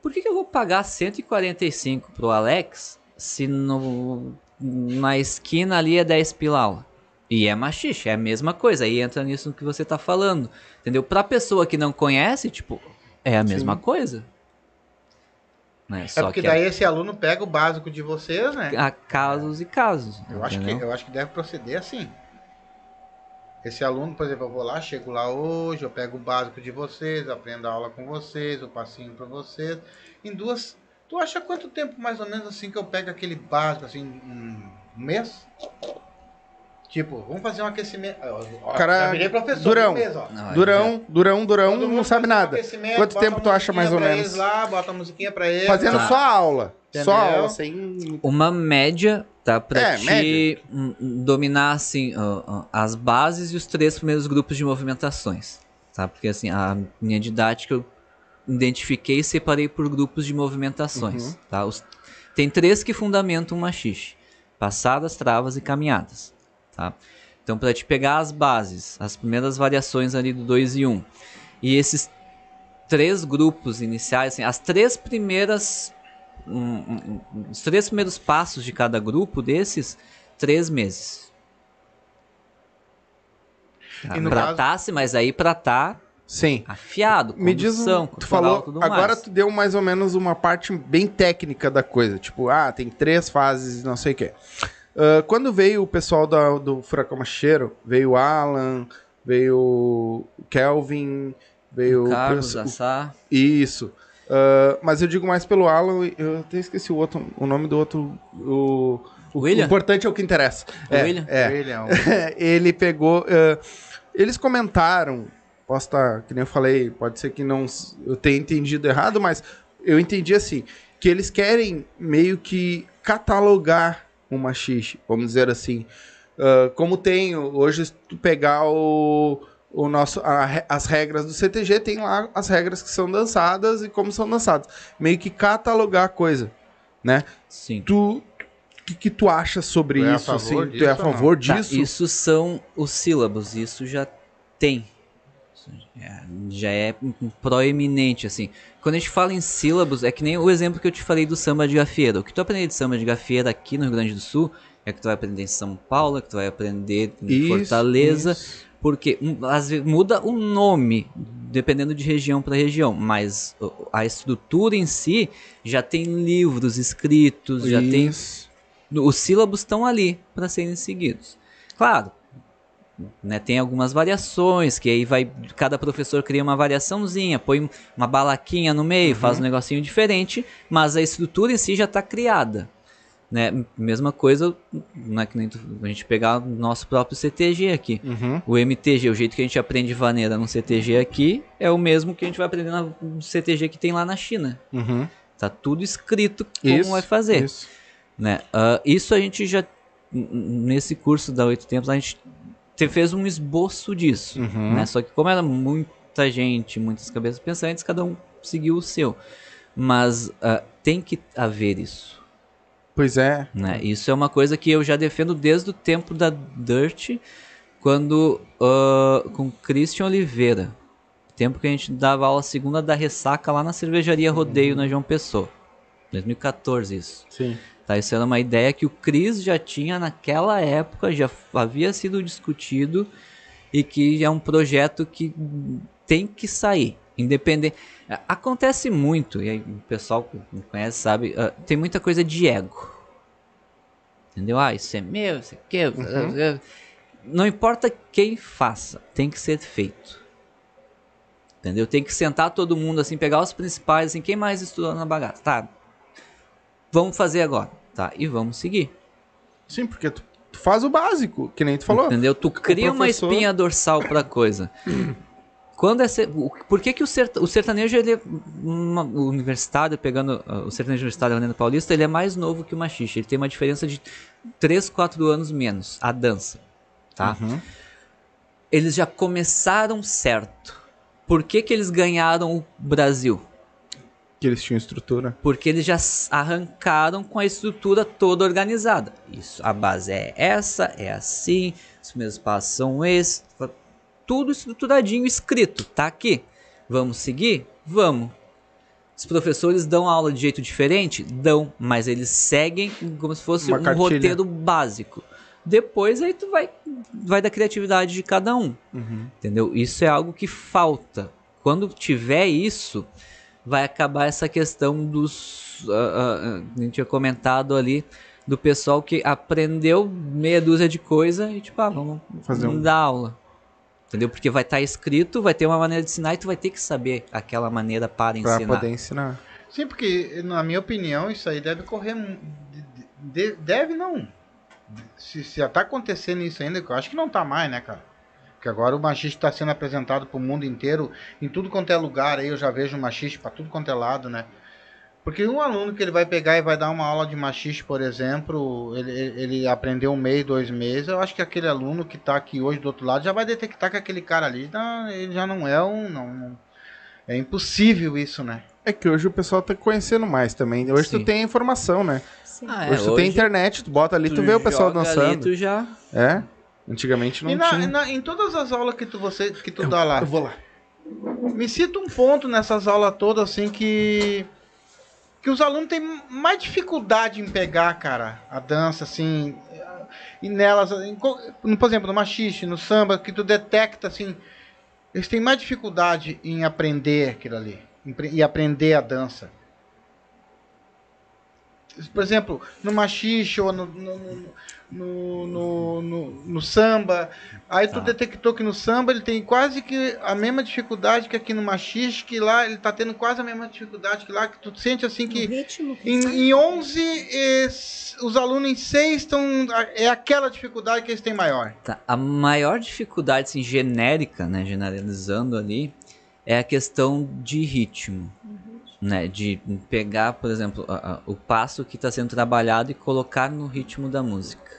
Por que, que eu vou pagar 145 pro Alex se no, na esquina ali é 10 pila aula? E é machixe, é a mesma coisa. Aí entra nisso que você tá falando. Entendeu? Pra pessoa que não conhece, tipo, é a mesma coisa. Né? É porque que daí esse aluno pega o básico de vocês, né? há casos e casos. Eu acho, que, eu acho que deve proceder assim. Esse aluno, por exemplo, eu vou lá, chego lá hoje, eu pego o básico de vocês, aprendo a aula com vocês, o passinho pra vocês. Em duas. Tu acha quanto tempo mais ou menos assim que eu pego aquele básico, assim, um mês? Tipo, vamos fazer um aquecimento. Cara, já virei professor durão. mês, ó. Não, Durão, durão, durão, Todo não sabe nada. Quanto tempo tu acha mais ou menos? Lá, bota a musiquinha pra eles. Fazendo Tá. só aula. Só Entendeu? aula, sem. Uma média, tá? Pra É, te média. hum, dominar, assim, as bases e os três primeiros grupos de movimentações, tá? Porque, assim, a minha didática eu identifiquei e separei por grupos de movimentações, Uhum. tá? Os, tem três que fundamentam o machixe. Passadas, travas e caminhadas, tá? Então, para te pegar as bases, as primeiras variações ali do 2 e 1, um, e esses três grupos iniciais, assim, as três primeiras um- um- os três primeiros passos de cada grupo desses, três meses. Tá? E Pra caso- tá, mas aí pra tá Sim. afiado, Me diz, condução, tu corporal, falou, agora mais. tu deu mais ou menos uma parte bem técnica da coisa, tipo, ah, tem três fases, não sei o quê. Ah, quando veio o pessoal da- do Furacão Macheiro, veio o Alan, veio o Kelvin, veio Carlos, o- Assar, Isso. Ah, mas eu digo mais pelo Alan, eu até esqueci o outro, o nome do outro, o, o, William? o importante é o que interessa. O é, William? É, William, ele pegou. eh, eles comentaram, posso estar, que nem eu falei, pode ser que não eu tenha entendido errado, mas eu entendi assim, que eles querem meio que catalogar o machixe, vamos dizer assim. Ah, como tem hoje, se tu pegar o, o nosso, a as regras do CTG, tem lá as regras que são dançadas e como são dançadas. Meio que catalogar a coisa, né? sim. Tu, o que, que tu acha sobre Tu é isso? assim? Tu é a disso favor Tá, disso? isso são os sílabos, isso já tem. Já- Já é proeminente, assim. Quando a gente fala em sílabos, é que nem o exemplo que eu te falei do samba de gafieira. O que tu aprender de samba de gafieira aqui no Rio Grande do Sul é que tu vai aprender em São Paulo, é que tu vai aprender em Isso, Fortaleza, isso. porque um, às vezes muda o nome, dependendo de região para região, mas a estrutura em si já tem livros escritos, já tem os sílabos estão ali para serem seguidos. Claro, né, tem algumas variações, que aí vai cada professor cria uma variaçãozinha, põe uma balaquinha no meio, faz um negocinho diferente, mas a estrutura em si já está criada. Né? Mesma coisa, né, que a gente pegar o nosso próprio CTG aqui. Uhum. O MTG, o jeito que a gente aprende vaneira no CTG aqui, é o mesmo que a gente vai aprender no CTG que tem lá na China. Uhum. Tá tudo escrito como Isso, vai fazer Isso. né? Ah, isso a gente já nesse curso da oito tempos a gente te- fez um esboço disso, Uhum. né? Só que como era muita gente, muitas cabeças pensantes, cada um seguiu o seu. Mas ah, tem que haver isso, Pois é. né? Isso é uma coisa que eu já defendo desde o tempo da Dirt, quando ah, com Christian Oliveira, tempo que a gente dava aula segunda da ressaca lá na cervejaria Rodeio na João Pessoa, 2014 isso. Sim. Tá, isso era uma ideia que o Cris já tinha naquela época, já havia sido discutido e que é um projeto que tem que sair, independente. Acontece muito, e aí o pessoal que me conhece sabe, ah, tem muita coisa de ego. Entendeu? Ah, isso é meu, isso aqui é... Uhum. Não importa quem faça, tem que ser feito. Entendeu? Tem que sentar todo mundo assim, pegar os principais, assim, quem mais estudou na bagaça? Tá, vamos fazer agora, tá? E vamos seguir. Sim, porque tu, tu faz o básico, que nem tu falou. Entendeu? Tu cria uma professor- espinha dorsal pra coisa. Quando é ser, por que, que o, serta- o sertanejo, ele é uma- o universitário, pegando ah, o sertanejo universitário Helena Paulista, ele é mais novo que o machixe. Ele tem uma diferença de 3, 4 anos menos, a dança. Tá? Uhum. Eles já começaram certo. Por que, que eles ganharam o Brasil? Que eles tinham estrutura. Porque eles já arrancaram com a estrutura toda organizada. Isso, a base é essa, é assim, os primeiros passos são esses, tudo estruturadinho, escrito, tá aqui. Vamos seguir? Vamos. Os professores dão aula de jeito diferente? Dão, mas eles seguem como se fosse Uma um cartilha. roteiro básico. Depois aí tu vai, vai da criatividade de cada um. Uhum. Entendeu? Isso é algo que falta. Quando tiver isso, vai acabar essa questão dos. ah, ah, a gente tinha comentado ali do pessoal que aprendeu meia dúzia de coisa e tipo, ah, vamos Fazer um- dar aula. Entendeu? Porque vai estar escrito, vai ter uma maneira de ensinar e tu vai ter que saber aquela maneira para Pra ensinar. poder ensinar. Sim, porque, na minha opinião, isso aí deve correr. mu- de- de- deve não. Se, se já tá acontecendo isso ainda, eu acho que não tá mais, né, cara? Porque agora o machiste está sendo apresentado pro mundo inteiro, em tudo quanto é lugar aí, eu já vejo machiste para tudo quanto é lado, né? Porque um aluno que ele vai pegar e vai dar uma aula de machiste, por exemplo, ele, ele aprendeu um mês, dois meses, eu acho que aquele aluno que tá aqui hoje do outro lado já vai detectar que aquele cara ali, não, ele já não é um. Não, é impossível isso, né? É que hoje o pessoal tá conhecendo mais também. Hoje Sim. tu tem a informação, né? Ah, hoje tu tem internet, tu bota ali, tu, vê o pessoal joga ali, dançando. tu já É? Antigamente não E na- tinha. na- em todas as aulas que tu, você, que tu dá lá, Eu vou lá. me cita um ponto nessas aulas todas assim que que os alunos têm mais dificuldade em pegar, cara, a dança assim, e nelas, em por exemplo, no machiste, no samba, que tu detecta assim, eles têm mais dificuldade em aprender aquilo ali, em e aprender a dança. Por exemplo, no machixe ou no, no, no, no, no- no samba, aí tu Tá. detectou que no samba ele tem quase que a mesma dificuldade que aqui no machixe, que lá ele tá tendo quase a mesma dificuldade que lá, que tu sente assim que ritmo. em, em 11, es- os alunos em 6 estão. É aquela dificuldade que eles têm maior. Tá, A maior dificuldade assim, genérica, né, generalizando ali, é a questão de ritmo. Né, de pegar, por exemplo, a- a- o passo que está sendo trabalhado e colocar no ritmo da música.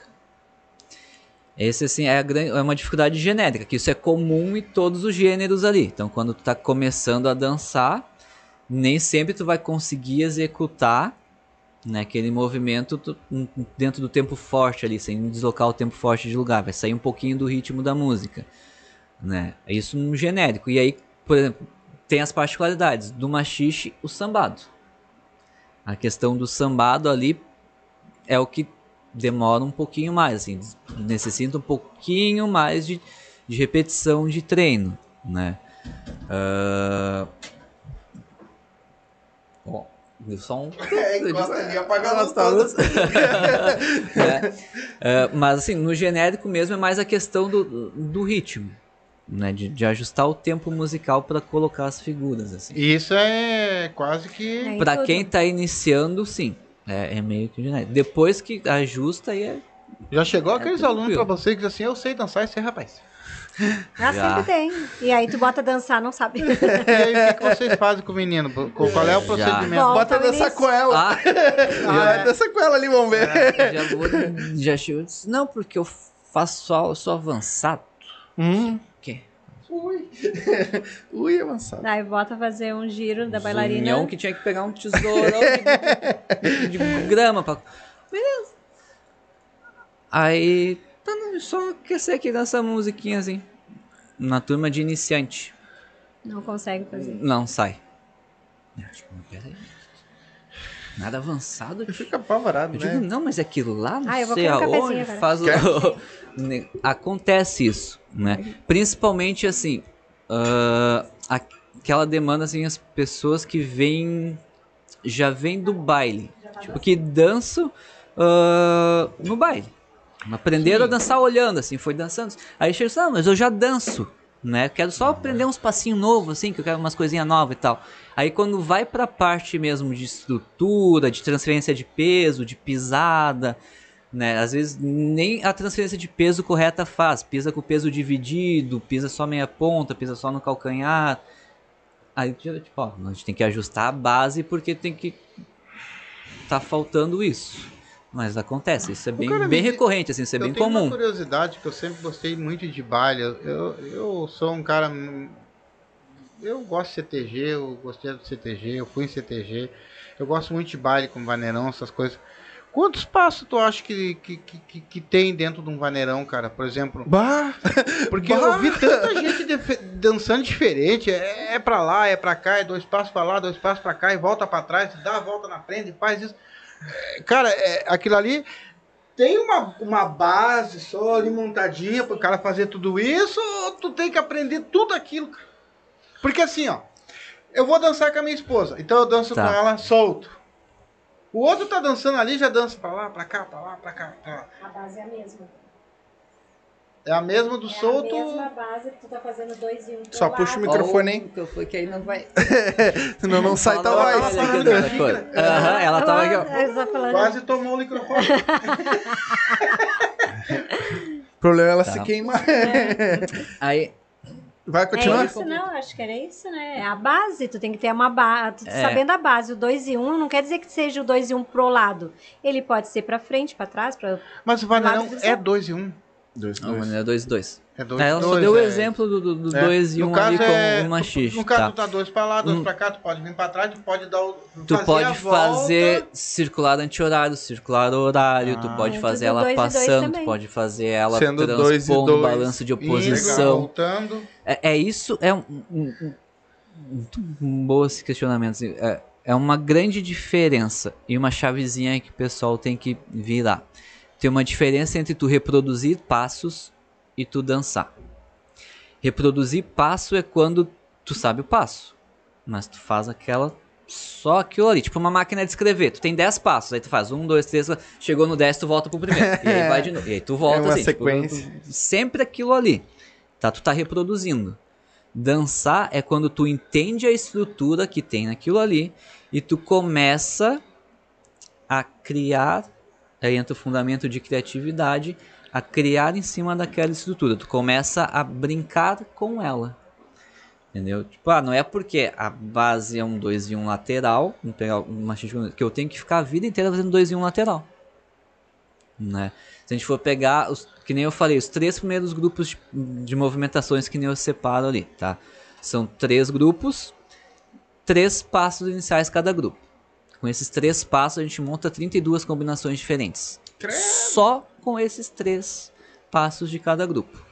Esse assim é, a gran- é uma dificuldade genérica, que isso é comum em todos os gêneros ali. Então, quando tu tá começando a dançar, nem sempre tu vai conseguir executar né, aquele movimento tu- dentro do tempo forte ali, sem deslocar o tempo forte de lugar, vai sair um pouquinho do ritmo da música, né? Isso no genérico. E aí, por exemplo, tem as particularidades do machixe, o sambado. A questão do sambado ali é o que demora um pouquinho mais, assim, necessita um pouquinho mais de, de repetição de treino, né? Ó, deu só um né? É, mas assim, no genérico mesmo é mais a questão do, do ritmo, né? De, de ajustar o tempo musical para colocar as figuras, assim. Isso é quase que. É, Para quem tá iniciando, sim. É, é meio que genérico. Depois que ajusta, aí é. Já chegou aqueles tranquilo. alunos pra você que dizem assim: Eu sei dançar isso aí, rapaz. Ah, Já. sempre tem. E aí tu bota dançar, não sabe. E aí, o que, que vocês fazem com o menino? Qual é o Já. procedimento? Volta Bota início. com ela. Ah, Ah, dessa com ela ali, vamos ver. já vou. Já chegou Não, porque eu faço só, sou avançado. Hum. Ui. Ui, avançado. Aí bota fazer um giro da bailarina. Zunhão que tinha que pegar um tesourão de, de grama pra. Beleza. Aí. Tá, não, só aquecer aqui nessa musiquinha assim. Na turma de iniciante. Não consegue fazer. Não, sai. Eu, tipo, peraí. Nada avançado, tio. Fica apavorado, Eu digo, né? não, mas é aquilo lá, não Ah, sei um aonde, faz o... Acontece isso, né? Principalmente, assim, ah, aquela demanda, assim, as pessoas que vêm, já vêm do baile. Tipo, que dançam ah, no baile. Aprenderam a dançar olhando, assim, foi dançando. Aí chega assim, não, mas eu já danço, né? Quero só aprender uns passinhos novos, assim, que eu quero umas coisinhas novas e tal. Aí quando vai pra parte mesmo de estrutura, de transferência de peso, de pisada, né? Às vezes nem a transferência de peso correta faz. Pisa com o peso dividido, pisa só meia ponta, pisa só no calcanhar. Aí tipo, ó, a gente tem que ajustar a base porque tem que tá faltando isso. Mas acontece, isso é bem, cara, bem recorrente, assim, isso é eu bem tenho comum. uma curiosidade que eu sempre gostei muito de baile. Eu, eu, eu sou um cara. Eu gosto de CTG, eu gostei do CTG, eu fui em CTG. Eu gosto muito de baile com vaneirão, essas coisas. Quantos passos tu acha que, que, que, que- tem dentro de um vaneirão, cara? Por exemplo, Bah! porque Bah! eu vi tanta gente dançando diferente. É, é pra lá, é pra cá, é dois passos pra lá, dois passos pra cá, e volta pra trás, dá a volta na frente, e faz isso. É, Cara, é, aquilo ali tem uma, uma base só ali montadinha pro cara fazer tudo isso, ou tu tem que aprender tudo aquilo, cara? Porque assim, ó, eu vou dançar com a minha esposa, então eu danço Tá. com ela solto. O outro tá dançando ali, já dança pra lá, pra cá, pra lá, pra cá, pra lá. A base é a mesma. É a mesma do solto. base que tu tá fazendo dois e um. Só puxa o microfone, hein? microfone que aí não vai. Senão não sai tua voz. outra coisa. Aham, ela tava aqui, ó. Ela falando. Quase tomou o microfone. O problema é ela Tá. se queimar. Aí, Vai É continuar? isso, não, acho que era isso, né? É a base, tu tem que ter uma base, É. sabendo a base, o 2 e 1 um, não quer dizer que seja o 2 e 1 um pro lado. Ele pode ser pra frente, pra trás, pra... Mas o de é cima. 2 e 1. Um. Dois, não, mano, é 2 e 2. É 2 Ela só deu o exemplo do 2 É. e 1 No um caso ali como é- um machiste. No caso, tá? tu tá dois pra lá, dois Hum. pra cá, tu pode vir pra trás, tu pode dar o. Tu fazer a pode volta. fazer circular anti-horário, circular horário, tu Ah. pode Dentro fazer do ela dois dois passando, tu pode fazer ela Sendo dois e transpondo dois. balanço de oposição. voltando. É, é isso, é um, um, um- muito bom esse questionamento. assim, É, é uma grande diferença e uma chavezinha que o pessoal tem que virar. Tem uma diferença entre tu reproduzir passos e tu dançar. Reproduzir passo é quando tu sabe o passo, mas tu faz aquela só aquilo ali, tipo uma máquina de escrever. Tu tem 10 passos, aí tu faz 1, 2, 3, chegou no 10, tu volta pro primeiro. e aí vai de novo. E aí tu volta É uma assim. tipo, sequência. tu- sempre aquilo ali. Tá? Tu tá reproduzindo. Dançar é quando tu entende a estrutura que tem naquilo ali e tu começa a criar, aí entra o fundamento de criatividade, a criar em cima daquela estrutura. Tu começa a brincar com ela. Entendeu? Tipo, ah, não é porque a base é um 2 e um lateral, pegar uma que eu tenho que ficar a vida inteira fazendo 2 e um lateral. Né? Se a gente for pegar, os, que nem eu falei, os três primeiros grupos de, de movimentações que nem eu separo ali, tá? São três grupos, três passos iniciais cada grupo. Com esses três passos a gente monta 32 combinações diferentes. Só com esses três passos de cada grupo.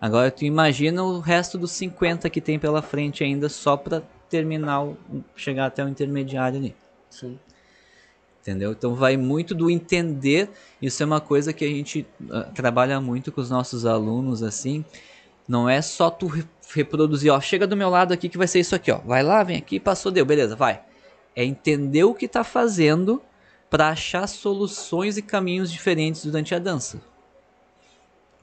Agora tu imagina o resto dos 50 que tem pela frente ainda só para terminar, chegar até o intermediário ali. Sim. Entendeu? Então vai muito do entender. Isso é uma coisa que a gente ah, trabalha muito com os nossos alunos assim. Não é só tu re- reproduzir, ó, chega do meu lado aqui que vai ser isso aqui, ó. Vai lá, vem aqui, passou, deu, beleza, vai. É entender o que tá fazendo para achar soluções e caminhos diferentes durante a dança.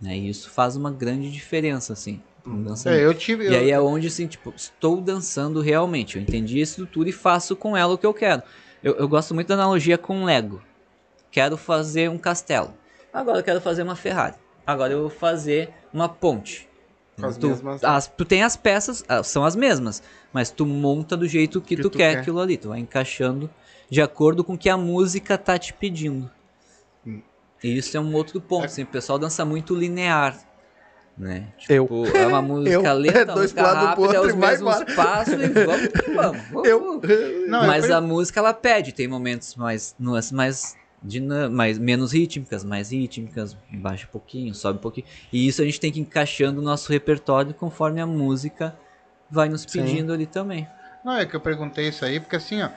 Né? E isso faz uma grande diferença assim. no dançamento. É, eu tive. E eu- aí é onde, assim, tipo, estou dançando realmente. Eu entendi a estrutura e faço com ela o que eu quero. Eu, eu gosto muito da analogia com Lego. Quero fazer um castelo. Agora eu quero fazer uma Ferrari. Agora eu vou fazer uma ponte. As tu, mesmas- as- tu tem as peças, ah, são as mesmas, mas tu monta do jeito que, Que tu, tu quer, quer. aquilo ali. Tu vai encaixando de acordo com o que a música tá te pedindo. Hum. E isso é um outro ponto. Assim, o pessoal dança muito linear. Né? Eu. Tipo, é uma música Eu. lenta, É dois música rápida, é os e mesmos embora. passos e vamos que vamos. vamos. Eu. Não, Mas eu, a música ela pede, tem momentos mais mais mais menos rítmicas, mais rítmicas, baixa um pouquinho, sobe um pouquinho. E isso a gente tem que ir encaixando no nosso repertório conforme a música vai nos Sim. pedindo ali também. Não, é que eu perguntei isso aí, porque assim, ó,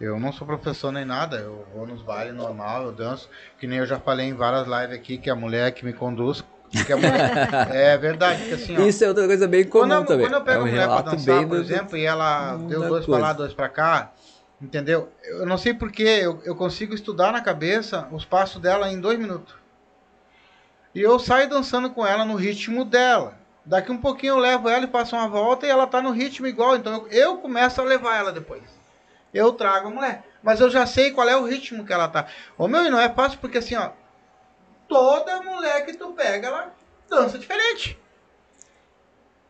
eu não sou professor nem nada, eu vou nos bailes normal, eu danço, que nem eu já falei em várias lives aqui, que a mulher que me conduz, mulher, é verdade, que assim, ó, Isso é outra coisa bem comum quando, eu, também. quando eu pego é um a mulher pra dançar, por exemplo, e ela deu dois pra coisa. lá, dois pra cá, entendeu? Eu não sei porquê, eu, eu consigo estudar na cabeça os passos dela em dois minutos. E eu saio dançando com ela no ritmo dela. Daqui um pouquinho eu levo ela e passo uma volta e ela tá no ritmo igual. Então eu, eu começo a levar ela depois. Eu trago a mulher. Mas eu já sei qual é o ritmo que ela tá. Ô meu, e não é fácil porque assim, ó. Toda mulher que tu pega, ela dança diferente.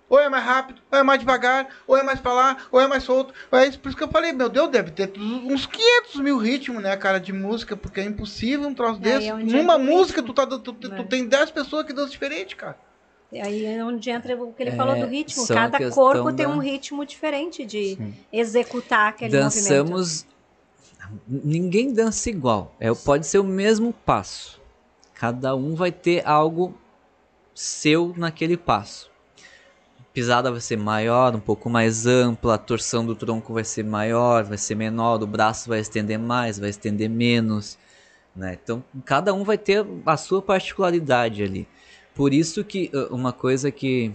Ou é mais rápido, ou é mais devagar, ou é mais pra lá, ou é mais solto. É isso, por isso que eu falei, meu Deus, deve ter uns 500 mil ritmos, né, cara, de música, porque é impossível um troço É, desse. onde Numa o música, tu, tá, tu, tu, tu né? tem 10 pessoas que dançam diferente, cara. E Aí é onde entra o que ele É, falou do ritmo. Cada corpo tem da- um ritmo diferente de executar aquele movimento. Dançamos. Ninguém dança igual. É, pode ser o mesmo passo. Cada um vai ter algo seu naquele passo. Pisada vai ser maior, um pouco mais ampla, a torção do tronco vai ser maior, vai ser menor, o braço vai estender mais, vai estender menos. Né? Então, cada um vai ter a sua particularidade ali. Por isso que uh, uma coisa que,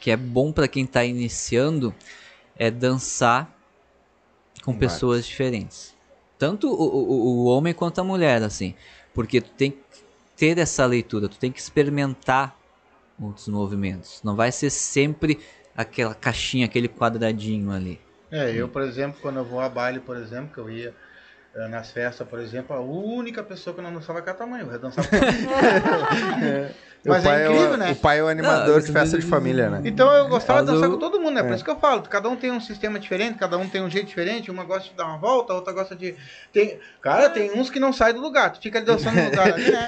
que é bom para quem está iniciando é dançar com Com pessoas diferentes. Tanto o, o, o homem quanto a mulher, assim. Porque tu tem que ter essa leitura, tu tem que experimentar outros movimentos. Não vai ser sempre aquela caixinha, aquele quadradinho ali. É, eu, por exemplo, quando eu vou a baile, por exemplo, que eu ia nas festas, por exemplo, a única pessoa que eu não dançava com a tamanho, eu ia dançar com Mas o pai é incrível, o, né? O pai é o animador Ah, de festa de família, né? Então eu gostava de dançar com todo mundo, né? Por É. isso que eu falo, cada um tem um sistema diferente, cada um tem um jeito diferente, uma gosta de dar uma volta, a outra gosta de. Tem... Cara, tem uns que não saem do lugar, tu fica ali dançando no lugar ali, né?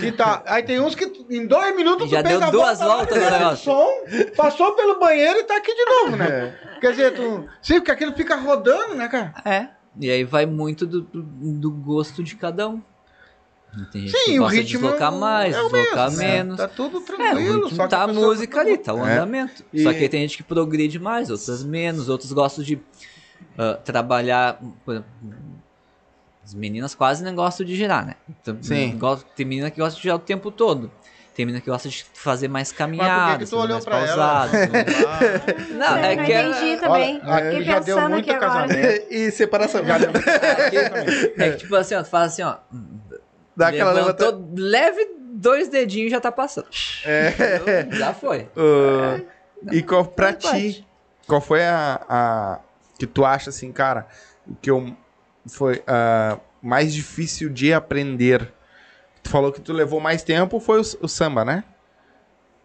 E tá. Aí tem uns que em dois minutos Já tu pega deu a duas volta voltas no negócio. som, passou pelo banheiro e tá aqui de novo, né? É. Quer dizer, tu. Sim, porque aquilo fica rodando, né, cara? É. E aí vai muito do, do, do gosto de cada um. Tem gente Sim, que o gosta de ritmo deslocar mais, é o deslocar mesmo, menos. Tá tudo É, tranquilo, o ritmo só que tá a música ali, tá o É. andamento. E- Só que aí tem gente que progride mais, outras menos, outros gostam de ah, trabalhar. As meninas quase não gostam de girar, né? Então, Sim. Tem menina que gosta de girar o tempo todo. Tem menina que gosta de fazer mais Mas por caminhadas, que, que tu olhou pra pausado. ela? Não, é não que era- entendi também. Olha, aqui Fiquei já deu muito aqui agora. casamento. e separação. Já deu É que, tipo assim, ó, tu faz assim, ó. Dá aquela levantou, levanta... leve dois dedinhos e já tá passando. É. Já foi. Uh, e qual, pra Não ti, pode. qual foi a, a que tu acha assim, cara, que eu foi ah, mais difícil de aprender? Tu falou que tu levou mais tempo, foi o, o samba, né?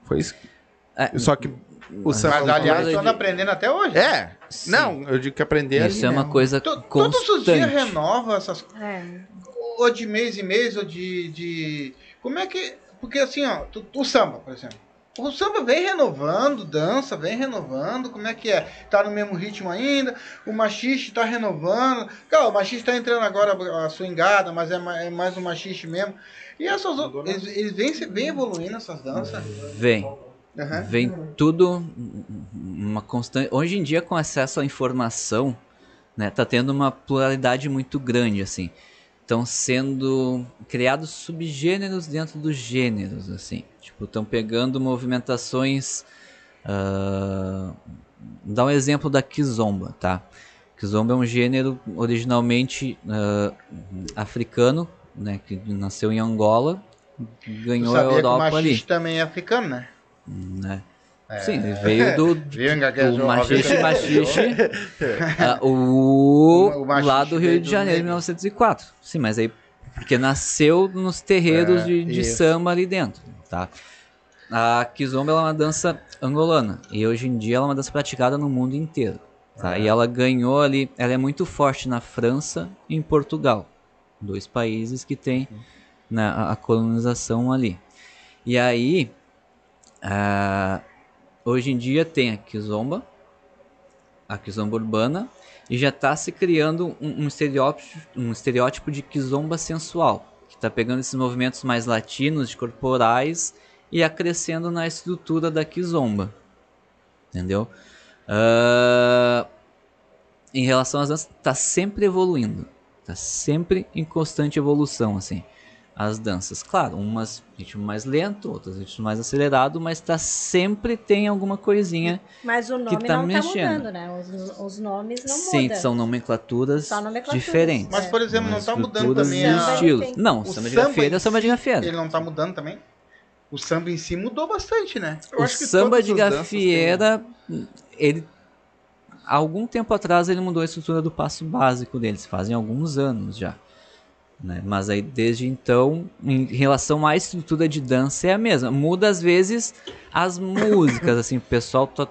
Foi isso. É, Só que o samba. Mas aliás, tu anda de- aprendendo até hoje. É. sim. Não, eu digo que aprender Isso é uma mesmo. coisa constante. Todos os dias renova essas É. ou de mês em mês, ou de. de... Como é que. Porque assim, ó, tu- o samba, por exemplo. O samba vem renovando, dança, vem renovando, como é que é? Tá no mesmo ritmo ainda, o machixe tá renovando. Cara, o machixe tá entrando agora a swingada, mas é mais, é mais um machixe mesmo. E essas outras, eles, eles vêm, se- vêm evoluindo essas danças. Vem. Aham. Vem tudo uma constante. Hoje em dia, com acesso à informação, né, tá tendo uma pluralidade muito grande, assim. Estão sendo criados subgêneros dentro dos gêneros, assim. Tipo, estão pegando movimentações. ah, dá um exemplo da kizomba, tá? Kizomba é um gênero originalmente ah, africano, né, que nasceu em Angola, ganhou a sabia que o Europa ali, também é africano, né? né? É. Sim, veio do, Viu, engaguejou? o machixe, machixe, ah, o, O machixe lá do Rio de do Janeiro, em negro. 1904. Sim, mas aí, porque nasceu nos terreiros É, de, de samba ali dentro, tá? A kizomba é uma dança angolana e hoje em dia ela é uma dança praticada no mundo inteiro, tá? E ela ganhou ali, ela é muito forte na França e em Portugal, dois países que têm né, a, a colonização ali. E aí, ah, hoje em dia tem a kizomba, a kizomba urbana, e já está se criando um, um estereótipo, um estereótipo de kizomba sensual, que está pegando esses movimentos mais latinos, de corporais, e acrescendo na estrutura da kizomba. Entendeu? Ah, em relação às danças, está sempre evoluindo. Está sempre em constante evolução, assim. As danças, claro, umas ritmo mais lento, outras ritmo mais acelerado, mas tá sempre tem alguma coisinha. Mas o nome tá não mexendo. tá mudando, né? Os, os nomes não Sim, mudam. são nomenclaturas, Só nomenclaturas, diferentes. Mas, por exemplo, não tá mudando também a- estilos. Tem. Não, O samba de gafieira é em samba de gafieira. Ele não tá mudando também? O samba em si mudou bastante, né? Eu O acho que samba de gafieira, ele há algum tempo atrás ele mudou a estrutura do passo básico deles, fazem alguns anos já. Né? Mas aí desde então, em relação à estrutura de dança é a mesma. Muda às vezes as músicas, assim, o pessoal to-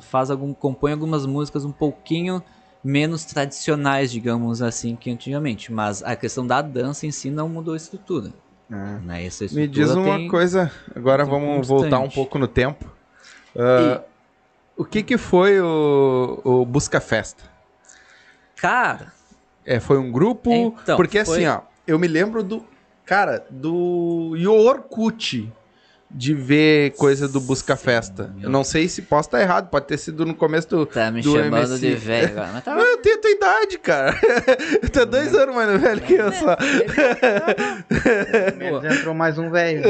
faz algum compõe algumas músicas um pouquinho menos tradicionais, digamos assim, que antigamente, mas a questão da dança em si não mudou a estrutura. Né? Essa Me estrutura diz uma tem- coisa, agora vamos constante. voltar um pouco no tempo. Ah, o que que foi o, o Busca Festa? Cara, É, foi um grupo. Então, porque foi- assim, ó, eu me lembro do. Cara, do Yorkut de ver coisa do Busca Festa. Eu não sei se posso estar errado, pode ter sido no começo do. tá me do chamando MC. de velho agora, mas tá Não, eu tenho a tua idade, cara. tu é dois anos mais velho que eu só. Menos entrou mais um velho.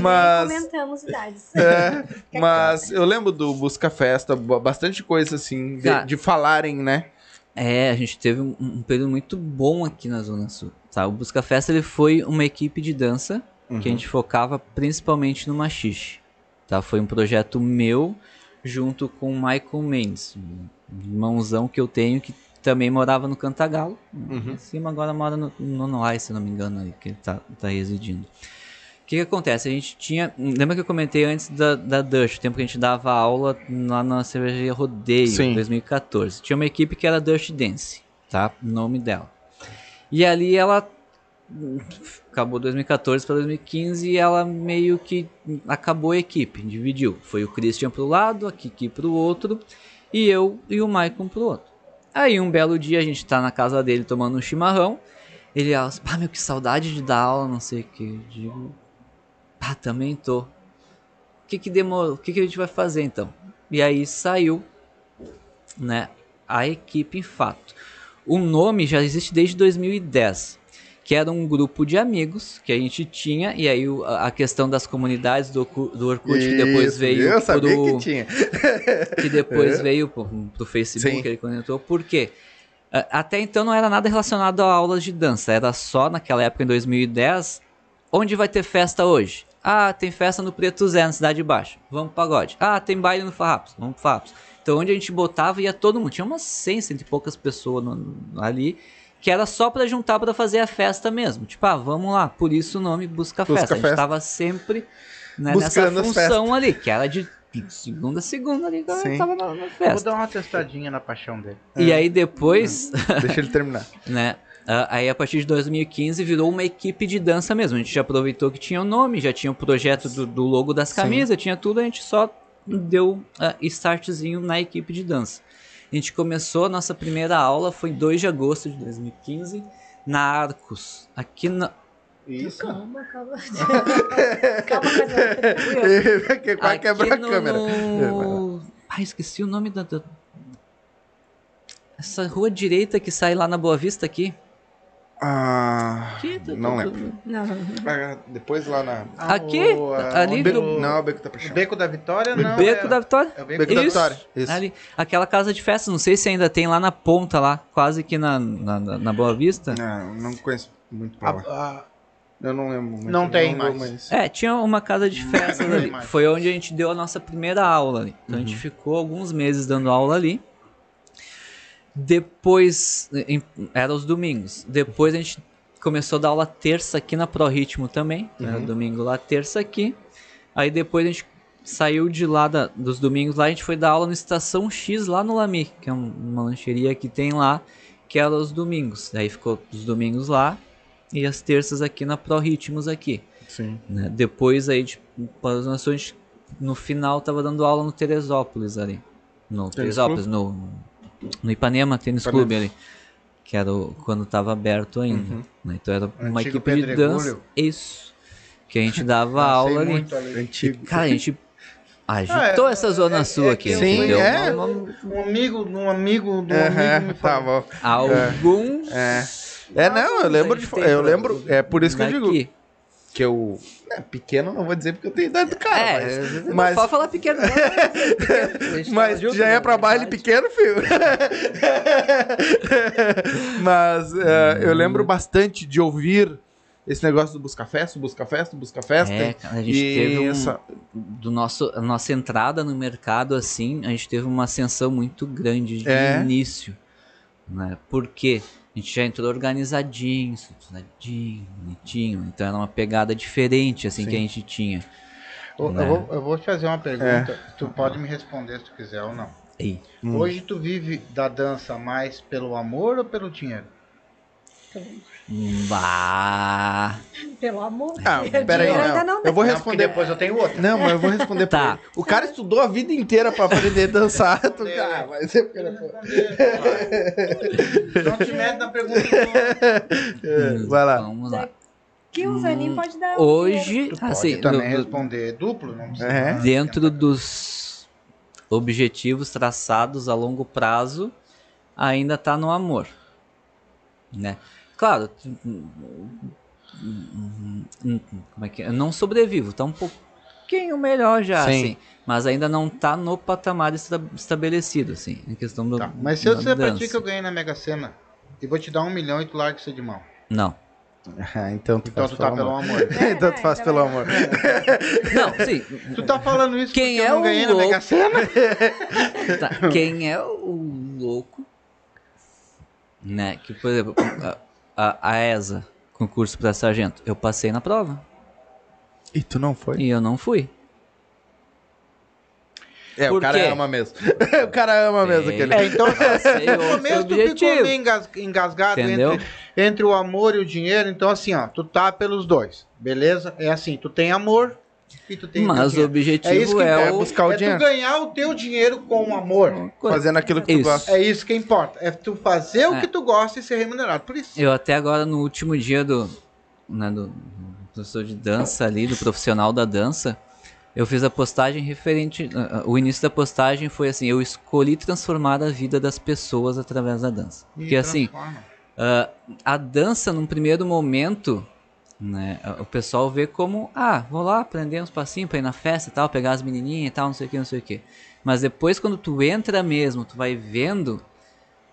Mas. Comentamos idades. É, mas eu lembro do Busca Festa, ba- bastante coisa assim, de, de falarem, né? É, a gente teve um, um período muito bom aqui na Zona Sul. Tá? O Busca Festa ele foi uma equipe de dança Uhum. que a gente focava principalmente no machixe. Tá? Foi um projeto meu junto com o Michael Mendes, um irmãozão que eu tenho que também morava no Cantagalo. Uhum. Em cima agora mora no, no Noai, se não me engano, que ele tá, tá residindo. O que, que acontece? A gente tinha. Lembra que eu comentei antes da, da Dush, o tempo que a gente dava aula lá na cervejaria Rodeio, Sim. 2014. Tinha uma equipe que era Dush Dance, tá? O nome dela. E ali ela. Acabou 2014 para 2015 e ela meio que acabou a equipe, dividiu. Foi o Christian pro lado, a Kiki pro outro e eu e o Maicon pro outro. Aí um belo dia a gente tá na casa dele tomando um chimarrão. Ele, ah, meu, que saudade de dar aula, não sei o que. Digo, pá, também tô. O que que demorou? O que que a gente vai fazer então? E aí saiu, né, a equipe em fato. O nome já existe desde 2010. Que era um grupo de amigos que a gente tinha, e aí a questão das comunidades do, do Orkut, que depois Isso, veio Eu sabia pro, que tinha. que depois veio pro, pro Facebook, Sim. ele conectou, por quê? Até então não era nada relacionado a aulas de dança, era só naquela época, em 2010, onde vai ter festa hoje? Ah, tem festa no Preto Zé, na Cidade Baixa, vamos pro pagode. Ah, tem baile no Farrapos, vamos pro Farrapos. Então onde a gente botava, ia todo mundo, tinha umas 100, cento e poucas pessoas no- ali, que era só pra juntar pra fazer a festa mesmo. Tipo, ah, vamos lá, por isso o nome Busca, Busca Festa. A gente Festa. tava sempre né, nessa função ali, que era de segunda a segunda ali, eu Sim. tava na, na Vou festa. dar uma testadinha na paixão dele. E aí depois, Deixa ele terminar. né? Aí a partir de 2015 virou uma equipe de dança mesmo. A gente já aproveitou que tinha o nome, já tinha o projeto do, do logo das Sim. camisas, tinha tudo, a gente só deu ah, startzinho na equipe de dança. A gente começou, a nossa primeira aula foi em 2 de agosto de 2015, na Arcos, aqui na, Isso. Calma, calma. calma, quase aqui quebra a câmera. no- Ai, esqueci o nome da- Essa rua direita que sai lá na Boa Vista aqui. Ah, Aqui, tu- não tu- lembro. Não, não. Ah, Depois lá na. Aqui? o, ah, Ali Beco, no- Não, o Beco tá O puxando. Beco da Vitória, não. Beco é, da Vitória. É o Beco, Beco da da Isso. Vitória. Isso. Ali, aquela casa de festa, não sei se ainda tem lá na ponta lá, quase que na, na, na- Boa Vista. Não, não conheço muito pra lá. A- Eu não lembro muito. Não tem vou, mais. mas- É, tinha uma casa de festa Não ali. Foi onde a gente deu a nossa primeira aula ali. Então a gente ficou alguns meses dando aula ali. Depois, em- era os domingos. Depois a gente começou a dar aula terça aqui na Pro Ritmo também. né, Uhum. domingo lá, terça aqui. Aí depois a gente saiu de lá da- dos domingos lá, a gente foi dar aula no Estação X lá no Lami, que é um- uma lancheria que tem lá, que era os domingos. Daí ficou os domingos lá e as terças aqui na Pro Ritmos aqui. Sim. né? Depois aí, para as nações, no final tava dando aula no Teresópolis ali. No Teresópolis, no, no Ipanema Tênis Ipanema. Clube ali. Que era o- quando tava aberto ainda. Uhum. né? Então era uma Antigo equipe de dança. Isso. Que a gente dava aula ali. ali. Antigo. Cara, a gente agitou Ah, é- essa zona é- sul é aqui, Sim, entendeu? é. Não- não- Um amigo, de um amigo, um Aham, amigo me tá falou. bom. Alguns. É. É, não, eu lembro de. Eu lembro. É por isso que eu digo. Que eu. É, pequeno não vou dizer porque eu tenho idade do cara. É, mas- não mas- pode falar pequeno. não, Mas junto, já né, é pra baile pequeno, filho. Mas é, eu lembro bastante de ouvir esse negócio do Busca Festa, Busca Festa, Busca Festa. É, cara, a gente e teve um, essa- do nosso, a nossa entrada no mercado, assim, a gente teve uma ascensão muito grande de É. início. Né? Porque a gente já entrou organizadinho, estruturadinho, bonitinho. Então era uma pegada diferente, assim, Sim. que a gente tinha. Eu, Né? eu vou, eu vou te fazer uma pergunta. É. Tu pode me responder se tu quiser ou não. Ei, Hum. Hoje tu vive da dança mais pelo amor ou pelo dinheiro? Bah. Pelo amor de Ah, Deus. peraí, Dinheiro ainda não. não Eu vou Não, responder. depois eu tenho outra. Não, mas eu vou responder pra Tá. ele. O cara estudou a vida inteira pra aprender a dançar. Tu, ah, vai ser porque não foi. Não te mete na pergunta. É, Vai lá. Vamos lá. Que uns aninhos pode dar. um Hoje, Tu pode assim, também do- responder duplo, não precisa. É. dentro dos objetivos traçados a longo prazo, ainda tá no amor, né? Claro, como é que é? Eu não sobrevivo, tá um pouquinho melhor já, Sim. assim, mas ainda não tá no patamar esta- estabelecido, assim, em questão do Tá, Mas se eu disser pra dança. ti que eu ganhei na Mega Sena e vou te dar um milhão e tu larga isso de mão. Não, Ah, então tu Então faz tu tá pelo pelo amor. amor. então tu faz pelo amor. não, sim, Tu tá falando isso Quem porque é eu não o ganhei na louco? Mega Sena? Tá, Quem é o louco, né? Que, por exemplo, a, a, ESA, concurso para sargento, eu passei na prova E tu não foi? e eu não fui. É, o Por cara quê? ama mesmo. o cara ama mesmo É. aquele. É, então Passei no outro começo tu ficou meio engas- engasgado Entendeu? entre, entre o amor e o dinheiro. Então, assim, ó, tu tá pelos dois, beleza? É assim, tu tem amor e tu tem Mas o objetivo É isso que é, importa. o buscar o é dinheiro. tu ganhar o teu dinheiro com amor. Fazendo aquilo que tu Isso. gosta. É isso que importa. É tu fazer o É. que tu gosta e ser remunerado por isso. Eu até agora no último dia do, né, do, professor de dança ali, do profissional da dança, eu fiz a postagem referente. ah, O início da postagem foi assim: eu escolhi transformar a vida das pessoas através da dança. E Porque assim, transforma. Ah, a dança, num primeiro momento, né, o pessoal vê como, ah, vou lá aprender uns passinhos pra ir na festa e tal, pegar as menininhas e tal, não sei o que, não sei o que. Mas depois, quando tu entra mesmo, tu vai vendo,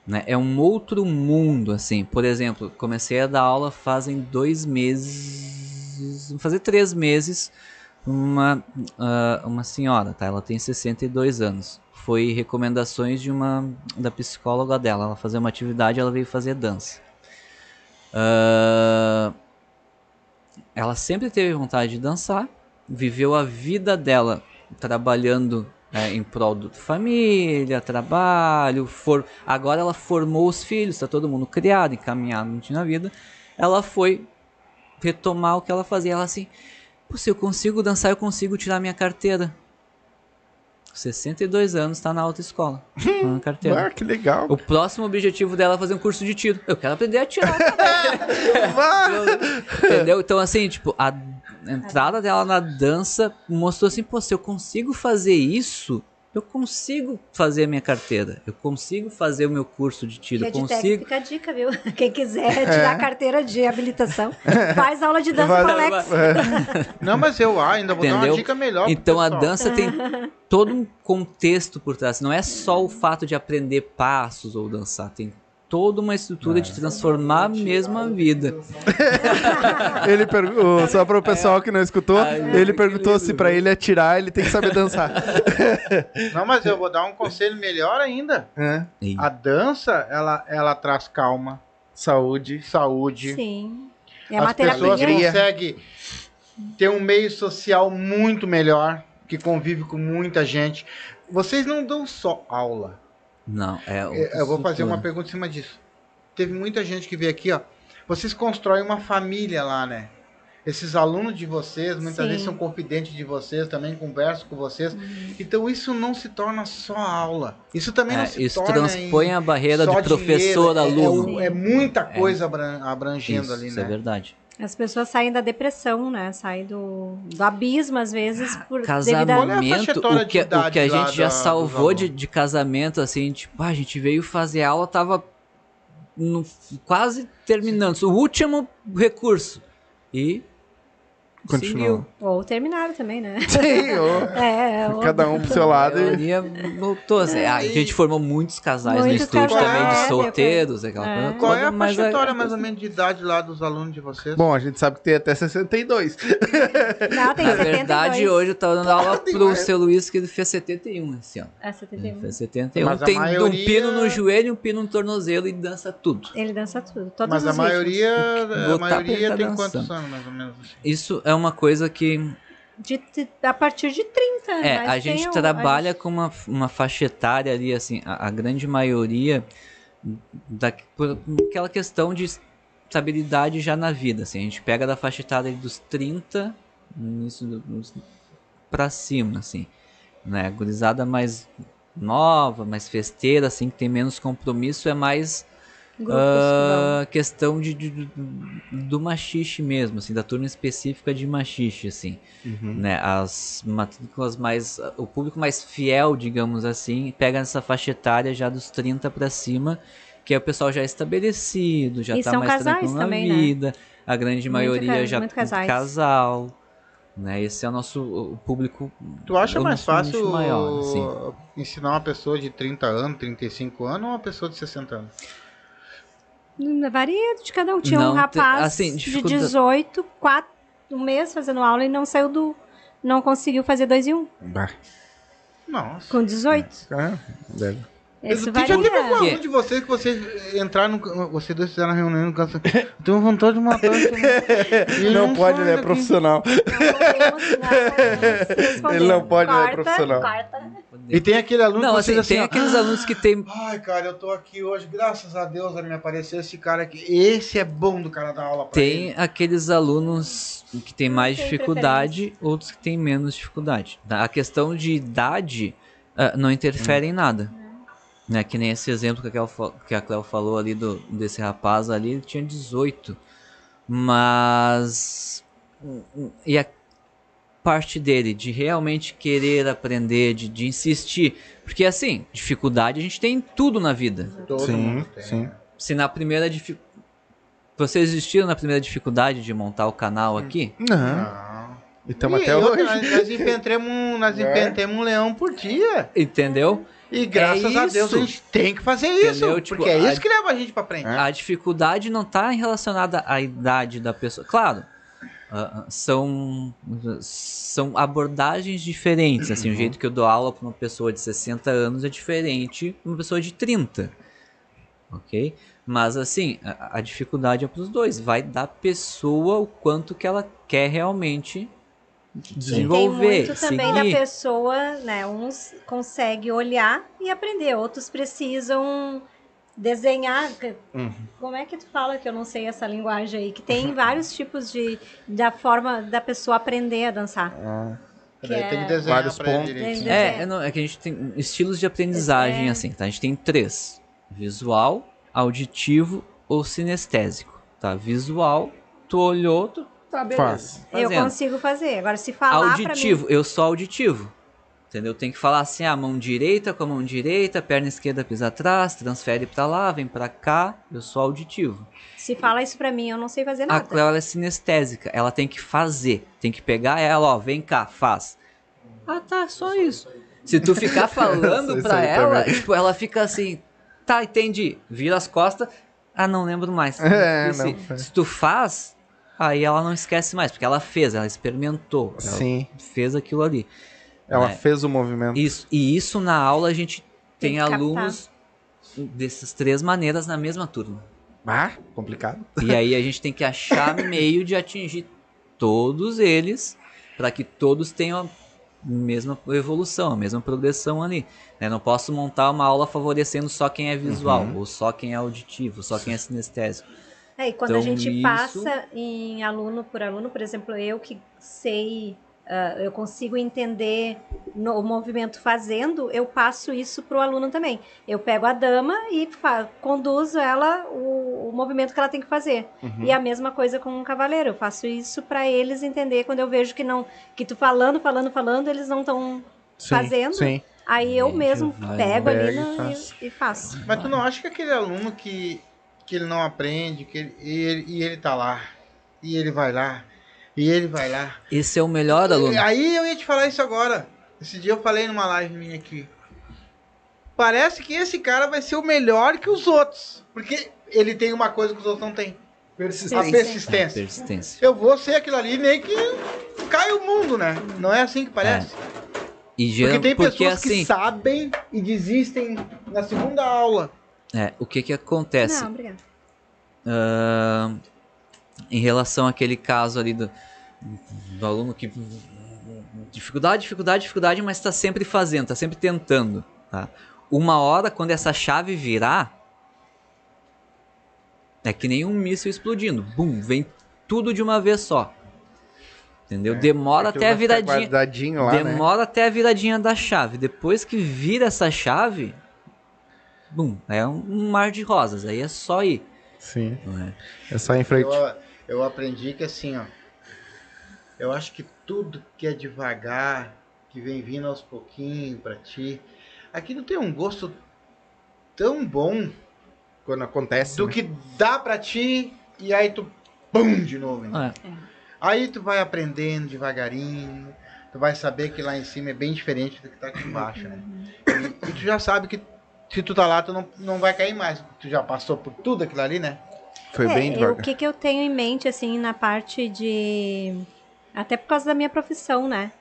né, é um outro mundo, assim. Por exemplo, comecei a dar aula fazem dois meses, fazer três meses, uma, ah, uma senhora, tá? Ela tem 62 anos. Foi recomendações de uma da psicóloga dela. Ela fazia uma atividade, ela veio fazer dança. Ah, ela sempre teve vontade de dançar, viveu a vida dela trabalhando né, em prol da família, trabalho, for... agora ela formou os filhos, está todo mundo criado, encaminhado na vida. Ela foi retomar o que ela fazia. Ela assim, se eu consigo dançar, eu consigo tirar minha carteira. 62 anos, tá na autoescola. com a carteira. Ah, que legal. O próximo objetivo dela é fazer um curso de tiro. Eu quero aprender a tirar. Entendeu? Então, assim, tipo, a entrada dela na dança mostrou assim, pô, se eu consigo fazer isso, eu consigo fazer a minha carteira. Eu consigo fazer o meu curso de tiro. Eu é consigo. fica a dica, viu? Quem quiser tirar a carteira de habilitação, faz aula de dança com o Alex. Não, mas eu ah, ainda vou dar uma dica melhor. pro Então a dança tem todo um contexto por trás. Não é só o fato de aprender passos ou dançar. Tem toda uma estrutura de transformar mesmo a vida. Ele perguntou, só para o pessoal que não escutou, Ai, ele perguntou lindo, se para ele atirar, ele tem que saber dançar. Não, mas eu vou dar um conselho melhor ainda. É. E- A dança, ela, ela traz calma, Saúde. saúde. Sim. É uma As pessoas conseguem ter um meio social muito melhor, que convive com muita gente. Vocês não dão só aula. Não, é. É, Eu vou fazer uma pergunta em cima disso. Teve muita gente que veio aqui, ó. Vocês constroem uma família lá, né? Esses alunos de vocês, muitas Sim. vezes são confidentes de vocês, também conversam com vocês. Então isso não se torna só aula. Isso também não É, se isso torna transpõe em a barreira de professor, dinheiro. É- aluno. É, é muita coisa abran- abrangendo Isso, ali, isso é né? verdade. As pessoas saem da depressão, né? Saem do, do abismo, às vezes, por devido a... Olha a Casamento, etária o que, o que a gente já da- salvou de, de casamento, assim, tipo, ah, a gente veio fazer aula, tava no- quase terminando, o último recurso. E Continuou. seguiu. Ou terminaram também, né? Sim, ô. É, ou- cada um pro seu A lado. e- maioria voltou. Assim. Ah, a gente formou muitos casais no Muitos estúdio casais, também, de é, solteiros, aquela é. coisa Qual é a faixa etária mais ou menos de idade lá dos alunos de vocês? Bom, a gente sabe que tem até 62. Não, tem Na 72. verdade, hoje eu tava dando aula tem pro mais. seu Luiz, que ele fez 71 esse ano. É, Ele 71. fez 71. Mas a Tem um maioria- pino no joelho, um pino no tornozelo e dança tudo. Ele dança tudo. Todos Mas a os ritmos. maioria, a Botar maioria tem dançar. quantos anos mais ou menos? assim? Isso é uma coisa que De, de- a partir de 30. É, a gente trabalha a com uma, uma faixa etária ali, assim, a, a grande maioria da, por aquela questão de estabilidade já na vida, assim, a gente pega da faixa etária dos 30 início pra cima, assim, né, a gurizada mais nova, mais festeira, assim, que tem menos compromisso, é mais Grupos que vão. ah, questão de, de- do machixe mesmo, assim, da turma específica de machixe, assim né, as matrículas mais, o público mais fiel, digamos assim, pega nessa faixa etária já dos 30 para cima, que é o pessoal já estabelecido, já E tá são mais tranquilo na também, né? vida, a grande Muito maioria ca- já muito casais. casal, né, esse é o nosso o público Tu acha o mais fácil maior, assim. ensinar uma pessoa de 30 anos, 35 anos ou uma pessoa de 60 anos? Varia de cada um. Tinha Não um te- rapaz assim, de dificulta- 18, quatro, um mês fazendo aula e não saiu do. Não conseguiu fazer dois em um. Bah, Nossa. Com 18. é, deve. Isso Tem- já teve algum aluno de vocês que vocês entraram no. Vocês dois fizeram a reunião no canto. Tenho vontade de matar esse. E ele Não pode, ele é profissional. Ele não pode, ele é profissional. E tem aquele aluno não, que assim, tem ó, aqueles alunos que tem Ai, cara, eu tô aqui hoje, graças a Deus, me apareceu esse cara aqui. Esse é bom do cara dar aula pra Tem ele. aqueles alunos que têm mais tem dificuldade, outros que têm menos dificuldade. tá? A questão de idade ah, não interfere em nada. Né? Que nem esse exemplo que a Cleo, que a Cleo falou ali do, desse rapaz ali, ele tinha 18. Mas. E a parte dele de realmente querer aprender, de, de insistir. Porque assim, dificuldade a gente tem em tudo na vida Todo Sim, mundo tem. sim. se na primeira difi- Vocês existiram na primeira dificuldade de montar o canal aqui? Não. Não. E estamos até hoje. Nós, nós empentremos um, nós É. empentremos um leão por dia. Entendeu? E graças a Deus a gente tem que fazer isso. Entendeu? Tipo, porque é a- isso que leva a gente pra frente. A dificuldade não está relacionada à idade da pessoa. Claro, ah, são, são abordagens diferentes. Assim, o jeito que eu dou aula para uma pessoa de 60 anos é diferente de uma pessoa de 30. Ok? Mas assim, a, a dificuldade é para os dois. Vai da pessoa o quanto que ela quer realmente Tem desenvolver. muito também seguir. da pessoa, né? Uns conseguem olhar e aprender, outros precisam desenhar. Uhum. Como é que tu fala que eu não sei essa linguagem aí? Que tem vários tipos de da forma da pessoa aprender a dançar. Ah, Que Daí tem é- que desenhar Vários pontos. direitinho. Tem- É, é, não, é que a gente tem estilos de aprendizagem Desenho. assim, tá? A gente tem três: visual, auditivo ou sinestésico, tá? Visual, tu olhou, tu tá beleza. Faz. Eu fazendo. consigo fazer. Agora, se falar Auditivo, eu sou auditivo. Entendeu? Tem que falar assim, a mão direita com a mão direita, perna esquerda pisa atrás, transfere pra lá, vem pra cá. Eu sou auditivo. mim, se fala isso pra mim, eu não sei fazer A nada. Cleo ela é sinestésica, ela tem que fazer, tem que pegar ela, ó, vem cá, faz. Ah, tá, só isso. Se tu ficar falando aí ela, também. tipo, ela fica assim, tá, entendi. Vira as costas, ah, não lembro mais. É, não, é. Se tu faz, aí ela não esquece mais, porque ela fez, ela experimentou, ela Sim. fez aquilo ali. Ela É. fez o movimento. Isso, e isso na aula a gente tem, Tem captar. alunos dessas três maneiras na mesma turma. Ah, complicado. E aí a gente tem que achar meio de atingir todos eles para que todos tenham a mesma evolução, a mesma progressão ali. né? Não posso montar uma aula favorecendo só quem é visual, Uhum. ou só quem é auditivo, só quem é sinestésico. É, e quando a Então, gente isso- passa em aluno por aluno, por exemplo, eu que sei, ah, eu consigo entender no, o movimento fazendo, eu passo isso para o aluno também. Eu pego a dama e conduzo ela o, o movimento que ela tem que fazer. Uhum. E a mesma coisa com o cavaleiro. Eu faço isso para eles entender quando eu vejo que não, que tu falando, falando, falando, eles não estão fazendo? Sim. Aí eu Gente, mesmo pego ali e e, e faço. Mas tu não acha que aquele aluno que, que ele não aprende, que ele, e, ele, e ele tá lá, e ele vai lá, e ele vai lá. Esse é o melhor aluno. Aí eu ia te falar isso agora. Esse dia eu falei numa live minha aqui. Parece que esse cara vai ser o melhor que os outros. Porque ele tem uma coisa que os outros não têm. A Persistência. persistência. Persistência. Eu vou ser aquilo ali nem que cai o mundo, né? Não é assim que parece. E Porque geral, tem porque, pessoas que assim, sabem e desistem na segunda aula. É, o que que acontece? Não, obrigada. Ah, em relação àquele caso ali do, do aluno que dificuldade, dificuldade, dificuldade, mas está sempre fazendo, está sempre tentando, tá? Uma hora quando essa chave virar, é que nem um míssil explodindo, bum, vem tudo de uma vez só. Entendeu? Demora Aquilo até a viradinha, lá, né? demora até a viradinha da chave. Depois que vira essa chave, bum, é um, mar de rosas, aí é só ir, Sim. é? É só em frente. Eu, eu aprendi que assim, ó. Eu acho que tudo que é devagar, que vem vindo aos pouquinhos pra ti, aquilo tem um gosto tão bom Quando acontece. do né? que dá pra ti e aí tu pum de novo. né? É. Aí tu vai aprendendo devagarinho, tu vai saber que lá em cima é bem diferente do que tá aqui embaixo, né? E, e tu já sabe que se tu tá lá, tu não, não vai cair mais. Tu já passou por tudo aquilo ali, né? Foi É, bem devagar. O que, que eu tenho em mente, assim, na parte de. Até por causa da minha profissão, né?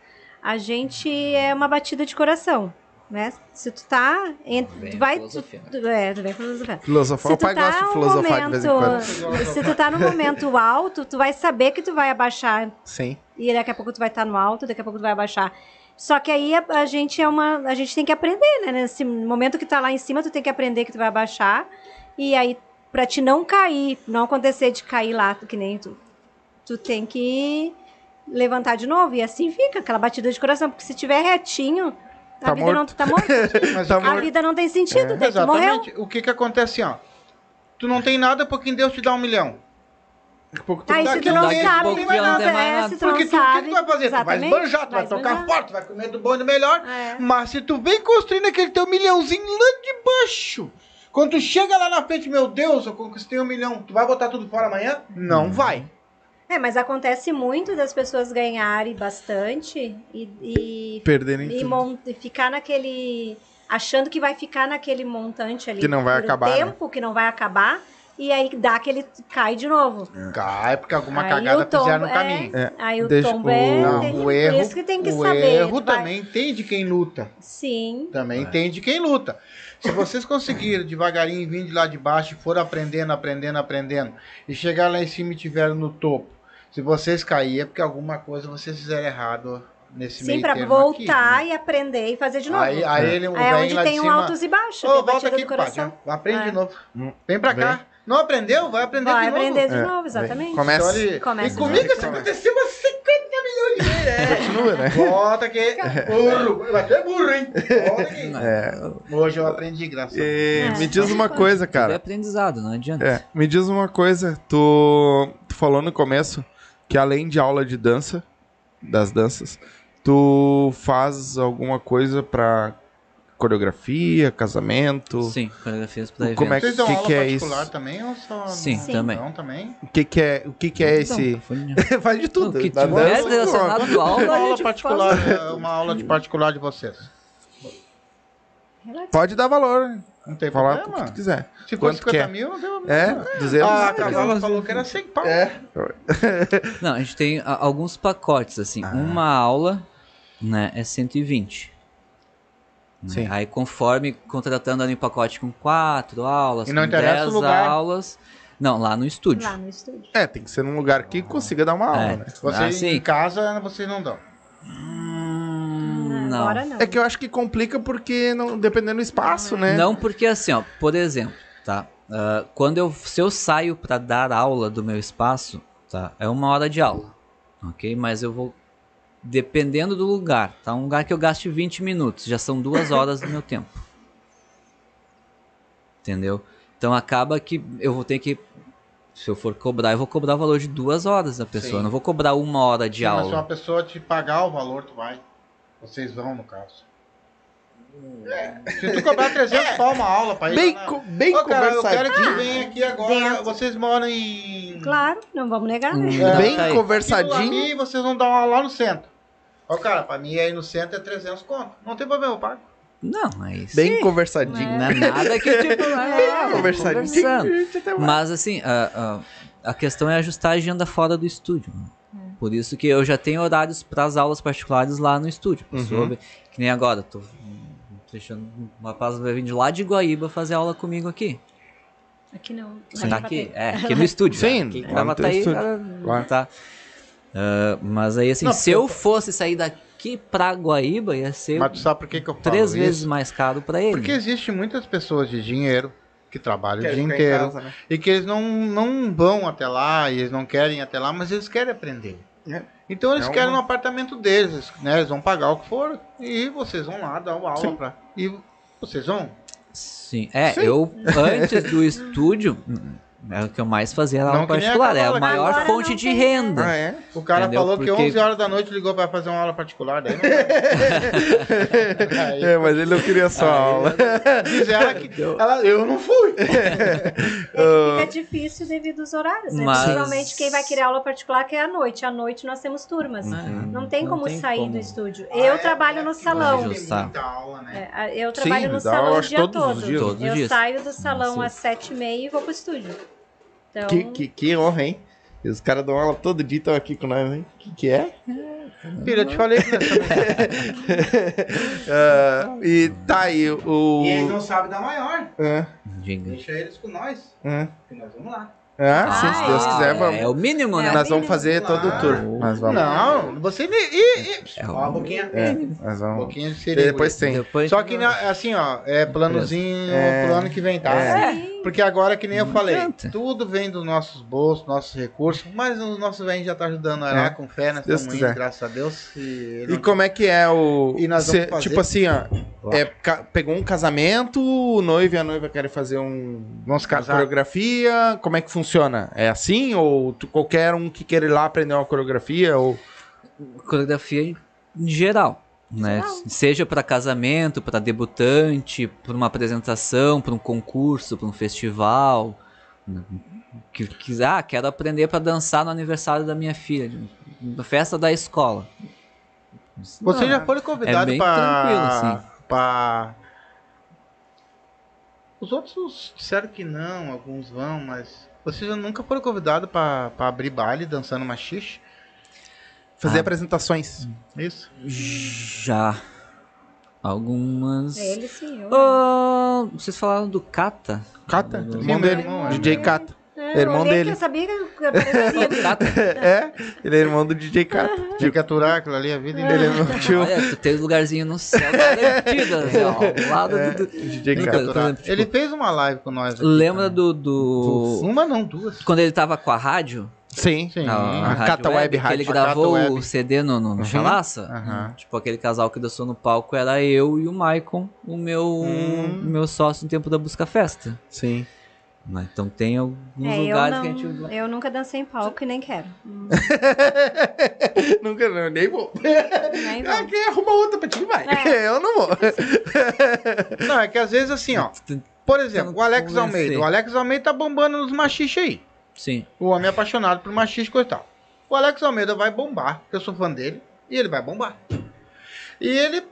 A gente é uma batida de coração, né? Se tu tá. En... Vem Tu vai. filosofia. Tu, tu- é, tu vem filosofar. O pai tu tá gosta de um filosofar de vez em quando. momento, se tu tá no momento alto, tu vai saber que tu vai abaixar Sim. e daqui a pouco tu vai estar no alto, daqui a pouco tu vai abaixar. Só que aí a, a gente é uma, a gente tem que aprender, né? Nesse momento que tá lá em cima, tu tem que aprender que tu vai abaixar e aí pra te não cair, não acontecer de cair lá, que nem tu, tu tem que levantar de novo e assim fica aquela batida de coração, porque se tiver retinho, a Tá vida morto. não tá morto. Mas Tá o que- a vida não tem sentido, tem que morrer. Exatamente. O que que acontece ó? Tu não tem nada porque Deus te dá um milhão. Daqui a pouco tu Aí se tu a não pouco sabe, não tu tem não, é, nada. tu não Porque tu, o que tu vai fazer? Tu vai exatamente, esbanjar, tu vai vai tocar esbanjar. forte, tu vai comer do bom e do melhor. É. Mas se tu vem construindo aquele teu milhãozinho lá de baixo, Quando tu chega lá na frente, meu Deus, eu conquistei um milhão, tu vai botar tudo fora amanhã? Não vai. É, mas acontece muito das pessoas ganharem bastante e, e, Perderem e e ficar naquele. achando que vai ficar naquele montante ali. Que não vai por acabar, né? tempo que não vai acabar. E aí dá aquele. cai de novo. Cai, porque alguma Aí cagada o tombo- fizeram no é, caminho. É, Aí o deixa tombo o- é. Não, o erro, por isso que tem que o saber. erro tu vai- também tem de quem luta. Sim. Também tem de quem luta. Se vocês conseguirem devagarinho vir de lá de baixo e for aprendendo, aprendendo, aprendendo, e chegar lá em cima e estiverem no topo, se vocês caírem é porque alguma coisa vocês fizeram errado nesse Sim, meio pra termo voltar aqui, né? e aprender e fazer de novo. Aí, aí ele o Aí é onde tem um cima, altos e baixos, Ô, tem volta aqui, do coração. pai, aprende É. de novo. Hum. Vem pra Vem. cá. Não aprendeu? Vai aprender Vai de novo. aprender de É, novo, exatamente. Começa. Então, ele- Começa e comigo isso aconteceu umas 50 milhões de vezes. É. Continua, né? Volta aqui. Burro. Mas tu é burro, hein? Volta aqui. É. Hoje eu aprendi, graças a Deus. É. me diz uma coisa, Tudo é cara. aprendizado, não adianta. É, me diz uma coisa. Tu, tu falou no começo que além de aula de dança, das danças, tu faz alguma coisa pra coreografia, casamento? Sim, coreografias para eventos. Como é Vocês dão que aula que é particular isso? também ou só... Sim, Sim. também. Não, também? O que que é, o que que é esse... Então, foi- Faz de tudo. O que tiver relacionado à aula, Uma aula particular, faz. é, uma aula de particular de vocês. Pode dar valor. Não tem Falar o que problema. tu quiser. Se for Quanto 50 que é? mil, tem É, problema. 200. Ah, a Cavala falou que era 100 pau. É. Não, a gente tem a- alguns pacotes, assim. Ah. Uma aula, né, é 120. Sim. Aí conforme contratando ali um pacote com quatro aulas, E não com interessa o 10 lugar. aulas. Não, lá no estúdio. Lá no estúdio. É, tem que ser num lugar que consiga dar uma aula, É. né? Você Ah, sim. em casa, vocês não dão. Hum, não. Agora não. É que eu acho que complica porque não, dependendo do espaço, né? Não porque assim, ó, por exemplo, tá? Ah, quando eu, se eu saio para dar aula do meu espaço, tá? É uma hora de aula, ok? Mas eu vou, dependendo do lugar, tá? Um lugar que eu gaste 20 minutos, já são duas horas do meu tempo. Entendeu? Então acaba que eu vou ter que, se eu for cobrar, eu vou cobrar o valor de duas horas da pessoa. Não vou cobrar uma hora de Sim, mas se uma aula. pessoa te pagar o valor, tu vai. Vocês vão, no caso. Se tu cobrar 300 pau uma aula pra ir Bem, na- co- bem Ô, cara, eu conversadinho. quero que venha aqui agora. Dentro. Vocês moram em... Claro, não vamos negar. né? Hum, É. Bem tá conversadinho. Lami, vocês vão dar uma aula lá no centro. Ó, cara, pra mim aí no centro é 300 conto. Não tem problema, eu pago. Não, é isso. Bem conversadinho. Não é nada que tipo, ah, Conversadinho. conversando. Mas assim, a, a, a questão é ajustar a agenda fora do estúdio. né? Por isso que eu já tenho horários para as aulas particulares lá no estúdio. Uhum. que nem agora, tô fechando uma rapaz vai vir de lá de Guaíba fazer aula comigo aqui. Aqui não. Você Lá tá aqui? É, aqui no estúdio. Sim, né? Aqui, lá no tá aí, estúdio. tá. Ah, mas aí assim, Não, se eu eu- fosse sair daqui pra Guaíba, ia ser Mas tu sabe por que, que eu falo três isso? vezes mais caro pra ele. Porque existe muitas pessoas de dinheiro que trabalham o Quer dia inteiro casa, né? e que eles não, não vão até lá, e eles não querem ir até lá, mas eles querem aprender. É. Então eles É querem no apartamento deles, né? Eles vão pagar o que for e vocês vão lá dar uma aula Sim. pra. E vocês vão? Sim, é, Sim. eu antes do estúdio, é o que eu mais fazia Não aula que particular, é a maior Agora fonte não de renda. Ah, é? O cara Entendeu? falou que Porque- 11 horas da noite ligou pra fazer uma aula particular, daí não. Aí, É, mas ele não queria só aula. diz ela que ela, eu não fui. Fica difícil devido aos horários, né? Mas- Possivelmente quem vai querer aula particular que é à noite. À noite nós temos turmas. Uhum. Não tem como tem sair como. do estúdio. Ah, Eu é, trabalho é no que salão. Aula, né? É, Eu Sim, trabalho no dá, salão o dia todos os todo. dias. Eu dias. saio do salão Sim. às sete e meia e vou pro estúdio. Então, Que, que, que honra, hein? E os caras dão aula todo dia e estão aqui com nós, hein? O que, que é? Filha, eu te falei que. Ah, e tá aí o. E eles não sabem da maior. Ah, Diga. Deixa eles com nós, ah. que nós vamos lá. Ah, sim, se Deus Ah, quiser, é, vamos. É o mínimo, né? É. Nós vamos fazer todo o tour. Nós vamos. Não, você. E, e, É ó, a boquinha. É, nós Um vamos. pouquinho de E seringa. depois tem. Depois Só que assim, ó, é planozinho É. pro ano que vem, tá? É. Porque agora, que nem eu Não falei, adianta. tudo vem dos nossos bolsos, nossos recursos, mas o nosso velho já tá ajudando a É. lá com fé, nós Deus estamos indo, graças a Deus. E, E como é que é o. E nós vamos cê- fazer- Tipo assim, ó. É, ca- pegou um casamento, o noivo e a noiva querem fazer um. Vamos Uma casar? coreografia, como é que funciona? É assim? Ou tu- qualquer um que queira ir lá aprender uma coreografia? Ou... coreografia em geral. Né? Seja para casamento, para debutante, para uma apresentação, para um concurso, para um festival. né? Que, que, ah, quero aprender para dançar no aniversário da minha filha, na festa da escola. Você Não, já foi convidado é tranquilo, assim. pra... Os outros disseram que não, alguns vão, mas... Vocês já nunca foram convidados pra, pra abrir baile dançando machixe? Fazer Ah. apresentações. Isso? Já. Algumas. Ele sim, eu. Ah, vocês falaram do Kata? Cata, Do- irmão dele. meu irmão, é. DJ Cata. É, irmão dele. Que eu sabia que. Kata? É, ele é irmão do DJ Cata. Tinha que aturar aquilo ali a vida Ele é inteira. meu tio. Olha, tu tem um lugarzinho no céu garantido, assim, ó, ao lado É, do... DJ. Aturar. tipo, Ele fez uma live com nós aqui Lembra também. do, do... Uma não, duas. Quando ele tava com a rádio? Sim. Sim. A, a Cata Web que Rádio. ele gravou Web. o CD no, no, Uhum. Chalaça? Aham. Tipo, aquele casal que dançou no palco era eu e o Maicon, o meu, Hum. meu sócio no tempo da Busca Festa. Sim. Então tem alguns É, lugares não, que a gente... eu nunca dancei em palco e nem quero. Nunca, não, nem vou. Nem Ah, vou. quem arruma outra pra ti, vai. É. Eu não vou. Não, é que às vezes assim, ó. Por exemplo, o Alex Convencer. Almeida. O Alex Almeida tá bombando nos machiches aí. Sim. O homem é apaixonado por machiste e tal. O Alex Almeida vai bombar, eu sou fã dele, e ele vai bombar. E ele.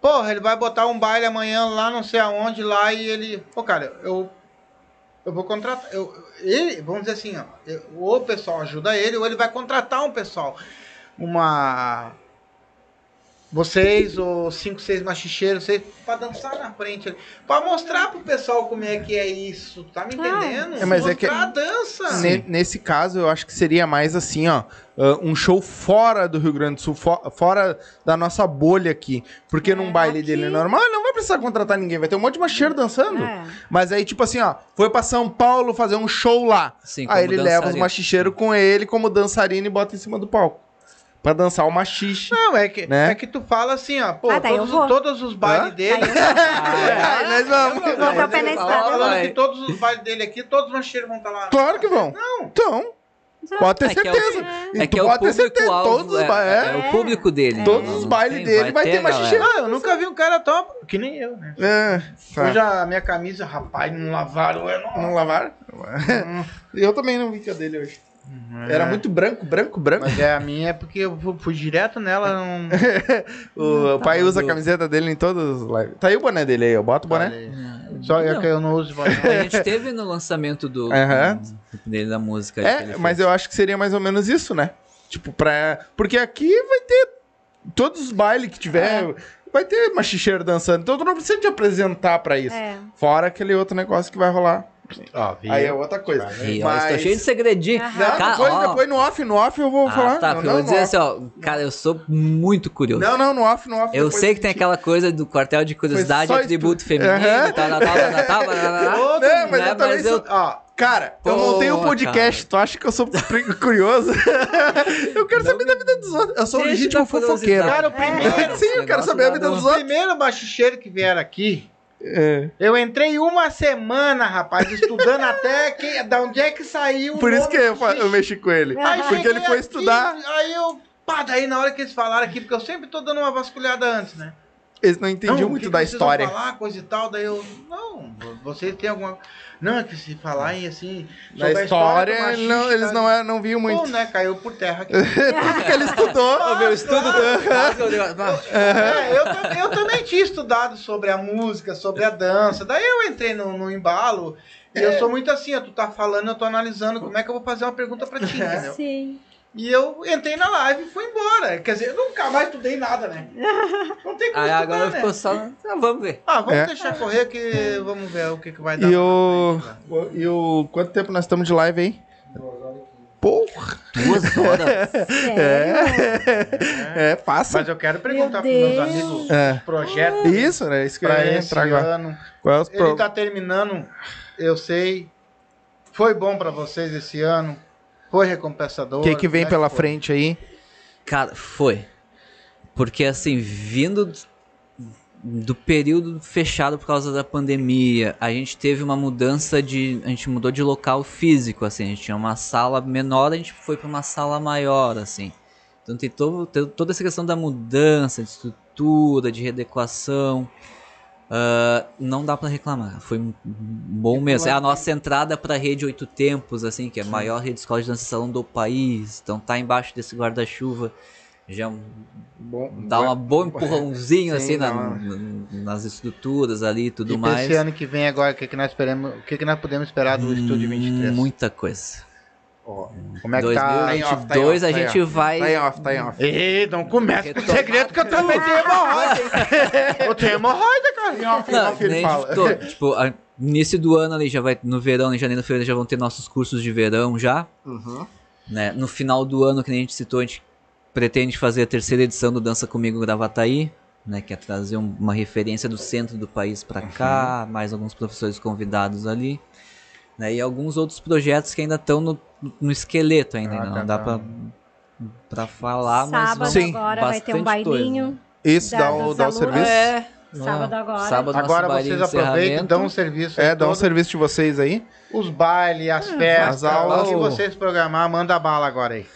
Porra, ele vai botar um baile amanhã lá, não sei aonde, lá, e ele. Pô, cara, eu. Eu vou contratar. Eu, ele, vamos dizer assim, ó. eu- ou o pessoal ajuda ele, ou ele vai contratar um pessoal. Uma. Vocês, ou cinco, seis machicheiros, seis, pra dançar na frente. ali. Pra mostrar pro pessoal como é que é isso. Tá me Ah. entendendo? É, mas é que- Mostrar a dança. Ne- nesse caso, eu acho que seria mais assim, ó. ah, um show fora do Rio Grande do Sul, fo- fora da nossa bolha aqui. Porque É, num baile aqui- dele normal, ele não vai precisar contratar ninguém. Vai ter um monte de macheiro dançando. É. Mas aí, tipo assim, ó, foi pra São Paulo fazer um show lá. Sim, aí ele leva os dançarino. machicheiros com ele como dançarino e bota em cima do palco. Pra dançar o machixe. Não, é que, Né? é que tu fala assim, ó, pô, Ah, eu todos, todos os bailes Hã? dele. Aí eu- vamos. Vou Tá vai. que todos os bailes dele aqui, todos os mancheiros vão estar lá. Claro que vão. Não. Então, pode ter É que é o- certeza. É tu que é o pode ter certeza. público-alvo, Todos os é, é, é. o público dele. Todos né? os bailes dele vai ter a galera. machicheiro. Ah, eu nunca vi um cara tão. Que nem eu, né? É, tá. Hoje a minha camisa, rapaz, não lavaram. Eu não... Não lavaram? Eu também não vi que a dele hoje. Era muito branco, branco, branco. Mas é, a minha é porque eu fui, direto nela. Não... O, o pai tá usa a camiseta dele em todas as lives. Tá aí o boné dele aí, eu boto o boné. Só é Não. que eu não uso boné. A gente teve no lançamento do, do- dele da música. É, mas eu acho que seria mais ou menos isso, né? Tipo, pra. Porque aqui vai ter. Todos os bailes que tiver. Vai ter machicheiro dançando. Então tu não precisa te apresentar pra isso. É. Fora aquele outro negócio que vai rolar. Ó. Aí é outra coisa. Mas- Estou cheio de segredinho. Não, Cara, depois, ó, depois no off, no off eu vou Ah, falar. tá, não, porque não, eu vou dizer off. assim, ó, cara, eu sou muito curioso. Não, não, no off, no off. eu sei que tem gente- aquela coisa do quartel de curiosidade, atributo isso. feminino, Aham. tal, tal, tal, tal, tal, tal, tal, Não, né, mas eu também mas eu- sou- Ó, cara, eu Pô, montei um podcast, tu acha que eu sou curioso? eu quero saber da vida dos outros. Eu sou um Deixa legítimo fofoqueiro. Cara, o primeiro, Sim, eu quero saber a vida dos o outros. primeiro machicheiro que vieram aqui, É. eu entrei uma semana, rapaz, estudando até que, da onde é que saiu. o Por isso que eu, eu mexi com ele. Aí Porque ele foi aqui, estudar, Aí eu. Pá, daí na hora que eles falaram aqui, porque eu sempre tô dando uma vasculhada antes, né? Eles não entendiam Não, o muito que da que vocês vão história. falar, coisa e tal, daí eu. Não, vocês têm alguma. Não, é que se falarem assim. Na sobre a história, machista, não, eles não, é- não viam muito. Pô, né? Caiu por terra aqui. Tudo que ele estudou. Ô, meu estudo É, eu, eu também tinha estudado sobre a música, sobre a dança. Daí eu entrei no, no embalo. E eu sou muito assim, ó, tu tá falando, eu tô analisando como é que eu vou fazer uma pergunta pra ti, entendeu? Sim. E eu entrei na live e fui embora. Quer dizer, eu nunca mais estudei nada, né? Não tem como Aí estudar, agora né? ficou só. Ah, vamos ver. Ah, vamos É. deixar correr que vamos ver o que, que vai dar. E pra o. frente, né? E o. Quanto tempo nós estamos de live aí? Porra! Duas horas. Sério? É, passa. Mas eu quero perguntar Meu pros meus amigos É. os projetos Isso, né? Isso que eu pra ia esse entrar agora. ano. Qual é os Ele pro... tá terminando, eu sei. Foi bom pra vocês esse ano. Foi recompensador. O que, que vem Como é pela foi? frente aí? Cara, foi. Porque assim, vindo do período fechado por causa da pandemia, a gente teve uma mudança de. A gente mudou de local físico, assim. A gente tinha uma sala menor, a gente foi pra uma sala maior, assim. Então tem todo, tem toda essa questão da mudança, de estrutura, de readequação. Uh, não dá para reclamar, foi um bom mês. É a nossa entrada para a rede Oito Tempos, assim, que é a maior rede de escola de dança salão do país. Então tá embaixo desse guarda-chuva. Já Bom, dá um bom empurrãozinho Sim, assim na- nas estruturas ali e tudo e mais. esse ano que vem agora, o que, que nós esperamos, o que, que nós podemos esperar do Estúdio 23? Muita coisa. Ó, como é que tá? 2022 tá em a off, gente tá em vai. Tá em off, tá em off. Ei, não começa com segredo que eu também tenho hemorroida. eu tenho hemorroida, cara. Em off, em Não, off ele nem fala. tipo, a- início do ano ali já vai. No verão, em janeiro, fevereiro, já vão ter nossos cursos de verão já. Uhum. né? No final do ano, que nem a gente citou, a gente pretende fazer a terceira edição do Dança Comigo Gravataí, né? Que é trazer um- uma referência do centro do país para cá, mais alguns professores convidados ali. Né? E alguns outros projetos que ainda estão no, no esqueleto ainda, Ah, ainda tá, não dá tá. pra, pra falar, mas Sábado vão- Sim, agora vai ter um coisa. bailinho. Isso Da- dá o, dá o serviço? É, Sábado é. agora. Sábado Agora vocês aproveitam e dão um serviço. É, aí dá um serviço de vocês aí. Os bailes, as festas, as aulas. o que vocês programar, manda bala agora aí.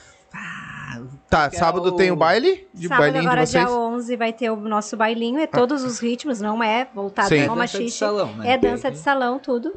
Tá, Que é sábado o- tem o baile? De Sábado bailinho agora, de vocês? dia 11, vai ter o nosso bailinho. É todos os ritmos, não é voltado Sim. É ao dança de salão, né? É dança de salão, tudo.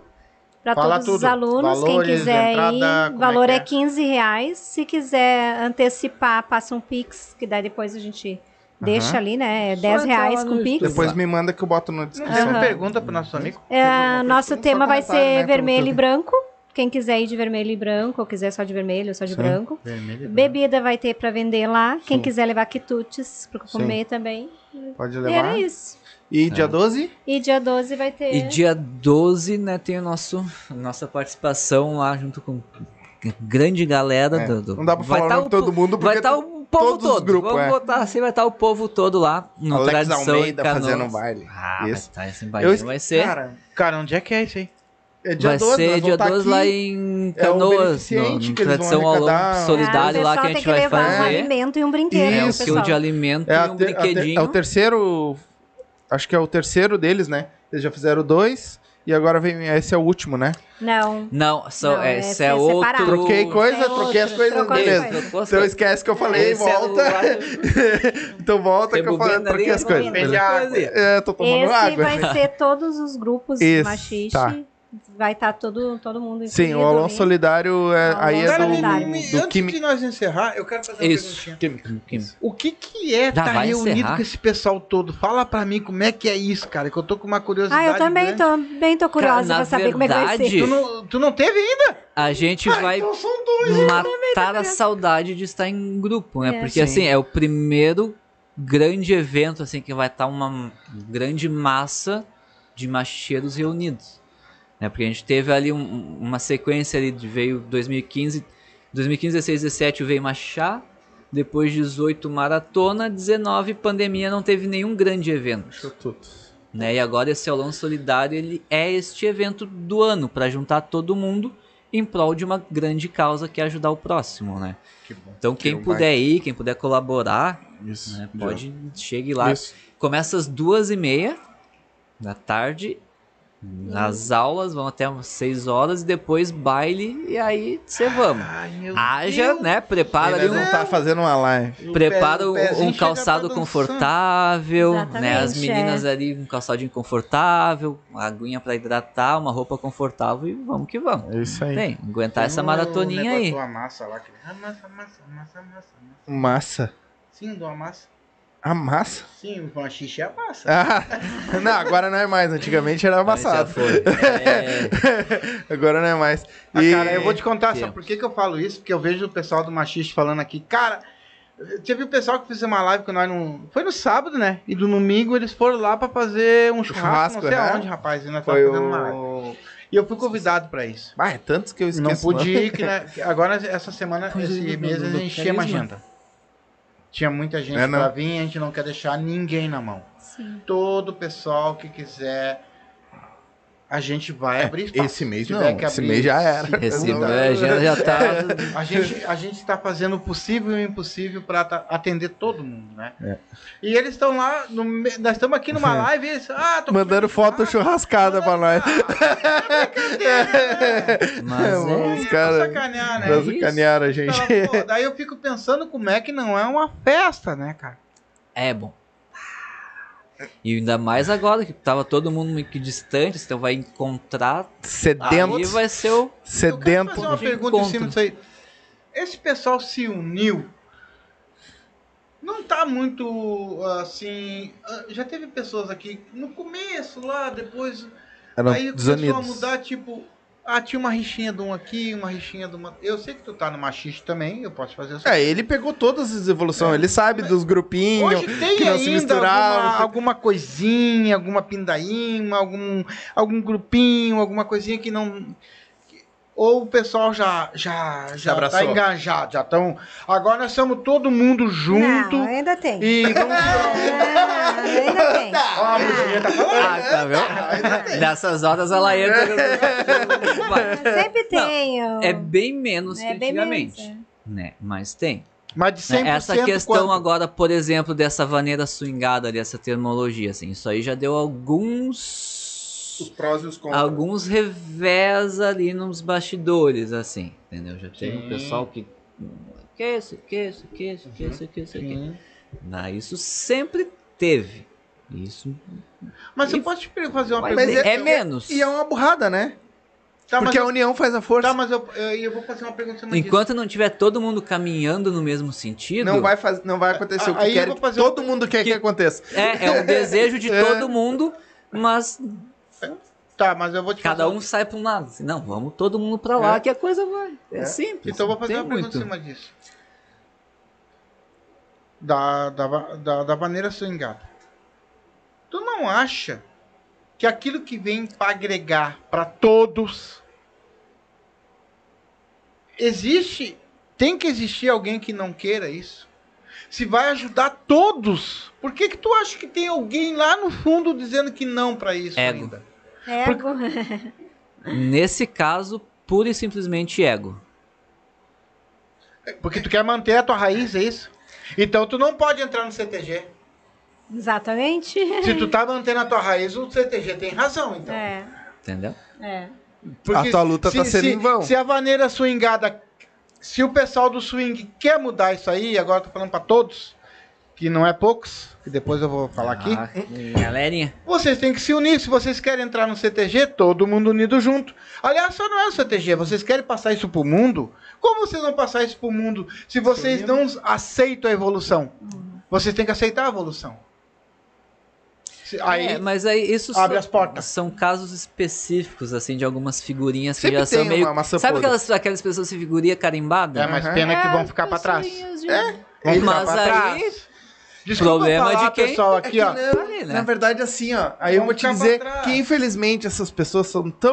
Para todos os tudo. alunos, Valores, quem quiser entrada, ir, o valor é é, que é? 15 reais. Se quiser antecipar, passa um Pix, que daí depois a gente deixa ali, né? É Só 10 entrar reais com Pix. Depois me manda que eu boto na descrição. tem uma Aham. pergunta pro nosso amigo? É, nosso Só tema vai ser né, vermelho e branco. Quem quiser ir de vermelho e branco, ou quiser só de vermelho ou só de Sim. branco. Vermelho. Bebida vai ter para vender lá. Quem Sim. quiser levar quitutes para Sim. comer também. Pode E levar. era isso. E dia 12? E dia 12 vai ter. E dia 12, né, tem o nosso, a nossa participação lá junto com grande galera É, do, do- Não dá pra vai falar o tá nome de todo mundo porque Vai estar o povo todos os todo. grupos, Vamos é. botar assim, vai estar o povo todo lá no Alex Tradição Almeida fazendo um baile. Ah, Isso. vai, tá, esse baile vai ser. Cara, Cara, onde é que é isso aí? é dia vai 12, ser dia vamos tá 12 aqui. lá em É o Canoas, beneficente no, que eles vão Tradição ao Longo. Solidário Ah, lá o que a gente vai levar um fazer. alimento e um brinquedo, É, o Isso. quilo de alimento É, e um ter- a ter- brinquedinho. é o terceiro. Acho que é o terceiro deles, né? Eles já fizeram dois. E agora vem. Esse é o último, né? Não. Não, só, Não, é, esse esse é é outro. separado. Troquei coisa, É troquei as outro, as beleza. coisas. Trocou as Então esquece que eu falei, Esse é volta. lado- então volta que eu falei, Rebobina troquei ali, as coisas. beleza? Coisa. É, tô tomando Esse água. vai ser todos os grupos Isso, machixe. tá. Vai estar todo, todo mundo Sim, o ali. Solidário é, aí é Cara, do, me- Solidário. me- do antes de nós encerrar, eu quero fazer uma Isso. perguntinha. O que que é estar vai reunido encerrar? com esse pessoal todo? Fala pra mim como é que é isso, cara, que eu tô com uma curiosidade Ah, eu também grande. tô, bem tô curiosa na pra saber como é que vai verdade, ser. Tu não, tu não teve ainda? A gente Ah, vai então são dois. matar a saudade de estar em grupo, né? É. Porque Sim. assim, é o primeiro grande evento assim que vai estar uma grande massa de macheiros reunidos. Né? Porque a gente teve ali um- uma sequência ali de veio 2015, 2015, 16, 17 veio Machá, depois 18 maratona, 19 pandemia, não teve nenhum grande evento. Tudo. né? E agora esse aulão solidário ele é este evento do ano para juntar todo mundo em prol de uma grande causa que é ajudar o próximo, né? Que. Então quem Que puder ir, quem puder colaborar, Isso. né, pode chegue lá. Isso. Começa às duas e meia da tarde. As aulas vão até umas 6 horas e depois baile e aí você vamos. Ai, Haja, Deus. né? Prepara ali Ele um, não tá fazendo uma live. Prepara um- um calçado confortável, né? As Exatamente, meninas é. ali um calçadinho confortável, uma aguinha pra hidratar, uma roupa confortável e vamos que vamos. É isso aí. Tem, aguentar essa Tem um maratoninha aí. massa lá. Que... Massa, massa, massa, massa, massa. Massa. Sim, de uma massa. A massa? Sim, uma xixi é massa. Ah, não, agora não é mais. Antigamente era amassado. foi. É, agora não é mais. Ah, E- cara, eu vou te contar, sabe Tempo. por que, que eu falo isso? Porque eu vejo o pessoal do machiste falando aqui, cara. Teve o pessoal que fez uma live que nós não. Foi no sábado, né? E do domingo eles foram lá pra fazer um churrasco, churrasco, não sei né? aonde, rapaz. E nós Foi tava fazendo uma live. o... E eu fui convidado pra isso. Ah, é tantos que eu Não esqueço. pude ir, que, né, agora essa semana, é, esse mês, a gente encheu uma agenda. Tinha muita gente É, pra vir, a gente não quer deixar ninguém na mão. Sim. Todo o pessoal que quiser A gente vai abrir espaço. Esse mês não, que esse abrir, mês já era. Esse Não. a agenda já tá. A gente a gente está fazendo o possível e o impossível para atender todo mundo, né? É. E eles estão lá, no nós estamos aqui numa live e eles, ah, tô Mandando foto churrascada pra nós. Mas é. Os Os caras sacanear, né? isso. a gente. Fala, pô, daí eu fico pensando como é que não é uma festa, né, cara? É bom. E ainda mais agora que tava todo mundo meio que distante, então vai encontrar. Sedento. Aí vai ser o. Eu quero Sedento. fazer uma pergunta em encontro. cima disso aí. Esse pessoal se uniu. Não tá muito assim. ah, Já teve pessoas aqui no começo, lá, depois. Eram aí começou a desunidos. mudar, tipo. Ah, tinha uma rixinha de um aqui, uma rixinha de uma. Eu sei que tu tá no machiste também, eu posso fazer essa. É, ele pegou todas as evoluções. Ele sabe dos grupinhos. Hoje tem que não se ainda misturavam. alguma, alguma coisinha, alguma pindaíma, algum, algum grupinho, alguma coisinha que não. Ou o pessoal já já já abraçou. tá engajado, já estão. Agora nós estamos todo mundo junto Não, ainda tem. e vamos. Ah, ainda tem. Ó, a musiquinha tá falando. Ah, tá vendo? Nessas horas ela entra. Sempre tem. É bem menos é que bem antigamente. menos, Né? Mas tem. Mas de 100% Né? Essa questão quanto? agora, por exemplo, dessa vaneira swingada ali, essa termologia, assim, isso aí já deu alguns. Os prós e os contras. Alguns revés ali nos bastidores, assim, entendeu? Já Sim. um pessoal que. Que isso, que isso, que isso, que isso, que isso, que isso. Nah, isso sempre teve. Isso Mas você pode te fazer uma pergunta. é, menos. E é uma burrada, né? Tá, Porque a eu, união faz a força. tá, mas eu, eu, eu vou fazer uma pergunta cima disso. Enquanto não tiver todo mundo caminhando no mesmo sentido, Não vai, faz... não vai acontecer o que quer, todo mundo quer que, Que- aconteça. é, é o desejo de É. todo mundo, mas Tá, mas eu vou te cada um sai para um lado. Assim, não, vamos todo mundo para lá É. que a coisa vai. É, É. simples. Então eu vou fazer uma pergunta muito. em cima disso. Da, da, da, da maneira swingada. Tu não acha que aquilo que vem para agregar para todos existe, tem que existir alguém que não queira isso? Se vai ajudar todos, por que que tu acha que tem alguém lá no fundo dizendo que não para isso Ego. ainda? Ego. Nesse caso, pura e simplesmente ego. Porque tu quer manter a tua raiz, é isso? Então tu não pode entrar no CTG. Exatamente. Se tu tá mantendo a tua raiz, o CTG tem razão, então. É, Entendeu? é. A tua luta tá sendo se, em vão. Se a vaneira swingada, se o pessoal do swing quer mudar isso aí, agora eu tô falando pra todos, que não é poucos, que depois eu vou falar aqui, Ah, galerinha. vocês têm que se unir. Se vocês querem entrar no CTG, todo mundo unido junto. Aliás, só não é o CTG, vocês querem passar isso pro mundo? Como vocês vão passar isso pro mundo se vocês não aceitam a evolução? Vocês têm que aceitar a evolução. Se- Aí, É, mas aí isso abre são, as portas. são casos específicos, assim, de algumas figurinhas que Sempre já são meio. uma maçã Sabe aquelas, aquelas pessoas de figurinha carimbada? é mais Aham. pena que É, vão ficar pra trás. de- É. Vão ficar Mas pra aí- trás. Desculpa Problema falar, de quem? pessoal, É aqui, que ó. não, Ali, né? Na verdade, assim, ó. Aí eu Vamos vou te dizer que, infelizmente, essas pessoas são tão